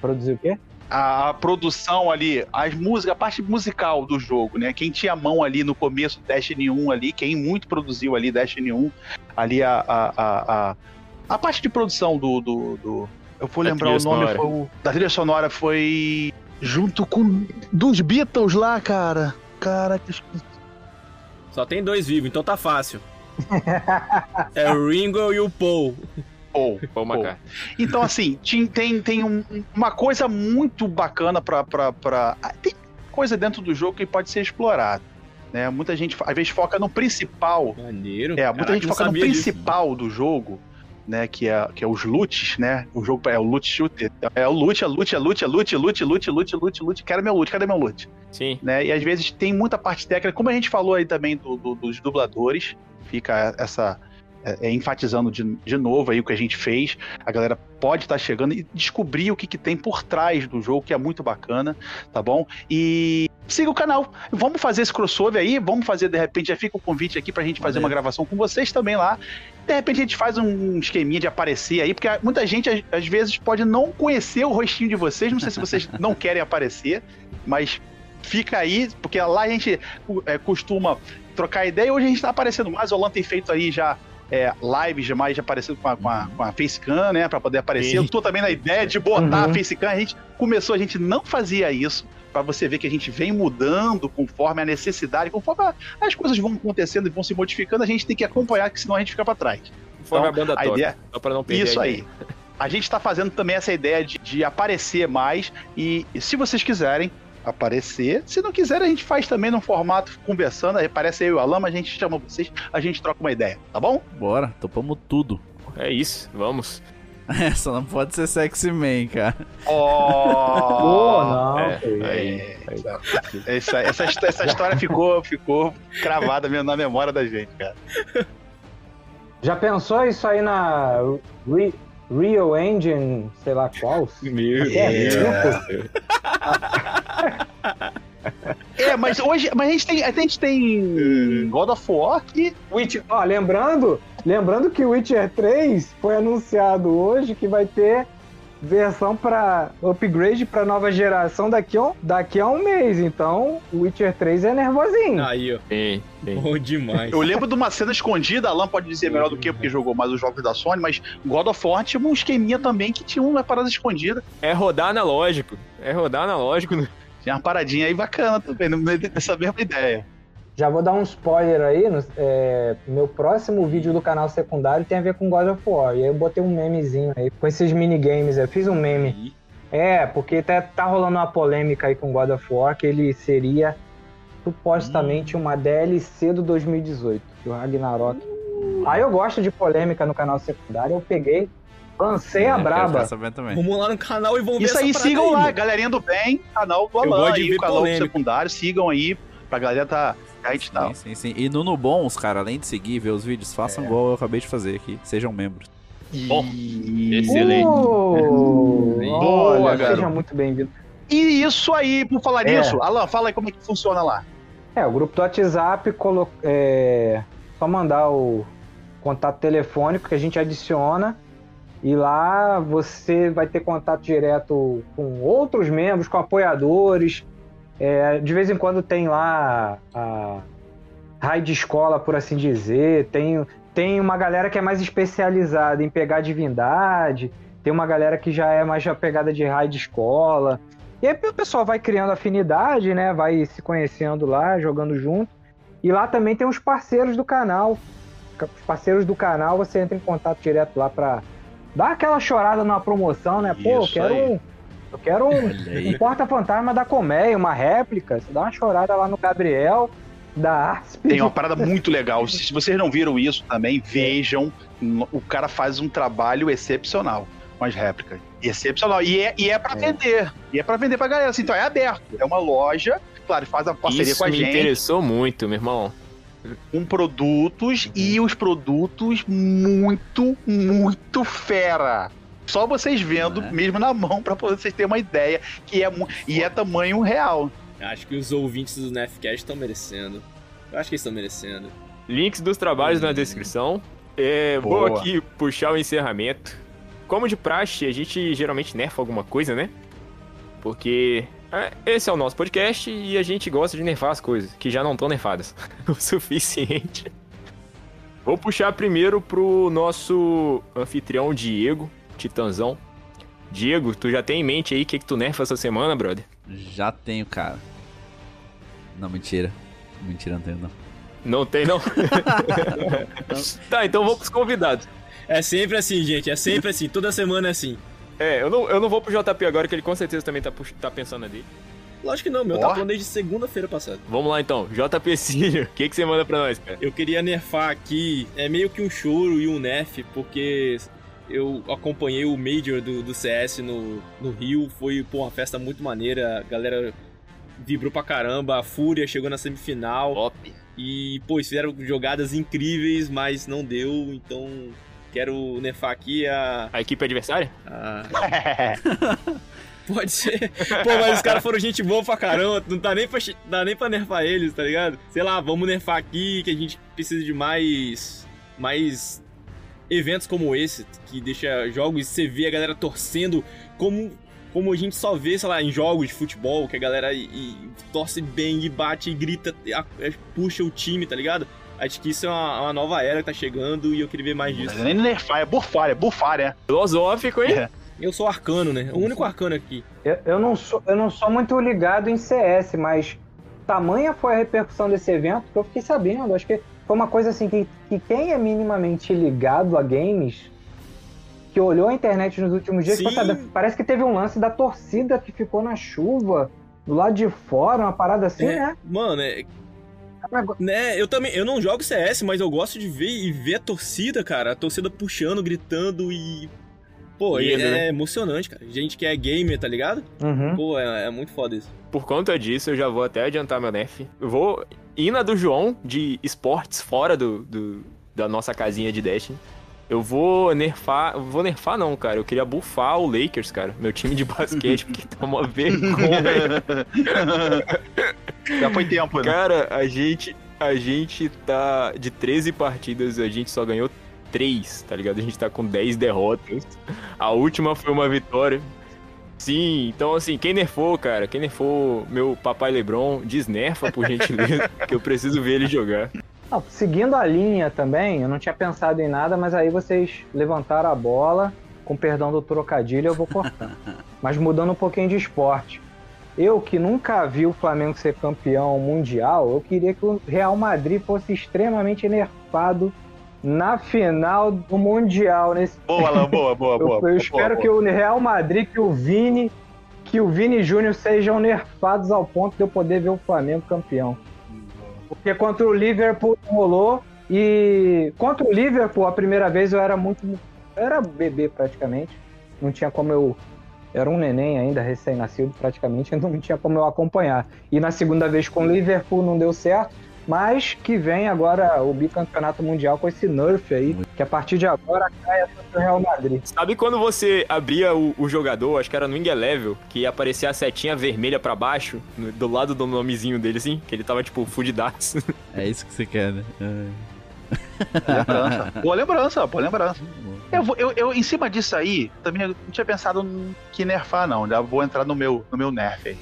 Speaker 3: Produzir o quê?
Speaker 4: A, a produção ali, as músicas, a parte musical do jogo, né? Quem tinha a mão ali no começo do Destiny 1 ali, quem muito produziu ali Destiny 1, ali a, a, a, a, a parte de produção do. do, do- eu vou
Speaker 2: Da
Speaker 4: lembrar o nome,
Speaker 2: sonora.
Speaker 4: foi o, da trilha sonora foi. Junto com. Dos Beatles lá, cara. Cara, que
Speaker 1: Só tem dois vivos, então tá fácil. é o Ringo e o Paul.
Speaker 4: Paul.
Speaker 2: Paul McCartney.
Speaker 4: Então, assim, tem, tem um- uma coisa muito bacana pra, pra, pra. ah, Tem coisa dentro do jogo que pode ser explorada. Né? Muita gente, às vezes, foca no principal.
Speaker 1: Maneiro.
Speaker 4: É, muita
Speaker 1: Caraca,
Speaker 4: gente
Speaker 1: não
Speaker 4: foca no
Speaker 1: sabia disso.
Speaker 4: principal do jogo, né? Que é, que é os loots, né? O jogo é o loot shooter. É o loot, é loot, é loot, é loot, loot, loot, loot, loot, loot. Cadê meu loot? Cadê meu loot?
Speaker 2: Sim.
Speaker 4: né? E às vezes tem muita parte técnica, como a gente falou aí também do- do- dos dubladores, fica essa. É, é, enfatizando de, de novo aí o que a gente fez. A galera pode estar chegando e descobrir o que, que tem por trás do jogo, que é muito bacana, tá bom? E siga o canal. Vamos fazer esse crossover aí, vamos fazer, de repente, já fica o convite aqui pra gente fazer
Speaker 5: Maneiro.
Speaker 4: uma gravação com vocês também lá. De repente a gente faz um esqueminha de aparecer aí, porque muita gente às, vezes pode não conhecer o rostinho de vocês, não sei se vocês não querem aparecer, mas fica aí, porque lá a gente é, costuma trocar ideia. Hoje a gente tá aparecendo mais. O Alan tem feito aí já é, lives demais, já aparecendo com a, com a, com a Facecam, né? Pra poder aparecer. Eu tô também na ideia de botar
Speaker 3: Uhum.
Speaker 4: a Facecam. A gente começou, a gente não fazia isso. Pra você ver que a gente vem mudando conforme a necessidade, conforme a- as coisas vão acontecendo e vão se modificando, a gente tem que acompanhar, que senão a gente fica pra trás.
Speaker 2: Conforme
Speaker 4: Então,
Speaker 2: a banda
Speaker 4: a
Speaker 2: toca.
Speaker 4: ideia-
Speaker 2: Só pra não perder
Speaker 4: Isso aí. A gente tá fazendo também essa ideia de, de aparecer mais. E, e se vocês quiserem aparecer, se não quiserem, a gente faz também num formato conversando. Aí Aparece eu e o Alan, mas a gente chama vocês, a gente troca uma ideia, tá bom?
Speaker 5: Bora, topamos tudo.
Speaker 2: É isso, vamos.
Speaker 5: Essa não pode ser sexy man, cara.
Speaker 3: Pô, não.
Speaker 2: é, aí,
Speaker 4: Essa, essa, histó- essa história ficou, ficou cravada mesmo na memória da gente, cara.
Speaker 3: Já pensou isso aí na Real Engine, sei lá qual?
Speaker 2: Meu
Speaker 3: É,
Speaker 2: Deus.
Speaker 4: É, mas hoje mas a gente tem, a gente tem God of War que
Speaker 3: Witcher, ó, lembrando, lembrando que o Witcher 3 foi anunciado hoje que vai ter versão para upgrade para nova geração daqui a, um, daqui a um mês. Então, o Witcher 3 é nervosinho.
Speaker 1: Aí, ó.
Speaker 2: Sim, sim.
Speaker 1: Bom demais.
Speaker 4: Eu lembro de uma cena escondida, Alan pode dizer melhor do que eu, porque jogou mais os jogos da Sony, mas God of War tinha um esqueminha também que tinha uma parada escondida.
Speaker 2: É rodar analógico. É rodar analógico.
Speaker 4: Tinha uma paradinha aí bacana também, dessa mesma ideia.
Speaker 3: Já vou dar um spoiler aí. no- é, meu próximo vídeo do canal secundário tem a ver com God of War. E aí eu botei um memezinho aí com esses minigames. Eu fiz um meme. É, porque tá, tá rolando uma polêmica aí com God of War que ele seria supostamente uma DLC do 2018, do Ragnarok. Aí eu gosto de polêmica no canal secundário, eu peguei, lancei a
Speaker 5: É,
Speaker 3: braba.
Speaker 1: Vamos lá no canal e vamos ver
Speaker 4: Isso aí, sigam
Speaker 1: aí,
Speaker 4: lá, galerinha do bem, canal do Alan aí, o canal
Speaker 1: polêmica.
Speaker 4: secundário, sigam aí, pra galera tá. Gente tá.
Speaker 5: Sim, sim, sim. E no Nubons, cara, além de seguir, ver os vídeos, façam igual eu acabei de fazer aqui. Sejam membros.
Speaker 2: Bom,
Speaker 4: E...
Speaker 2: Excelente.
Speaker 3: Uh,
Speaker 4: Boa,
Speaker 3: olha,
Speaker 4: garoto.
Speaker 3: seja muito bem-vindo.
Speaker 4: E isso aí, por falar
Speaker 3: É.
Speaker 4: nisso, Alan, fala aí como é que funciona lá.
Speaker 3: É, o grupo do WhatsApp, colo... é só mandar o contato telefônico que a gente adiciona e lá você vai ter contato direto com outros membros, com apoiadores. É, de vez em quando tem lá a raid de escola, por assim dizer. Tem, tem uma galera que é mais especializada em pegar divindade. Tem uma galera que já é mais a pegada de raid de escola. E aí o pessoal vai criando afinidade, né? Vai se conhecendo lá, jogando junto. E lá também tem os parceiros do canal. Os parceiros do canal, você entra em contato direto lá pra dar aquela chorada numa promoção, né? Pô,
Speaker 4: Isso
Speaker 3: quero
Speaker 4: aí.
Speaker 3: um. Eu quero um, um porta-fantasma da colmeia, uma réplica. Você dá uma chorada lá no Gabriel, da Asp.
Speaker 4: Tem uma parada muito legal. Se vocês não viram isso também, vejam. O cara faz um trabalho excepcional com as réplicas. Excepcional. E é, e é pra
Speaker 3: É.
Speaker 4: vender. E é pra vender pra galera. Assim, então é aberto. É uma loja. Claro, faz a parceria
Speaker 2: Isso
Speaker 4: com a
Speaker 2: me
Speaker 4: gente.
Speaker 2: interessou muito, meu irmão.
Speaker 4: com produtos e os produtos muito, muito fera. Só vocês vendo,
Speaker 5: Né?
Speaker 4: mesmo na mão, pra vocês terem uma ideia. Que é, e é tamanho real.
Speaker 1: Acho que os ouvintes do Nefcast estão merecendo. Eu acho que eles estão merecendo.
Speaker 2: Links dos trabalhos hum. na descrição. É, Boa. vou aqui puxar o encerramento. Como de praxe, a gente geralmente nerfa alguma coisa, né? Porque é, esse é o nosso podcast e a gente gosta de nerfar as coisas, que já não estão nerfadas o suficiente. Vou puxar primeiro pro nosso anfitrião Diego, Titanzão. Diego, tu já tem em mente aí o que, que tu nerfa essa semana, brother?
Speaker 5: Já tenho, cara. Não, mentira. Mentira, não tenho, não.
Speaker 2: Não tem, não? tá, então vamos pros convidados.
Speaker 1: É sempre assim, gente. É sempre assim. Toda semana é assim.
Speaker 2: É, eu não, eu não vou pro JP agora, que ele com certeza também tá, tá pensando ali.
Speaker 1: Lógico que não, meu oh. tá falando desde segunda-feira passada.
Speaker 2: Vamos lá então, JP Cílio, o que, que você manda pra nós, cara?
Speaker 1: Eu queria nerfar aqui, é meio que um choro e um nerf, porque eu acompanhei o Major do, do CS no, no Rio, foi pô, uma festa muito maneira, a galera vibrou pra caramba, a Fúria chegou na semifinal.
Speaker 2: Top.
Speaker 1: E, pô, fizeram jogadas incríveis, mas não deu, então quero nerfar aqui a.
Speaker 2: A equipe adversária?
Speaker 1: A... Pode ser. Pô, mas os caras foram gente boa pra caramba, não dá nem pra, dá nem pra nerfar eles, tá ligado? Sei lá, vamos nerfar aqui, que a gente precisa de mais. mais eventos como esse, que deixa jogos você vê a galera torcendo como como a gente só vê, sei lá, em jogos de futebol, que a galera e, e torce bem e bate e grita, e, e, puxa o time, tá ligado? Acho que isso é uma, uma, nova era que tá chegando e eu queria ver mais disso.
Speaker 4: Não é nem nerfar, é bufar, é bufar, é.
Speaker 2: Filosófico, hein? É.
Speaker 1: Eu sou arcano, né? O único arcano aqui.
Speaker 3: Eu, eu, não sou, eu não sou muito ligado em CS, mas tamanha foi a repercussão desse evento que eu fiquei sabendo. Acho que foi uma coisa assim que, que quem é minimamente ligado a games que olhou a internet nos últimos dias, parece que teve um lance da torcida que ficou na chuva, do lado de fora, uma parada assim,
Speaker 1: é,
Speaker 3: né?
Speaker 1: Mano, é, né, eu também, eu não jogo CS, mas eu gosto de ver e ver a torcida, cara, a torcida puxando, gritando e pô, e, é, né? emocionante, cara. Gente que é gamer, tá ligado?
Speaker 3: Uhum.
Speaker 1: Pô, é, é, muito foda isso.
Speaker 2: Por conta disso, eu já vou até adiantar meu nerf. Eu vou ir na do João de esportes fora do, do da nossa casinha de Destiny. Eu vou nerfar. Vou nerfar, não, cara. Eu queria bufar o Lakers, cara. Meu time de basquete, porque tá uma vergonha.
Speaker 4: Já foi tempo, né?
Speaker 2: Cara, a gente. A gente tá. De 13 partidas, a gente só ganhou 3, tá ligado? A gente tá com 10 derrotas. A última foi uma vitória. Sim, então assim, quem nerfou, cara, quem nerfou meu papai Lebron, desnerfa por gentileza, que eu preciso ver ele jogar.
Speaker 3: Não, seguindo a linha também, eu não tinha pensado em nada, mas aí vocês levantaram a bola, com perdão do trocadilho, eu vou cortar. mas mudando um pouquinho de esporte. Eu que nunca vi o Flamengo ser campeão mundial, eu queria que o Real Madrid fosse extremamente nerfado na final do Mundial. Nesse...
Speaker 4: Boa, Alan, boa, boa, boa.
Speaker 3: Eu, eu espero boa, que o Real Madrid, que o Vini, que o Vini Júnior sejam nerfados ao ponto de eu poder ver o Flamengo campeão. Porque contra o Liverpool rolou. E contra o Liverpool, a primeira vez eu era muito. Eu era bebê praticamente. Não tinha como eu. Era um neném ainda, recém-nascido praticamente, então não tinha como eu acompanhar. E na segunda vez com o Liverpool não deu certo. Mas que vem agora o bicampeonato mundial com esse nerf aí, que a partir de agora cai o Real Madrid.
Speaker 2: Sabe quando você abria o, o, jogador, acho que era no Wing Level, que aparecia a setinha vermelha para baixo, no, do lado do nomezinho dele, assim, que ele tava tipo fudidaço.
Speaker 5: É isso que você quer, né?
Speaker 4: É. Lembrança. Boa lembrança, boa lembrança. Eu, vou, eu, eu, em cima disso aí, também não tinha pensado que nerfar, não. Já vou entrar no meu, no meu nerf aí.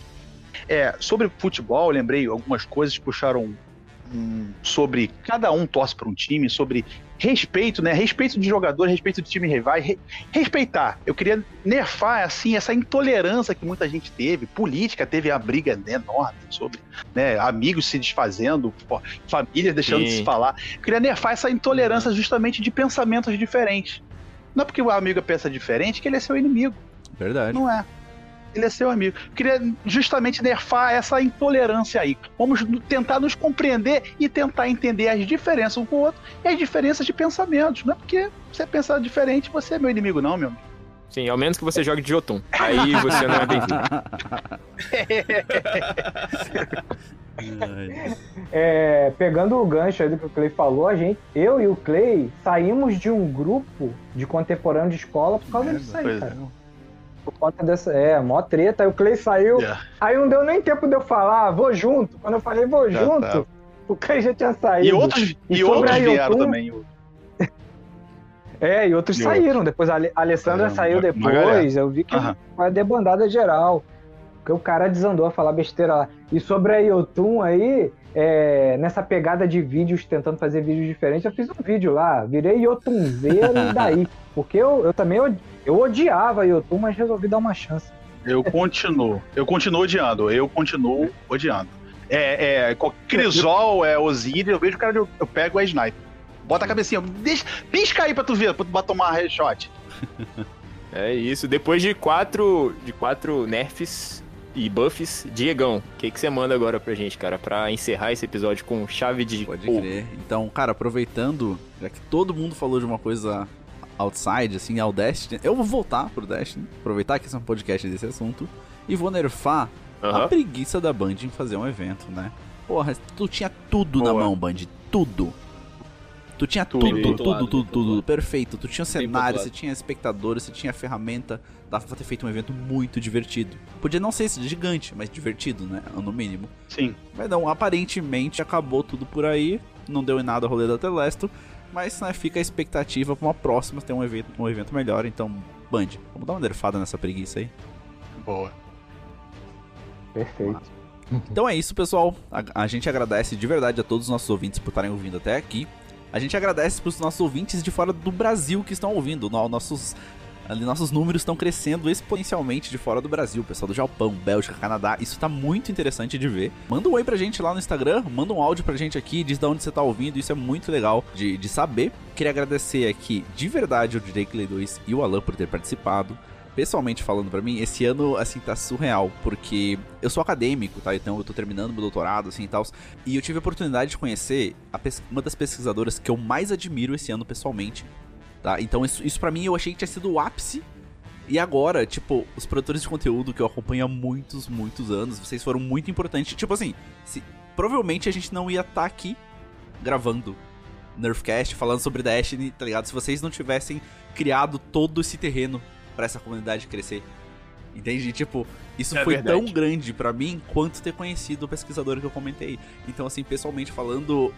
Speaker 4: É, sobre futebol, lembrei algumas coisas que puxaram sobre cada um torce para um time, sobre respeito, né? Respeito de jogador, respeito de time rival, re, respeitar. Eu queria nerfar assim essa intolerância que muita gente teve, política teve a briga enorme sobre, né, amigos se desfazendo, famílias deixando Sim. de se falar. Eu queria nerfar essa intolerância justamente de pensamentos diferentes. Não é porque o amigo pensa diferente que ele é seu inimigo.
Speaker 5: Verdade.
Speaker 4: Não é ele é seu amigo. Eu queria justamente nerfar essa intolerância aí. Vamos tentar nos compreender e tentar entender as diferenças um com o outro e as diferenças de pensamentos. Não é porque você pensa diferente, você é meu inimigo, não, meu amigo.
Speaker 2: Sim, ao menos que você jogue de Jotun. Aí você não é bem-vindo.
Speaker 3: é, pegando o gancho aí do que o Clay falou, a gente, eu e o Clay saímos de um grupo de contemporâneo de escola por causa disso aí, cara. É. Por conta dessa. É, mó treta. Aí o Clay saiu. Yeah. Aí não deu nem tempo de eu falar, ah, vou junto. Quando eu falei, vou junto. Tá. O Kai já tinha saído.
Speaker 4: E outros, e,
Speaker 3: sobre
Speaker 4: outros
Speaker 3: a
Speaker 4: vieram
Speaker 3: Yotun-
Speaker 4: também.
Speaker 3: É, e outros
Speaker 4: E
Speaker 3: saíram. Depois a Ale- a Alessandra
Speaker 4: É,
Speaker 3: saiu
Speaker 4: uma- uma galera.
Speaker 3: depois. Eu vi que foi a debandada geral. Porque o cara desandou a falar besteira lá. E sobre a Yotun aí, é, nessa pegada de vídeos, tentando fazer vídeos diferentes, eu fiz um vídeo lá. Virei Yotunzeiro e daí. Porque eu, eu também eu odiava Yotun, mas resolvi dar uma chance.
Speaker 4: Eu continuo. Eu continuo odiando. Eu continuo odiando. É, é Crisol, é Osiris, eu vejo o cara, eu, eu pego a sniper. Bota a cabecinha, deixa, pisca aí pra tu ver, pra tu tomar headshot.
Speaker 2: É isso. Depois de quatro, de quatro nerfs e buffs, Diegão, o que, que você manda agora pra gente, cara? Pra encerrar esse episódio com chave de
Speaker 5: Pode
Speaker 2: ouro?
Speaker 5: crer. Então, cara, aproveitando, já que todo mundo falou de uma coisa outside, assim, ao Destiny, eu vou voltar pro Destiny, aproveitar que esse é um podcast desse assunto, e vou nerfar a
Speaker 2: Aham.
Speaker 5: preguiça da Band em fazer um evento, né? Porra, tu tinha tudo na
Speaker 2: Boa.
Speaker 5: mão, Band, tudo. Tu tinha
Speaker 4: Tudo.
Speaker 5: tudo, tudo, tudo, tudo,
Speaker 1: pontuado.
Speaker 5: perfeito. Tu tinha
Speaker 1: Bem
Speaker 5: cenário, você tinha espectadores, você tinha ferramenta. Dava pra ter feito um evento muito divertido. Podia não ser gigante, mas divertido, né? No mínimo.
Speaker 4: Sim.
Speaker 5: Mas não, aparentemente acabou tudo por aí. Não deu em nada o rolê da Telesto. Mas né, fica a expectativa pra uma próxima ter um evento, um evento melhor. Então, Band, vamos dar uma nerfada nessa preguiça aí.
Speaker 4: Boa.
Speaker 3: Perfeito.
Speaker 5: Então é isso, pessoal. A, a gente agradece de verdade a todos os nossos ouvintes por estarem ouvindo até aqui. A gente agradece pros nossos ouvintes de fora do Brasil que estão ouvindo. No- Nossos, nossos números estão crescendo exponencialmente de fora do Brasil. Pessoal do Japão, Bélgica, Canadá. Isso tá muito interessante de ver. Manda um oi pra gente lá no Instagram. Manda um áudio pra gente aqui. Diz de onde você tá ouvindo. Isso é muito legal de, de saber. Queria agradecer aqui de verdade o DJ Clay 2 e o Alan por ter participado pessoalmente falando pra mim, esse ano, assim, tá surreal, porque eu sou acadêmico, tá? Então eu tô terminando meu doutorado, assim, e tal. E eu tive a oportunidade de conhecer uma das pesquisadoras que eu mais admiro esse ano pessoalmente, tá? Então isso, isso para mim eu achei que tinha sido o ápice. E agora, tipo, os produtores de conteúdo que eu acompanho há muitos, muitos anos, vocês foram muito importantes. Tipo assim, se, provavelmente a gente não ia estar aqui gravando Nerfcast, falando sobre Destiny, tá ligado? Se vocês não tivessem criado todo esse terreno pra essa comunidade crescer. Entende? Tipo, isso
Speaker 2: É
Speaker 5: foi
Speaker 2: verdade.
Speaker 5: tão grande pra mim quanto ter conhecido o pesquisador que eu comentei. Então, assim, pessoalmente falando,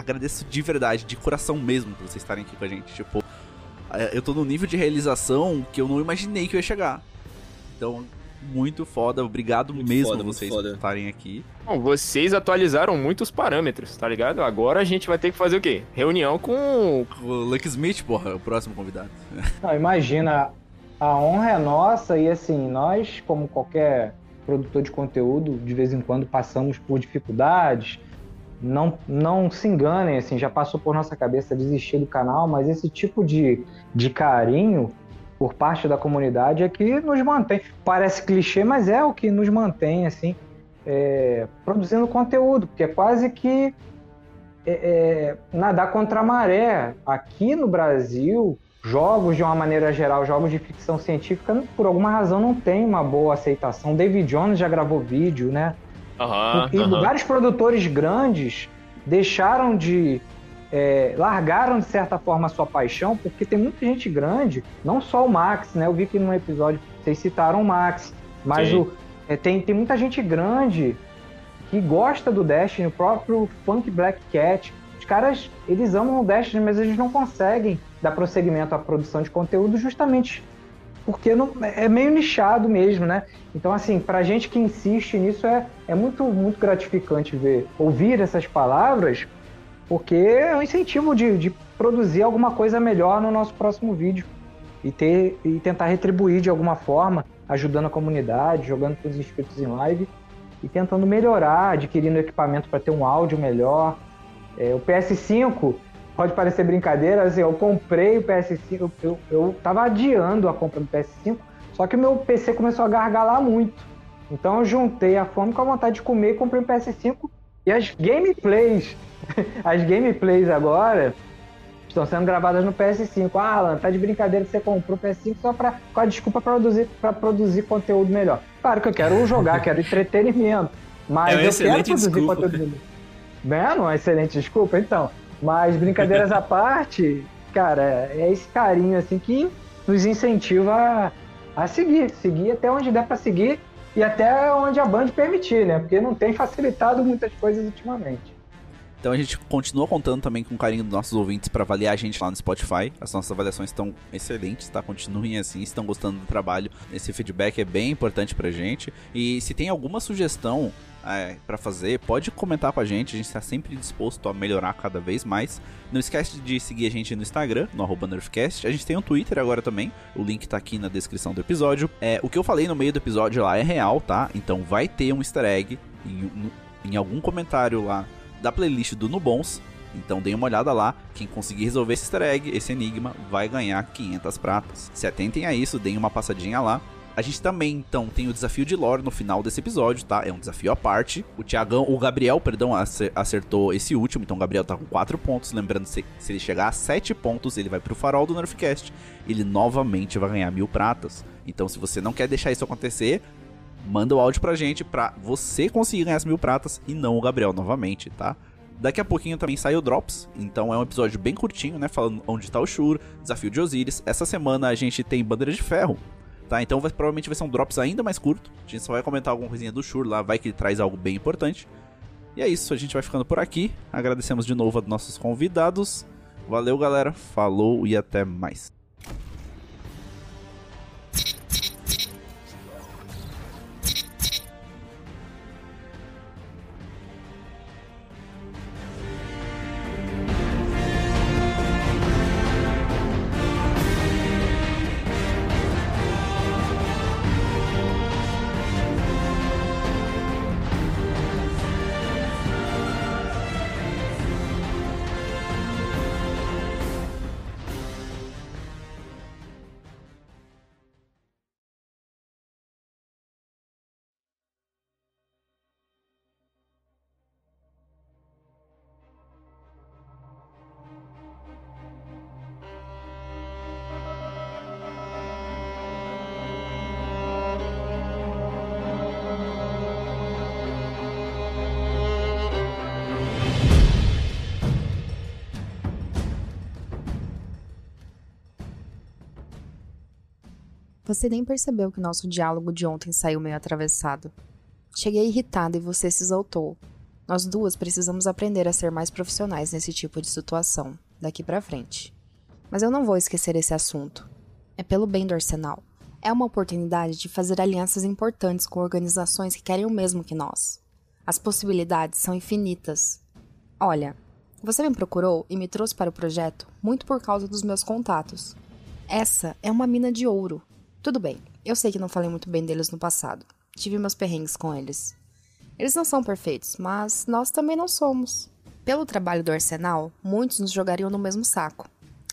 Speaker 5: agradeço de verdade, de coração mesmo, por vocês estarem aqui com a gente. Tipo, é, eu tô num nível de realização que eu não imaginei que eu ia chegar. Então, muito foda, obrigado
Speaker 1: Muito
Speaker 5: mesmo
Speaker 1: foda,
Speaker 5: vocês por estarem aqui.
Speaker 2: Bom, vocês atualizaram muitos parâmetros, tá ligado? Agora a gente vai ter que fazer o quê? Reunião com.
Speaker 5: O Lucky Smith, porra, o próximo convidado.
Speaker 3: Não, imagina, a honra é nossa e assim, nós, como qualquer produtor de conteúdo, de vez em quando passamos por dificuldades. Não, não se enganem, assim, já passou por nossa cabeça desistir do canal, mas esse tipo de, de carinho por parte da comunidade é que nos mantém. Parece clichê, mas é o que nos mantém, assim, é, produzindo conteúdo, porque é quase que é, é, nadar contra a maré. Aqui no Brasil, jogos de uma maneira geral, jogos de ficção científica, por alguma razão não tem uma boa aceitação. David Jones já gravou vídeo, né?
Speaker 2: Aham.
Speaker 3: e
Speaker 2: aham.
Speaker 3: vários produtores grandes deixaram de. é, largaram de certa forma a sua paixão, porque tem muita gente grande, não só o Max, né? Eu vi que no episódio vocês citaram o Max, mas
Speaker 2: Sim.
Speaker 3: o, é, tem, tem muita gente grande que gosta do Destiny, o próprio Funk Black Cat. Os caras, eles amam o Destiny, mas eles não conseguem dar prosseguimento à produção de conteúdo justamente porque não, é meio nichado mesmo, né? Então, assim, pra gente que insiste nisso, é, é muito, muito gratificante ver, ouvir essas palavras, porque é um incentivo de, de produzir alguma coisa melhor no nosso próximo vídeo e, ter, e tentar retribuir de alguma forma, ajudando a comunidade, jogando com os inscritos em live e tentando melhorar, adquirindo equipamento para ter um áudio melhor. É, o PS5 pode parecer brincadeira, assim, eu comprei o PS5, eu, eu, tava adiando a compra do PS5, só que o meu PC começou a gargalar muito. Então eu juntei a fome com a vontade de comer e comprei um PS5 e as gameplays, as gameplays agora estão sendo gravadas no PS5. Ah, Alan, tá de brincadeira que você comprou o PS5 só pra, com a desculpa para produzir, pra produzir conteúdo melhor. Claro que eu quero jogar, quero entretenimento, mas
Speaker 1: É
Speaker 3: eu quero produzir
Speaker 1: desculpa.
Speaker 3: conteúdo. Né? Não é uma excelente desculpa, então. Mas brincadeiras à parte, cara, é esse carinho assim que nos incentiva a, a seguir, seguir até onde der pra seguir e até onde a Band permitir, né? Porque não tem facilitado muitas coisas ultimamente.
Speaker 5: Então a gente continua contando também com o carinho dos nossos ouvintes para avaliar a gente lá no Spotify. As nossas avaliações estão excelentes, tá? Continuem assim, estão gostando do trabalho. Esse feedback é bem importante pra gente. E se tem alguma sugestão é, para fazer, pode comentar com a gente. A gente está sempre disposto a melhorar cada vez mais. Não esquece de seguir a gente no Instagram, no arroba Nerfcast. A gente tem um Twitter agora também. O link tá aqui na descrição do episódio. É, o que eu falei no meio do episódio lá é real, tá? Então vai ter um easter egg em, em algum comentário lá da playlist do Nubons. Então deem uma olhada lá. Quem conseguir resolver esse easter egg, esse enigma, vai ganhar 500 pratas. Se atentem a isso, deem uma passadinha lá. A gente também, então, tem o desafio de lore no final desse episódio, tá? É um desafio à parte. O Tiagão, o Gabriel, perdão, acertou esse último, então o Gabriel tá com 4 pontos. Lembrando, se, se ele chegar a 7 pontos, ele vai pro farol do Nerfcast. Ele novamente vai ganhar mil pratas. Então, se você não quer deixar isso acontecer, manda o áudio pra gente pra você conseguir ganhar as mil pratas e não o Gabriel novamente, tá? Daqui a pouquinho também sai o Drops, então é um episódio bem curtinho, né? Falando onde tá o Shur, desafio de Osiris. Essa semana a gente tem Bandeira de Ferro, tá? Então vai, provavelmente vai ser um Drops ainda mais curto. A gente só vai comentar alguma coisinha do Shur lá, vai que ele traz algo bem importante. E é isso, a gente vai ficando por aqui. Agradecemos de novo a nossos convidados. Valeu, galera. Falou e até mais.
Speaker 7: Você nem percebeu que nosso diálogo de ontem saiu meio atravessado. Cheguei irritada e você se exaltou. Nós duas precisamos aprender a ser mais profissionais nesse tipo de situação, daqui para frente. Mas eu não vou esquecer esse assunto. É pelo bem do arsenal. É uma oportunidade de fazer alianças importantes com organizações que querem o mesmo que nós. As possibilidades são infinitas. Olha, você me procurou e me trouxe para o projeto muito por causa dos meus contatos. Essa é uma mina de ouro tudo bem, eu sei que não falei muito bem deles no passado. Tive meus perrengues com eles. Eles não são perfeitos, mas nós também não somos. Pelo trabalho do Arsenal, muitos nos jogariam no mesmo saco.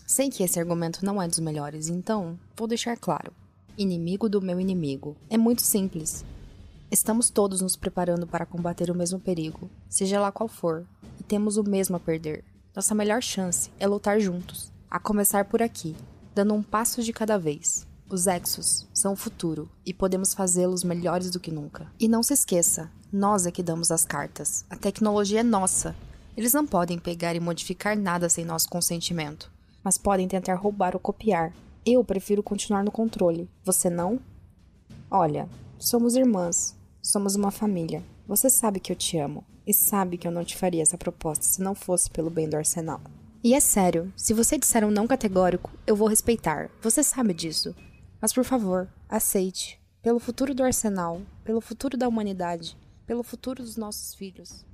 Speaker 7: Sei que esse argumento não é dos melhores, então vou deixar claro. Inimigo do meu inimigo. É muito simples. Estamos todos nos preparando para combater o mesmo perigo, seja lá qual for, e temos o mesmo a perder. Nossa melhor chance é lutar juntos, a começar por aqui, dando um passo de cada vez. Os Exos são o futuro e podemos fazê-los melhores do que nunca. E não se esqueça, nós é que damos as cartas. A tecnologia é nossa. Eles não podem pegar e modificar nada sem nosso consentimento, mas podem tentar roubar ou copiar. Eu prefiro continuar no controle. Você não? Olha, somos irmãs. Somos uma família. Você sabe que eu te amo e sabe que eu não te faria essa proposta se não fosse pelo bem do arsenal. E é sério, se você disser um não categórico, eu vou respeitar. Você sabe disso. Mas por favor, aceite. Pelo futuro do arsenal, pelo futuro da humanidade, pelo futuro dos nossos filhos.